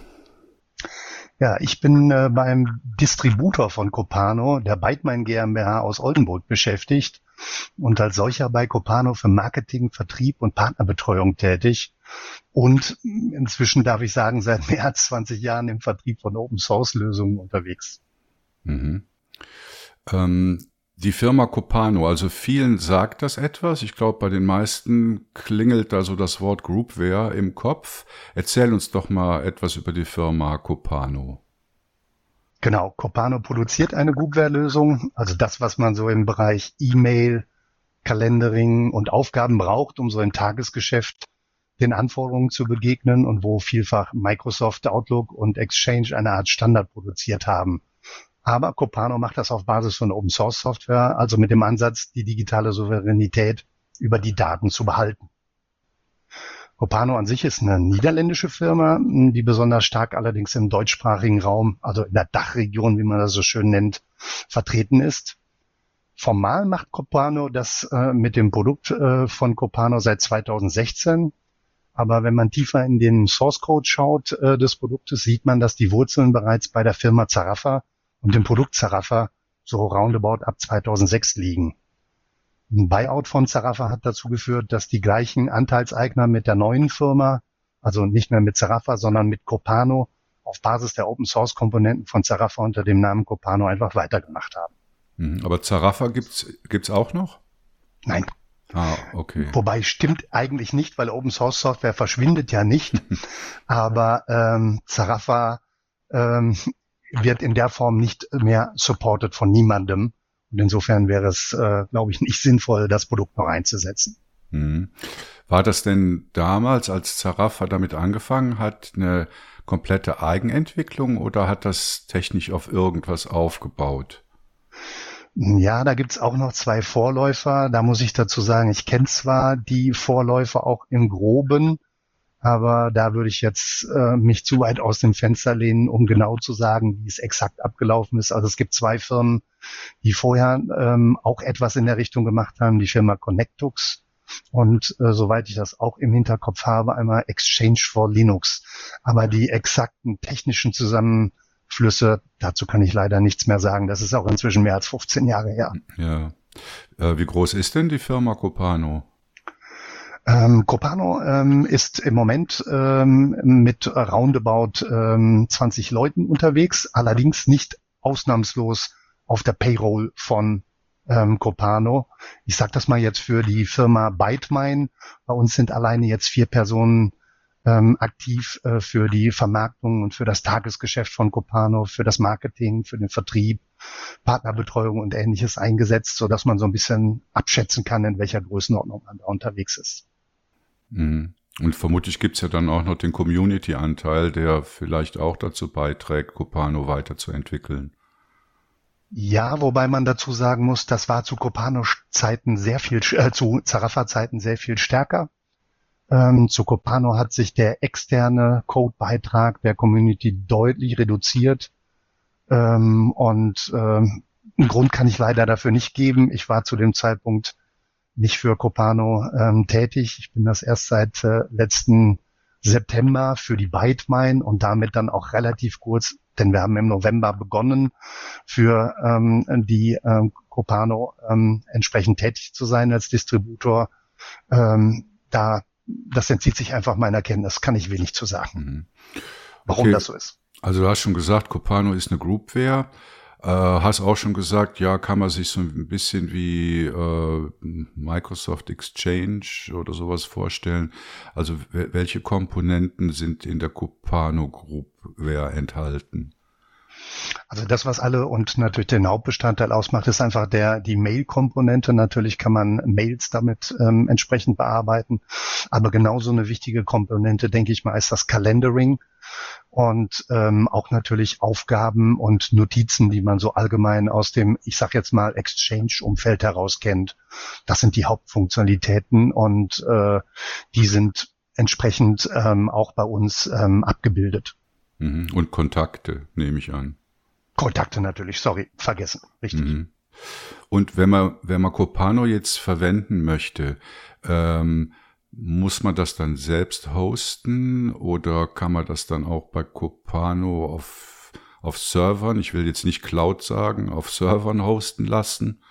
Ja, ich bin äh, beim Distributor von Copano, der Byteman GmbH aus Oldenburg beschäftigt und als solcher bei Copano für Marketing, Vertrieb und Partnerbetreuung tätig und inzwischen darf ich sagen, seit mehr als 20 Jahren im Vertrieb von Open Source Lösungen unterwegs. Mhm. Ähm, die Firma Copano, also vielen sagt das etwas. Ich glaube, bei den meisten klingelt da so das Wort Groupware im Kopf. Erzähl uns doch mal etwas über die Firma Copano. Genau, Copano produziert eine Groupware-Lösung, also das, was man so im Bereich E-Mail, Calendering und Aufgaben braucht, um so im Tagesgeschäft den Anforderungen zu begegnen und wo vielfach Microsoft Outlook und Exchange eine Art Standard produziert haben. Aber Copano macht das auf Basis von Open Source Software, also mit dem Ansatz, die digitale Souveränität über die Daten zu behalten. Copano an sich ist eine niederländische Firma, die besonders stark allerdings im deutschsprachigen Raum, also in der Dachregion, wie man das so schön nennt, vertreten ist. Formal macht Copano das äh, mit dem Produkt äh, von Copano seit 2016. Aber wenn man tiefer in den Source Code schaut äh, des Produktes, sieht man, dass die Wurzeln bereits bei der Firma Zarafa und dem Produkt Zarafa so roundabout ab 2006 liegen. Ein Buyout von Zarafa hat dazu geführt, dass die gleichen Anteilseigner mit der neuen Firma, also nicht mehr mit Zarafa, sondern mit Copano, auf Basis der Open Source Komponenten von Zarafa unter dem Namen Copano einfach weitergemacht haben. Mhm. Aber Zarafa gibt's gibt's auch noch? Nein. Ah, okay. Wobei stimmt eigentlich nicht, weil Open Source Software verschwindet ja nicht. Aber ähm, Zarafa ähm, wird in der Form nicht mehr supported von niemandem. Und insofern wäre es, äh, glaube ich, nicht sinnvoll, das Produkt noch einzusetzen. Mhm. War das denn damals, als Zarafa damit angefangen hat, eine komplette Eigenentwicklung oder hat das technisch auf irgendwas aufgebaut? Ja, da gibt's auch noch zwei Vorläufer. Da muss ich dazu sagen, ich kenne zwar die Vorläufer auch im Groben, aber da würde ich jetzt äh, mich zu weit aus dem Fenster lehnen, um genau zu sagen, wie es exakt abgelaufen ist. Also es gibt zwei Firmen, die vorher ähm, auch etwas in der Richtung gemacht haben. Die Firma Connectux und äh, soweit ich das auch im Hinterkopf habe, einmal Exchange for Linux. Aber die exakten technischen Zusammenflüsse, dazu kann ich leider nichts mehr sagen. Das ist auch inzwischen mehr als 15 Jahre her. Ja. Äh, wie groß ist denn die Firma Copano? Ähm, Copano ähm, ist im Moment ähm, mit roundabout ähm, 20 Leuten unterwegs, allerdings nicht ausnahmslos auf der Payroll von ähm, Copano. Ich sage das mal jetzt für die Firma Bytemine. Bei uns sind alleine jetzt vier Personen ähm, aktiv äh, für die Vermarktung und für das Tagesgeschäft von Copano, für das Marketing, für den Vertrieb, Partnerbetreuung und ähnliches eingesetzt, so dass man so ein bisschen abschätzen kann, in welcher Größenordnung man da unterwegs ist. Mhm. Und vermutlich gibt's ja dann auch noch den Community-Anteil, der vielleicht auch dazu beiträgt, Copano weiterzuentwickeln. Ja, wobei man dazu sagen muss, das war zu Copano-Zeiten sehr viel, äh, zu Zarafa-Zeiten sehr viel stärker. Ähm, zu Copano hat sich der externe Code-Beitrag der Community deutlich reduziert. Ähm, und ähm, einen Grund kann ich leider dafür nicht geben. Ich war zu dem Zeitpunkt nicht für Copano ähm, tätig. Ich bin das erst seit äh, letzten September für die Bytemine und damit dann auch relativ kurz, denn wir haben im November begonnen, für ähm, die ähm, Copano ähm, entsprechend tätig zu sein als Distributor. Ähm, da, das entzieht sich einfach meiner Kenntnis, kann ich wenig zu sagen. Mhm. Warum das so ist. Also du hast schon gesagt, Copano ist eine Groupware. Äh, hast auch schon gesagt, ja, kann man sich so ein bisschen wie äh, Microsoft Exchange oder sowas vorstellen. Also welche Komponenten sind in der Copano Groupware enthalten? Also das, was alle und natürlich den Hauptbestandteil ausmacht, ist einfach der die Mail-Komponente. Natürlich kann man Mails damit ähm, entsprechend bearbeiten, aber genauso eine wichtige Komponente, denke ich mal, ist das Calendaring und ähm, auch natürlich Aufgaben und Notizen, die man so allgemein aus dem, ich sag jetzt mal, Exchange-Umfeld heraus kennt. Das sind die Hauptfunktionalitäten und äh, die sind entsprechend ähm, auch bei uns ähm, abgebildet. Mhm. Und Kontakte, nehme ich an. Kontakte natürlich, sorry, vergessen, richtig. Mhm. Und wenn man, wenn man Copano jetzt verwenden möchte, ähm, muss man das dann selbst hosten oder kann man das dann auch bei Copano auf, auf Servern, ich will jetzt nicht Cloud sagen, auf Servern hosten lassen?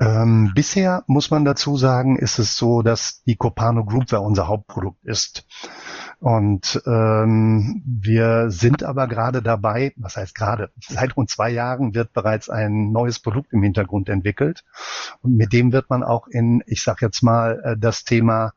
Ähm, bisher muss man dazu sagen, ist es so, dass die Copano Groupware unser Hauptprodukt ist. Und ähm, wir sind aber gerade dabei, was heißt gerade, seit rund zwei Jahren wird bereits ein neues Produkt im Hintergrund entwickelt. Und mit dem wird man auch in, ich sage jetzt mal, äh, das Thema,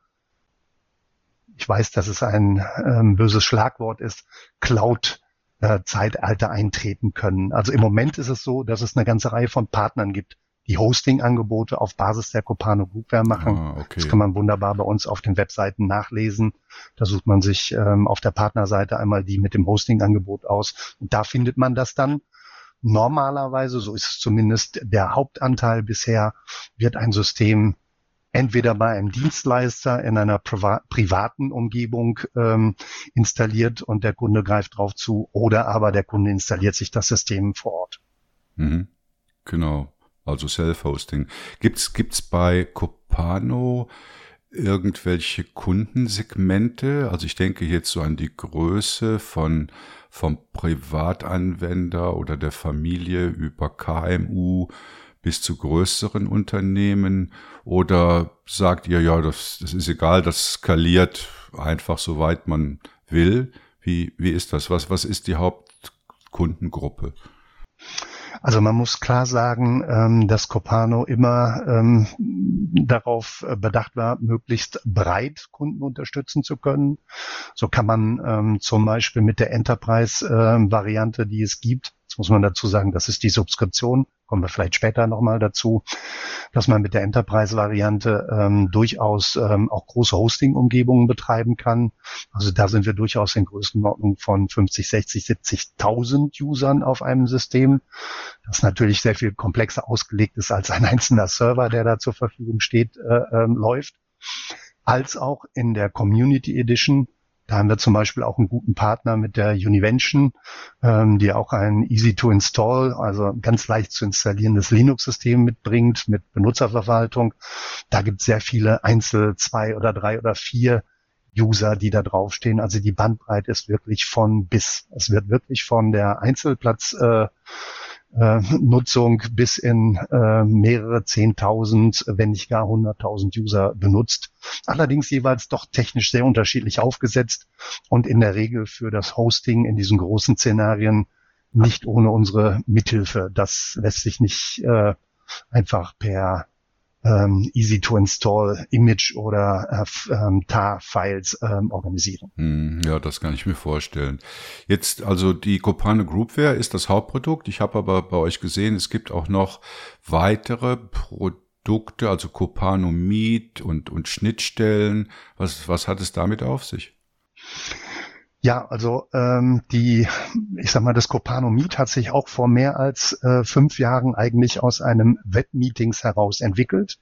ich weiß, dass es ein ähm, böses Schlagwort ist, Cloud. Äh, Zeitalter eintreten können. Also im Moment ist es so, dass es eine ganze Reihe von Partnern gibt, die Hosting-Angebote auf Basis der Copano Groupware machen. Ah, okay. Das kann man wunderbar bei uns auf den Webseiten nachlesen. Da sucht man sich ähm, auf der Partnerseite einmal die mit dem Hosting-Angebot aus und da findet man das dann. Normalerweise, so ist es zumindest der Hauptanteil bisher, wird ein System entweder bei einem Dienstleister in einer priva privaten Umgebung ähm, installiert und der Kunde greift drauf zu oder aber der Kunde installiert sich das System vor Ort. Mhm. Genau also Self-Hosting. Gibt's gibt's bei Copano irgendwelche Kundensegmente? Also ich denke jetzt so an die Größe von vom Privatanwender oder der Familie über KMU bis zu größeren Unternehmen oder sagt ihr, ja, das, das ist egal, das skaliert einfach soweit man will? Wie, wie ist das? Was, was ist die Hauptkundengruppe? Also man muss klar sagen, ähm, dass Copano immer ähm, darauf äh, bedacht war, möglichst breit Kunden unterstützen zu können. So kann man ähm, zum Beispiel mit der Enterprise-Variante, äh, die es gibt, Jetzt muss man dazu sagen, das ist die Subskription, kommen wir vielleicht später nochmal dazu, dass man mit der Enterprise-Variante ähm, durchaus ähm, auch große Hosting-Umgebungen betreiben kann. Also da sind wir durchaus in Größenordnung von 50, 60, 70.000 Usern auf einem System, das natürlich sehr viel komplexer ausgelegt ist als ein einzelner Server, der da zur Verfügung steht, äh, äh, läuft als auch in der Community Edition da haben wir zum Beispiel auch einen guten Partner mit der Univention, ähm, die auch ein easy to install, also ganz leicht zu installierendes Linux-System mitbringt mit Benutzerverwaltung. Da gibt es sehr viele Einzel-, zwei oder drei oder vier User, die da draufstehen. Also die Bandbreite ist wirklich von bis. Es wird wirklich von der Einzelplatz äh, äh, Nutzung bis in äh, mehrere Zehntausend, wenn nicht gar hunderttausend User benutzt. Allerdings jeweils doch technisch sehr unterschiedlich aufgesetzt und in der Regel für das Hosting in diesen großen Szenarien nicht ohne unsere Mithilfe. Das lässt sich nicht äh, einfach per ähm, easy to install Image oder äh, ähm, TAR-Files ähm, organisieren. Hm, ja, das kann ich mir vorstellen. Jetzt also die Copano Groupware ist das Hauptprodukt. Ich habe aber bei euch gesehen, es gibt auch noch weitere Produkte, also Copano Meet und, und Schnittstellen. Was, was hat es damit auf sich? Ja, also ähm, die, ich sag mal, das Copano Meet hat sich auch vor mehr als äh, fünf Jahren eigentlich aus einem Webmeetings heraus entwickelt.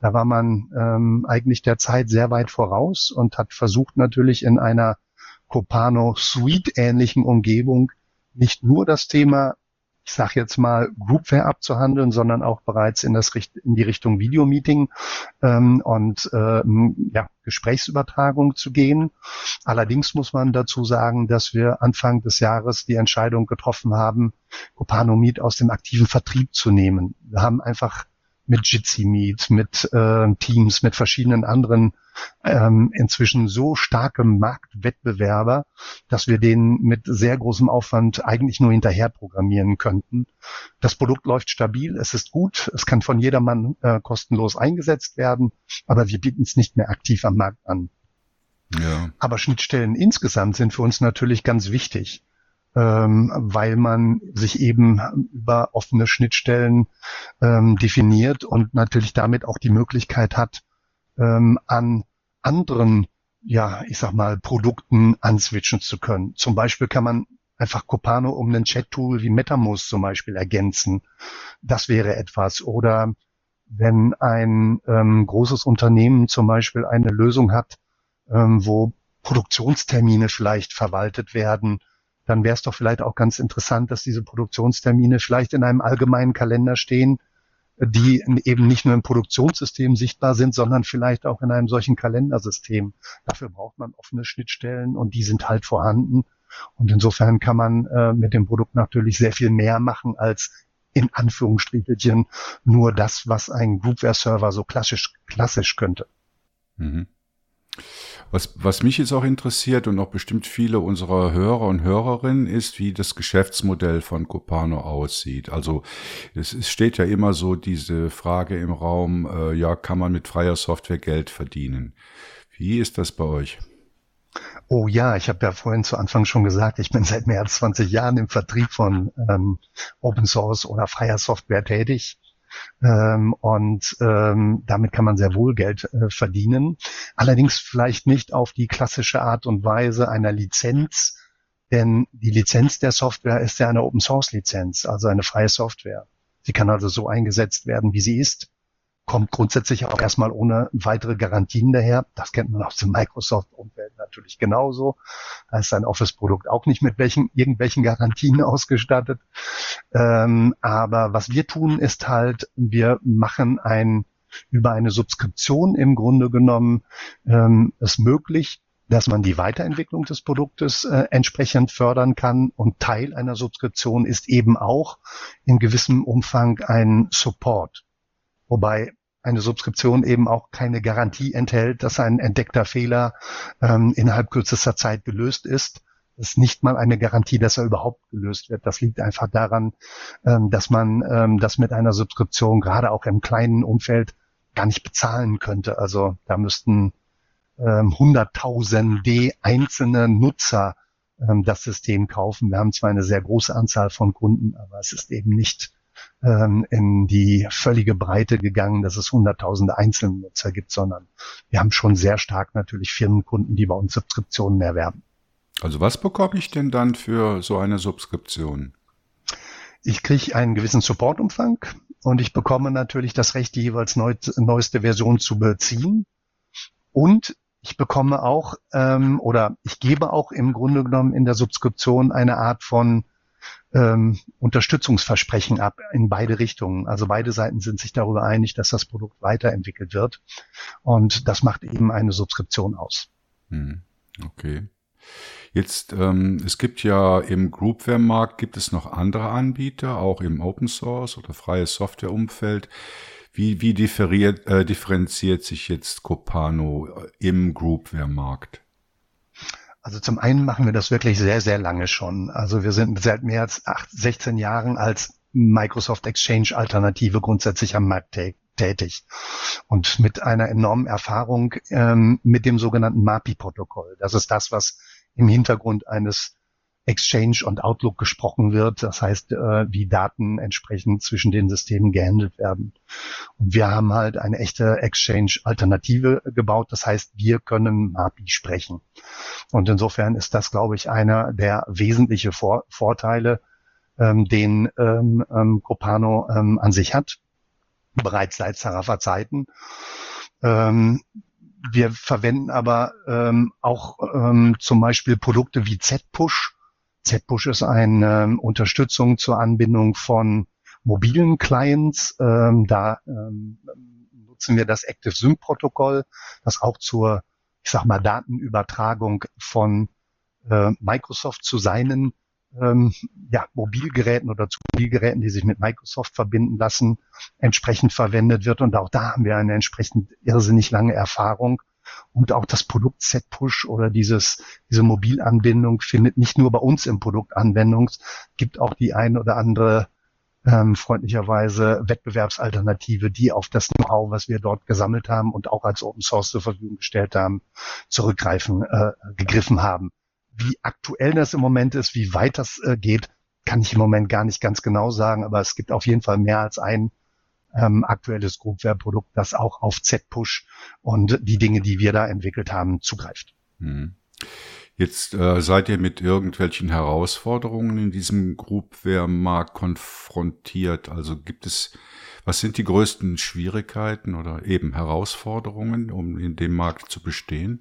Da war man ähm, eigentlich der Zeit sehr weit voraus und hat versucht natürlich in einer Copano Suite ähnlichen Umgebung nicht nur das Thema ich sage jetzt mal, Groupware abzuhandeln, sondern auch bereits in, das, in die Richtung Videomeeting ähm, und ähm, ja, Gesprächsübertragung zu gehen. Allerdings muss man dazu sagen, dass wir Anfang des Jahres die Entscheidung getroffen haben, Copano Meet aus dem aktiven Vertrieb zu nehmen. Wir haben einfach mit Jitsi Meet, mit äh, Teams, mit verschiedenen anderen ähm, inzwischen so starke Marktwettbewerber, dass wir den mit sehr großem Aufwand eigentlich nur hinterher programmieren könnten. Das Produkt läuft stabil, es ist gut, es kann von jedermann äh, kostenlos eingesetzt werden, aber wir bieten es nicht mehr aktiv am Markt an. Ja. Aber Schnittstellen insgesamt sind für uns natürlich ganz wichtig ähm, weil man sich eben über offene Schnittstellen ähm, definiert und natürlich damit auch die Möglichkeit hat, ähm, an anderen, ja, ich sag mal, Produkten answitchen zu können. Zum Beispiel kann man einfach Copano um ein Chat-Tool wie MetaMost zum Beispiel ergänzen. Das wäre etwas. Oder wenn ein ähm, großes Unternehmen zum Beispiel eine Lösung hat, ähm, wo Produktionstermine vielleicht verwaltet werden dann wäre es doch vielleicht auch ganz interessant, dass diese Produktionstermine vielleicht in einem allgemeinen Kalender stehen, die eben nicht nur im Produktionssystem sichtbar sind, sondern vielleicht auch in einem solchen Kalendersystem. Dafür braucht man offene Schnittstellen und die sind halt vorhanden. Und insofern kann man äh, mit dem Produkt natürlich sehr viel mehr machen als in Anführungsstrichelchen nur das, was ein Groupware-Server so klassisch, klassisch könnte. Mhm. Was, was mich jetzt auch interessiert und auch bestimmt viele unserer Hörer und Hörerinnen ist, wie das Geschäftsmodell von Copano aussieht. Also es, es steht ja immer so diese Frage im Raum, äh, ja, kann man mit freier Software Geld verdienen? Wie ist das bei euch? Oh ja, ich habe ja vorhin zu Anfang schon gesagt, ich bin seit mehr als 20 Jahren im Vertrieb von ähm, Open Source oder freier Software tätig. Ähm, und ähm, damit kann man sehr wohl Geld äh, verdienen. Allerdings vielleicht nicht auf die klassische Art und Weise einer Lizenz, denn die Lizenz der Software ist ja eine Open Source Lizenz, also eine freie Software. Sie kann also so eingesetzt werden, wie sie ist kommt grundsätzlich auch erstmal ohne weitere Garantien daher. Das kennt man aus dem Microsoft-Umfeld natürlich genauso. Da ist ein Office-Produkt auch nicht mit welchen, irgendwelchen Garantien ausgestattet. Ähm, aber was wir tun, ist halt, wir machen ein über eine Subskription im Grunde genommen ähm, es möglich, dass man die Weiterentwicklung des Produktes äh, entsprechend fördern kann. Und Teil einer Subskription ist eben auch in gewissem Umfang ein Support. Wobei eine Subskription eben auch keine Garantie enthält, dass ein entdeckter Fehler ähm, innerhalb kürzester Zeit gelöst ist. Das ist nicht mal eine Garantie, dass er überhaupt gelöst wird. Das liegt einfach daran, ähm, dass man ähm, das mit einer Subskription gerade auch im kleinen Umfeld gar nicht bezahlen könnte. Also da müssten ähm, hunderttausende einzelne Nutzer ähm, das System kaufen. Wir haben zwar eine sehr große Anzahl von Kunden, aber es ist eben nicht ähm, in die völlige Breite gegangen, dass es hunderttausende Einzelnutzer gibt, sondern wir haben schon sehr stark natürlich Firmenkunden, die bei uns Subskriptionen erwerben. Also was bekomme ich denn dann für so eine Subskription? Ich kriege einen gewissen Supportumfang und ich bekomme natürlich das Recht, die jeweils neu, neueste Version zu beziehen. Und ich bekomme auch ähm, oder ich gebe auch im Grunde genommen in der Subskription eine Art von ähm, Unterstützungsversprechen ab in beide Richtungen. Also beide Seiten sind sich darüber einig, dass das Produkt weiterentwickelt wird. Und das macht eben eine Subskription aus. Hm, okay. Jetzt, ähm, es gibt ja im Groupware-Markt gibt es noch andere Anbieter, auch im Open Source oder freie Software-Umfeld. Wie, wie differiert, äh, differenziert sich jetzt Copano äh, im Groupware-Markt? Also zum einen machen wir das wirklich sehr, sehr lange schon. Also wir sind seit mehr als acht, 16 Jahren als Microsoft Exchange Alternative grundsätzlich am Markt tätig und mit einer enormen Erfahrung ähm, mit dem sogenannten MAPI-Protokoll. Das ist das, was im Hintergrund eines Exchange und Outlook gesprochen wird. Das heißt, äh, wie Daten entsprechend zwischen den Systemen gehandelt werden. Und wir haben halt eine echte Exchange-Alternative gebaut. Das heißt, wir können MAPI sprechen. Und insofern ist das, glaube ich, einer der wesentlichen Vor Vorteile, ähm, den ähm, ähm, Copano ähm, an sich hat, bereits seit Sarafa Zeiten. Ähm, wir verwenden aber ähm, auch ähm, zum Beispiel Produkte wie Z-Push, Z-Push ist eine ähm, Unterstützung zur Anbindung von mobilen Clients. Ähm, da ähm, nutzen wir das Active Sync Protokoll, das auch zur, ich sag mal, Datenübertragung von äh, Microsoft zu seinen ähm, ja, Mobilgeräten oder zu Mobilgeräten, die sich mit Microsoft verbinden lassen, entsprechend verwendet wird. Und auch da haben wir eine entsprechend irrsinnig lange Erfahrung. Und auch das Produkt Z-Push oder dieses, diese Mobilanbindung findet nicht nur bei uns im Produkt Anwendung, gibt auch die ein oder andere ähm, freundlicherweise Wettbewerbsalternative, die auf das Know-how, was wir dort gesammelt haben und auch als Open Source zur Verfügung gestellt haben, zurückgreifen, äh, gegriffen haben. Wie aktuell das im Moment ist, wie weit das äh, geht, kann ich im Moment gar nicht ganz genau sagen, aber es gibt auf jeden Fall mehr als ein ähm, aktuelles Groupware-Produkt, das auch auf Z-Push und die Dinge, die wir da entwickelt haben, zugreift. Hm. Jetzt äh, seid ihr mit irgendwelchen Herausforderungen in diesem Groupware-Markt konfrontiert. Also gibt es, was sind die größten Schwierigkeiten oder eben Herausforderungen, um in dem Markt zu bestehen?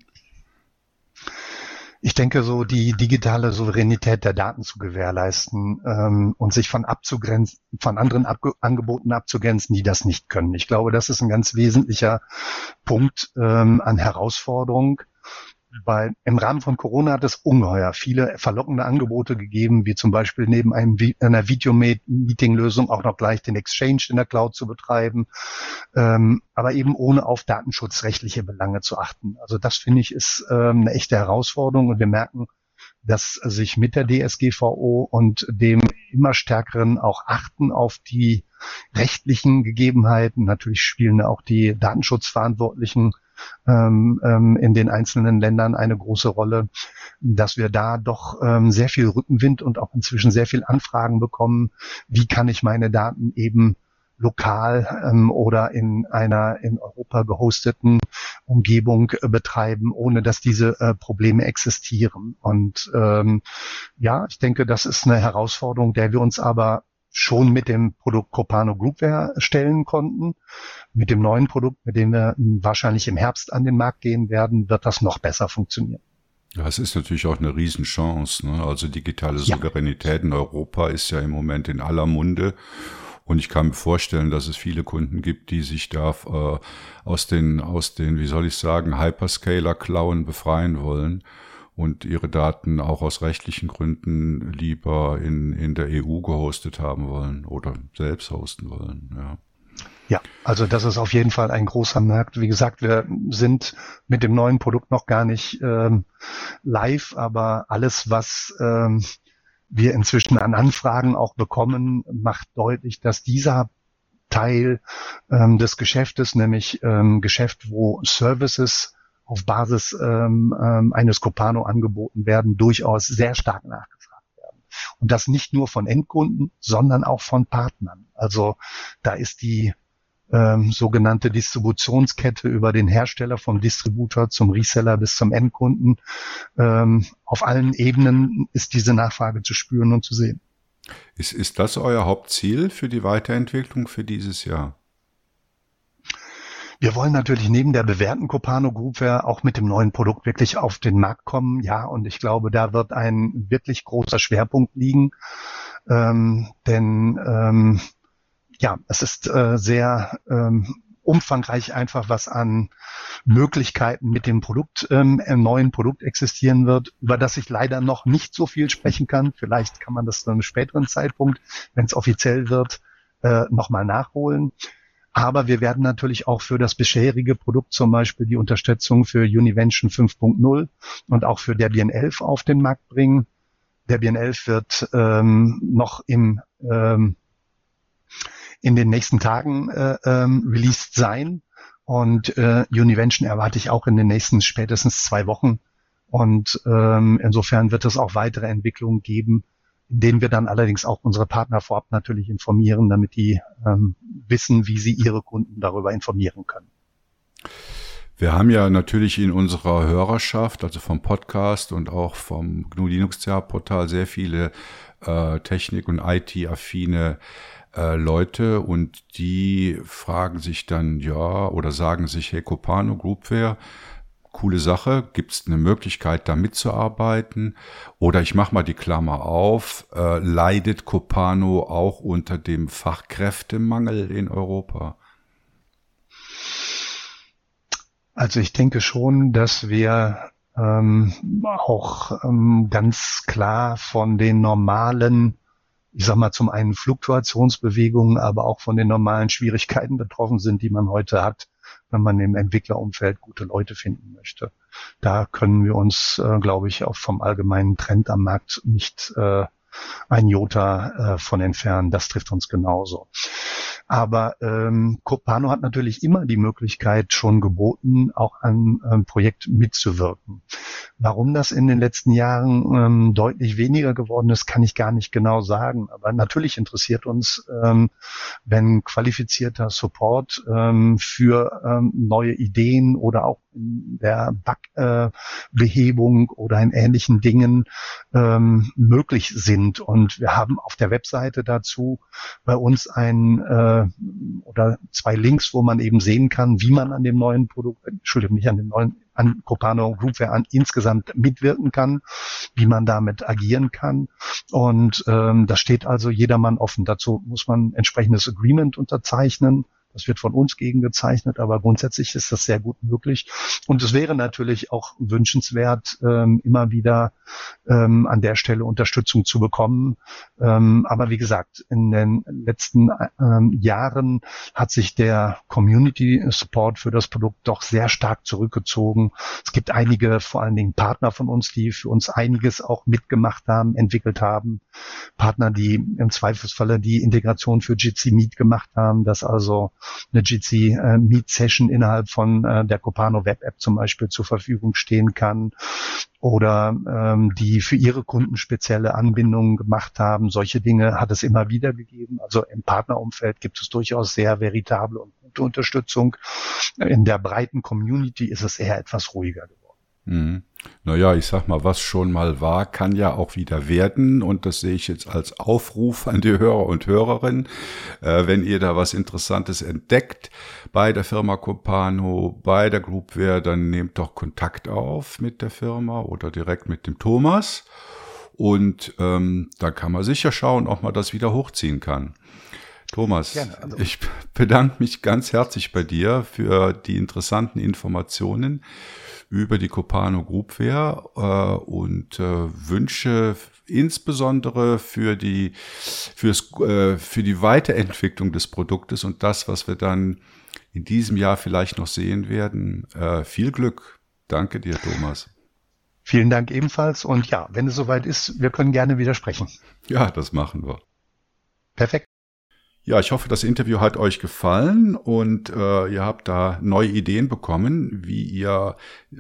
Ich denke, so die digitale Souveränität der Daten zu gewährleisten ähm, und sich von abzugrenzen, von anderen Ab Angeboten abzugrenzen, die das nicht können. Ich glaube, das ist ein ganz wesentlicher Punkt ähm, an Herausforderung bei, im Rahmen von Corona hat es ungeheuer viele verlockende Angebote gegeben, wie zum Beispiel neben einem, einer Video-Meeting-Lösung auch noch gleich den Exchange in der Cloud zu betreiben, ähm, aber eben ohne auf datenschutzrechtliche Belange zu achten. Also das finde ich ist ähm, eine echte Herausforderung und wir merken, dass sich mit der DSGVO und dem immer stärkeren auch Achten auf die rechtlichen Gegebenheiten, natürlich spielen auch die Datenschutzverantwortlichen ähm, ähm, in den einzelnen Ländern eine große Rolle, dass wir da doch ähm, sehr viel Rückenwind und auch inzwischen sehr viel Anfragen bekommen. Wie kann ich meine Daten eben lokal ähm, oder in einer in Europa gehosteten Umgebung äh, betreiben, ohne dass diese äh, Probleme existieren. Und ähm, ja, ich denke, das ist eine Herausforderung, der wir uns aber schon mit dem Produkt Copano Groupware stellen konnten. Mit dem neuen Produkt, mit dem wir wahrscheinlich im Herbst an den Markt gehen werden, wird das noch besser funktionieren. Ja, es ist natürlich auch eine Riesenchance. Ne? Also digitale Souveränität ja. in Europa ist ja im Moment in aller Munde. Und ich kann mir vorstellen, dass es viele Kunden gibt, die sich da äh, aus den, aus den, wie soll ich sagen, Hyperscaler-Klauen befreien wollen und ihre Daten auch aus rechtlichen Gründen lieber in, in der EU gehostet haben wollen oder selbst hosten wollen. Ja. Ja, also das ist auf jeden Fall ein großer Markt. Wie gesagt, wir sind mit dem neuen Produkt noch gar nicht ähm, live, aber alles, was ähm, wir inzwischen an Anfragen auch bekommen, macht deutlich, dass dieser Teil ähm, des Geschäftes, nämlich ähm, Geschäft, wo Services auf Basis ähm, ähm, eines Copano angeboten werden, durchaus sehr stark nachgefragt werden. Und das nicht nur von Endkunden, sondern auch von Partnern. Also da ist die ähm, sogenannte Distributionskette über den Hersteller vom Distributor zum Reseller bis zum Endkunden. Ähm, auf allen Ebenen ist diese Nachfrage zu spüren und zu sehen. Ist, ist das euer Hauptziel für die Weiterentwicklung für dieses Jahr? Wir wollen natürlich neben der bewährten Copano Groupware auch mit dem neuen Produkt wirklich auf den Markt kommen. Ja, und ich glaube, da wird ein wirklich großer Schwerpunkt liegen. Ähm, denn ähm, ja, es ist äh, sehr ähm, umfangreich einfach, was an Möglichkeiten mit dem Produkt, ähm, im neuen Produkt existieren wird, über das ich leider noch nicht so viel sprechen kann. Vielleicht kann man das zu einem späteren Zeitpunkt, wenn es offiziell wird, äh, nochmal nachholen. Aber wir werden natürlich auch für das bisherige Produkt zum Beispiel die Unterstützung für Univention 5.0 und auch für Debian 11 auf den Markt bringen. Debian 11 wird ähm, noch im, ähm, in den nächsten Tagen äh, ähm, released sein. Und äh, Univention erwarte ich auch in den nächsten spätestens zwei Wochen. Und ähm, insofern wird es auch weitere Entwicklungen geben, in denen wir dann allerdings auch unsere Partner vorab natürlich informieren, damit die ähm, wissen, wie sie ihre Kunden darüber informieren können. Wir haben ja natürlich in unserer Hörerschaft, also vom Podcast und auch vom GNU Linux Portal sehr viele äh, Technik- und IT-affine äh, Leute und die fragen sich dann, ja, oder sagen sich, hey, Copano Groupware, coole Sache, gibt es eine Möglichkeit, da mitzuarbeiten? Oder ich mache mal die Klammer auf, äh, leidet Copano auch unter dem Fachkräftemangel in Europa? Also ich denke schon, dass wir ähm, auch ähm, ganz klar von den normalen, ich sag mal zum einen Fluktuationsbewegungen, aber auch von den normalen Schwierigkeiten betroffen sind, die man heute hat, wenn man im Entwicklerumfeld gute Leute finden möchte. Da können wir uns, äh, glaube ich, auch vom allgemeinen Trend am Markt nicht äh, ein Jota äh, von entfernen. Das trifft uns genauso. Aber ähm, Copano hat natürlich immer die Möglichkeit schon geboten, auch an einem Projekt mitzuwirken. Warum das in den letzten Jahren ähm, deutlich weniger geworden ist, kann ich gar nicht genau sagen. Aber natürlich interessiert uns, ähm, wenn qualifizierter Support ähm, für ähm, neue Ideen oder auch in der Bugbehebung äh, oder in ähnlichen Dingen ähm, möglich sind. Und wir haben auf der Webseite dazu bei uns ein äh, äh, oder zwei Links, wo man eben sehen kann, wie man an dem neuen Produkt, Entschuldigung, nicht an dem neuen, an Copano Groupware an, insgesamt mitwirken kann, wie man damit agieren kann. Und ähm, da steht also jedermann offen. Dazu muss man entsprechendes Agreement unterzeichnen. Das wird von uns gegengezeichnet, aber grundsätzlich ist das sehr gut möglich. Und es wäre natürlich auch wünschenswert, ähm, immer wieder ähm, an der Stelle Unterstützung zu bekommen. Ähm, aber wie gesagt, in den letzten ähm, Jahren hat sich der Community Support für das Produkt doch sehr stark zurückgezogen. Es gibt einige, vor allen Dingen Partner von uns, die für uns einiges auch mitgemacht haben, entwickelt haben. Partner, die im Zweifelsfalle die Integration für Jitsi Meet gemacht haben, dass also eine Jitsi äh, Meet Session innerhalb von äh, der Copano Web App zum Beispiel zur Verfügung stehen kann oder ähm, die für ihre Kunden spezielle Anbindungen gemacht haben. Solche Dinge hat es immer wieder gegeben. Also im Partnerumfeld gibt es durchaus sehr veritable und gute Unterstützung. In der breiten Community ist es eher etwas ruhiger geworden. Mhm. Naja, ich sag mal, was schon mal war, kann ja auch wieder werden. Und das sehe ich jetzt als Aufruf an die Hörer und Hörerinnen. Äh, wenn ihr da was Interessantes entdeckt bei der Firma Copano, bei der Groupware, dann nehmt doch Kontakt auf mit der Firma oder direkt mit dem Thomas. Und ähm, da kann man sicher schauen, ob man das wieder hochziehen kann. Thomas, Gerne, also. ich bedanke mich ganz herzlich bei dir für die interessanten Informationen über die Copano Groupware äh, und äh, wünsche insbesondere für die, fürs, äh, für die Weiterentwicklung des Produktes und das, was wir dann in diesem Jahr vielleicht noch sehen werden, äh, viel Glück. Danke dir, Thomas. Vielen Dank ebenfalls. Und ja, wenn es soweit ist, wir können gerne widersprechen. Ja, das machen wir. Perfekt. Ja, ich hoffe, das Interview hat euch gefallen und äh, ihr habt da neue Ideen bekommen, wie ihr äh,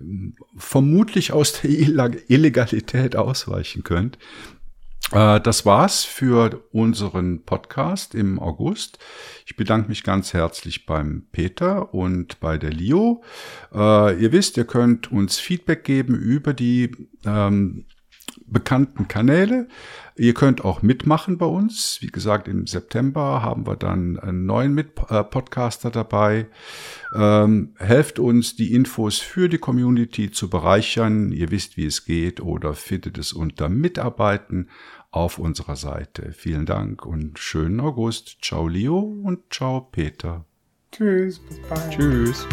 vermutlich aus der Illegalität ausweichen könnt. Äh, das war's für unseren Podcast im August. Ich bedanke mich ganz herzlich beim Peter und bei der Leo. Äh, ihr wisst, ihr könnt uns Feedback geben über die ähm, bekannten Kanäle. Ihr könnt auch mitmachen bei uns. Wie gesagt, im September haben wir dann einen neuen Mit äh, Podcaster dabei. Ähm, helft uns, die Infos für die Community zu bereichern. Ihr wisst, wie es geht oder findet es unter Mitarbeiten auf unserer Seite. Vielen Dank und schönen August. Ciao Leo und ciao Peter. Tschüss, bis bald. Tschüss.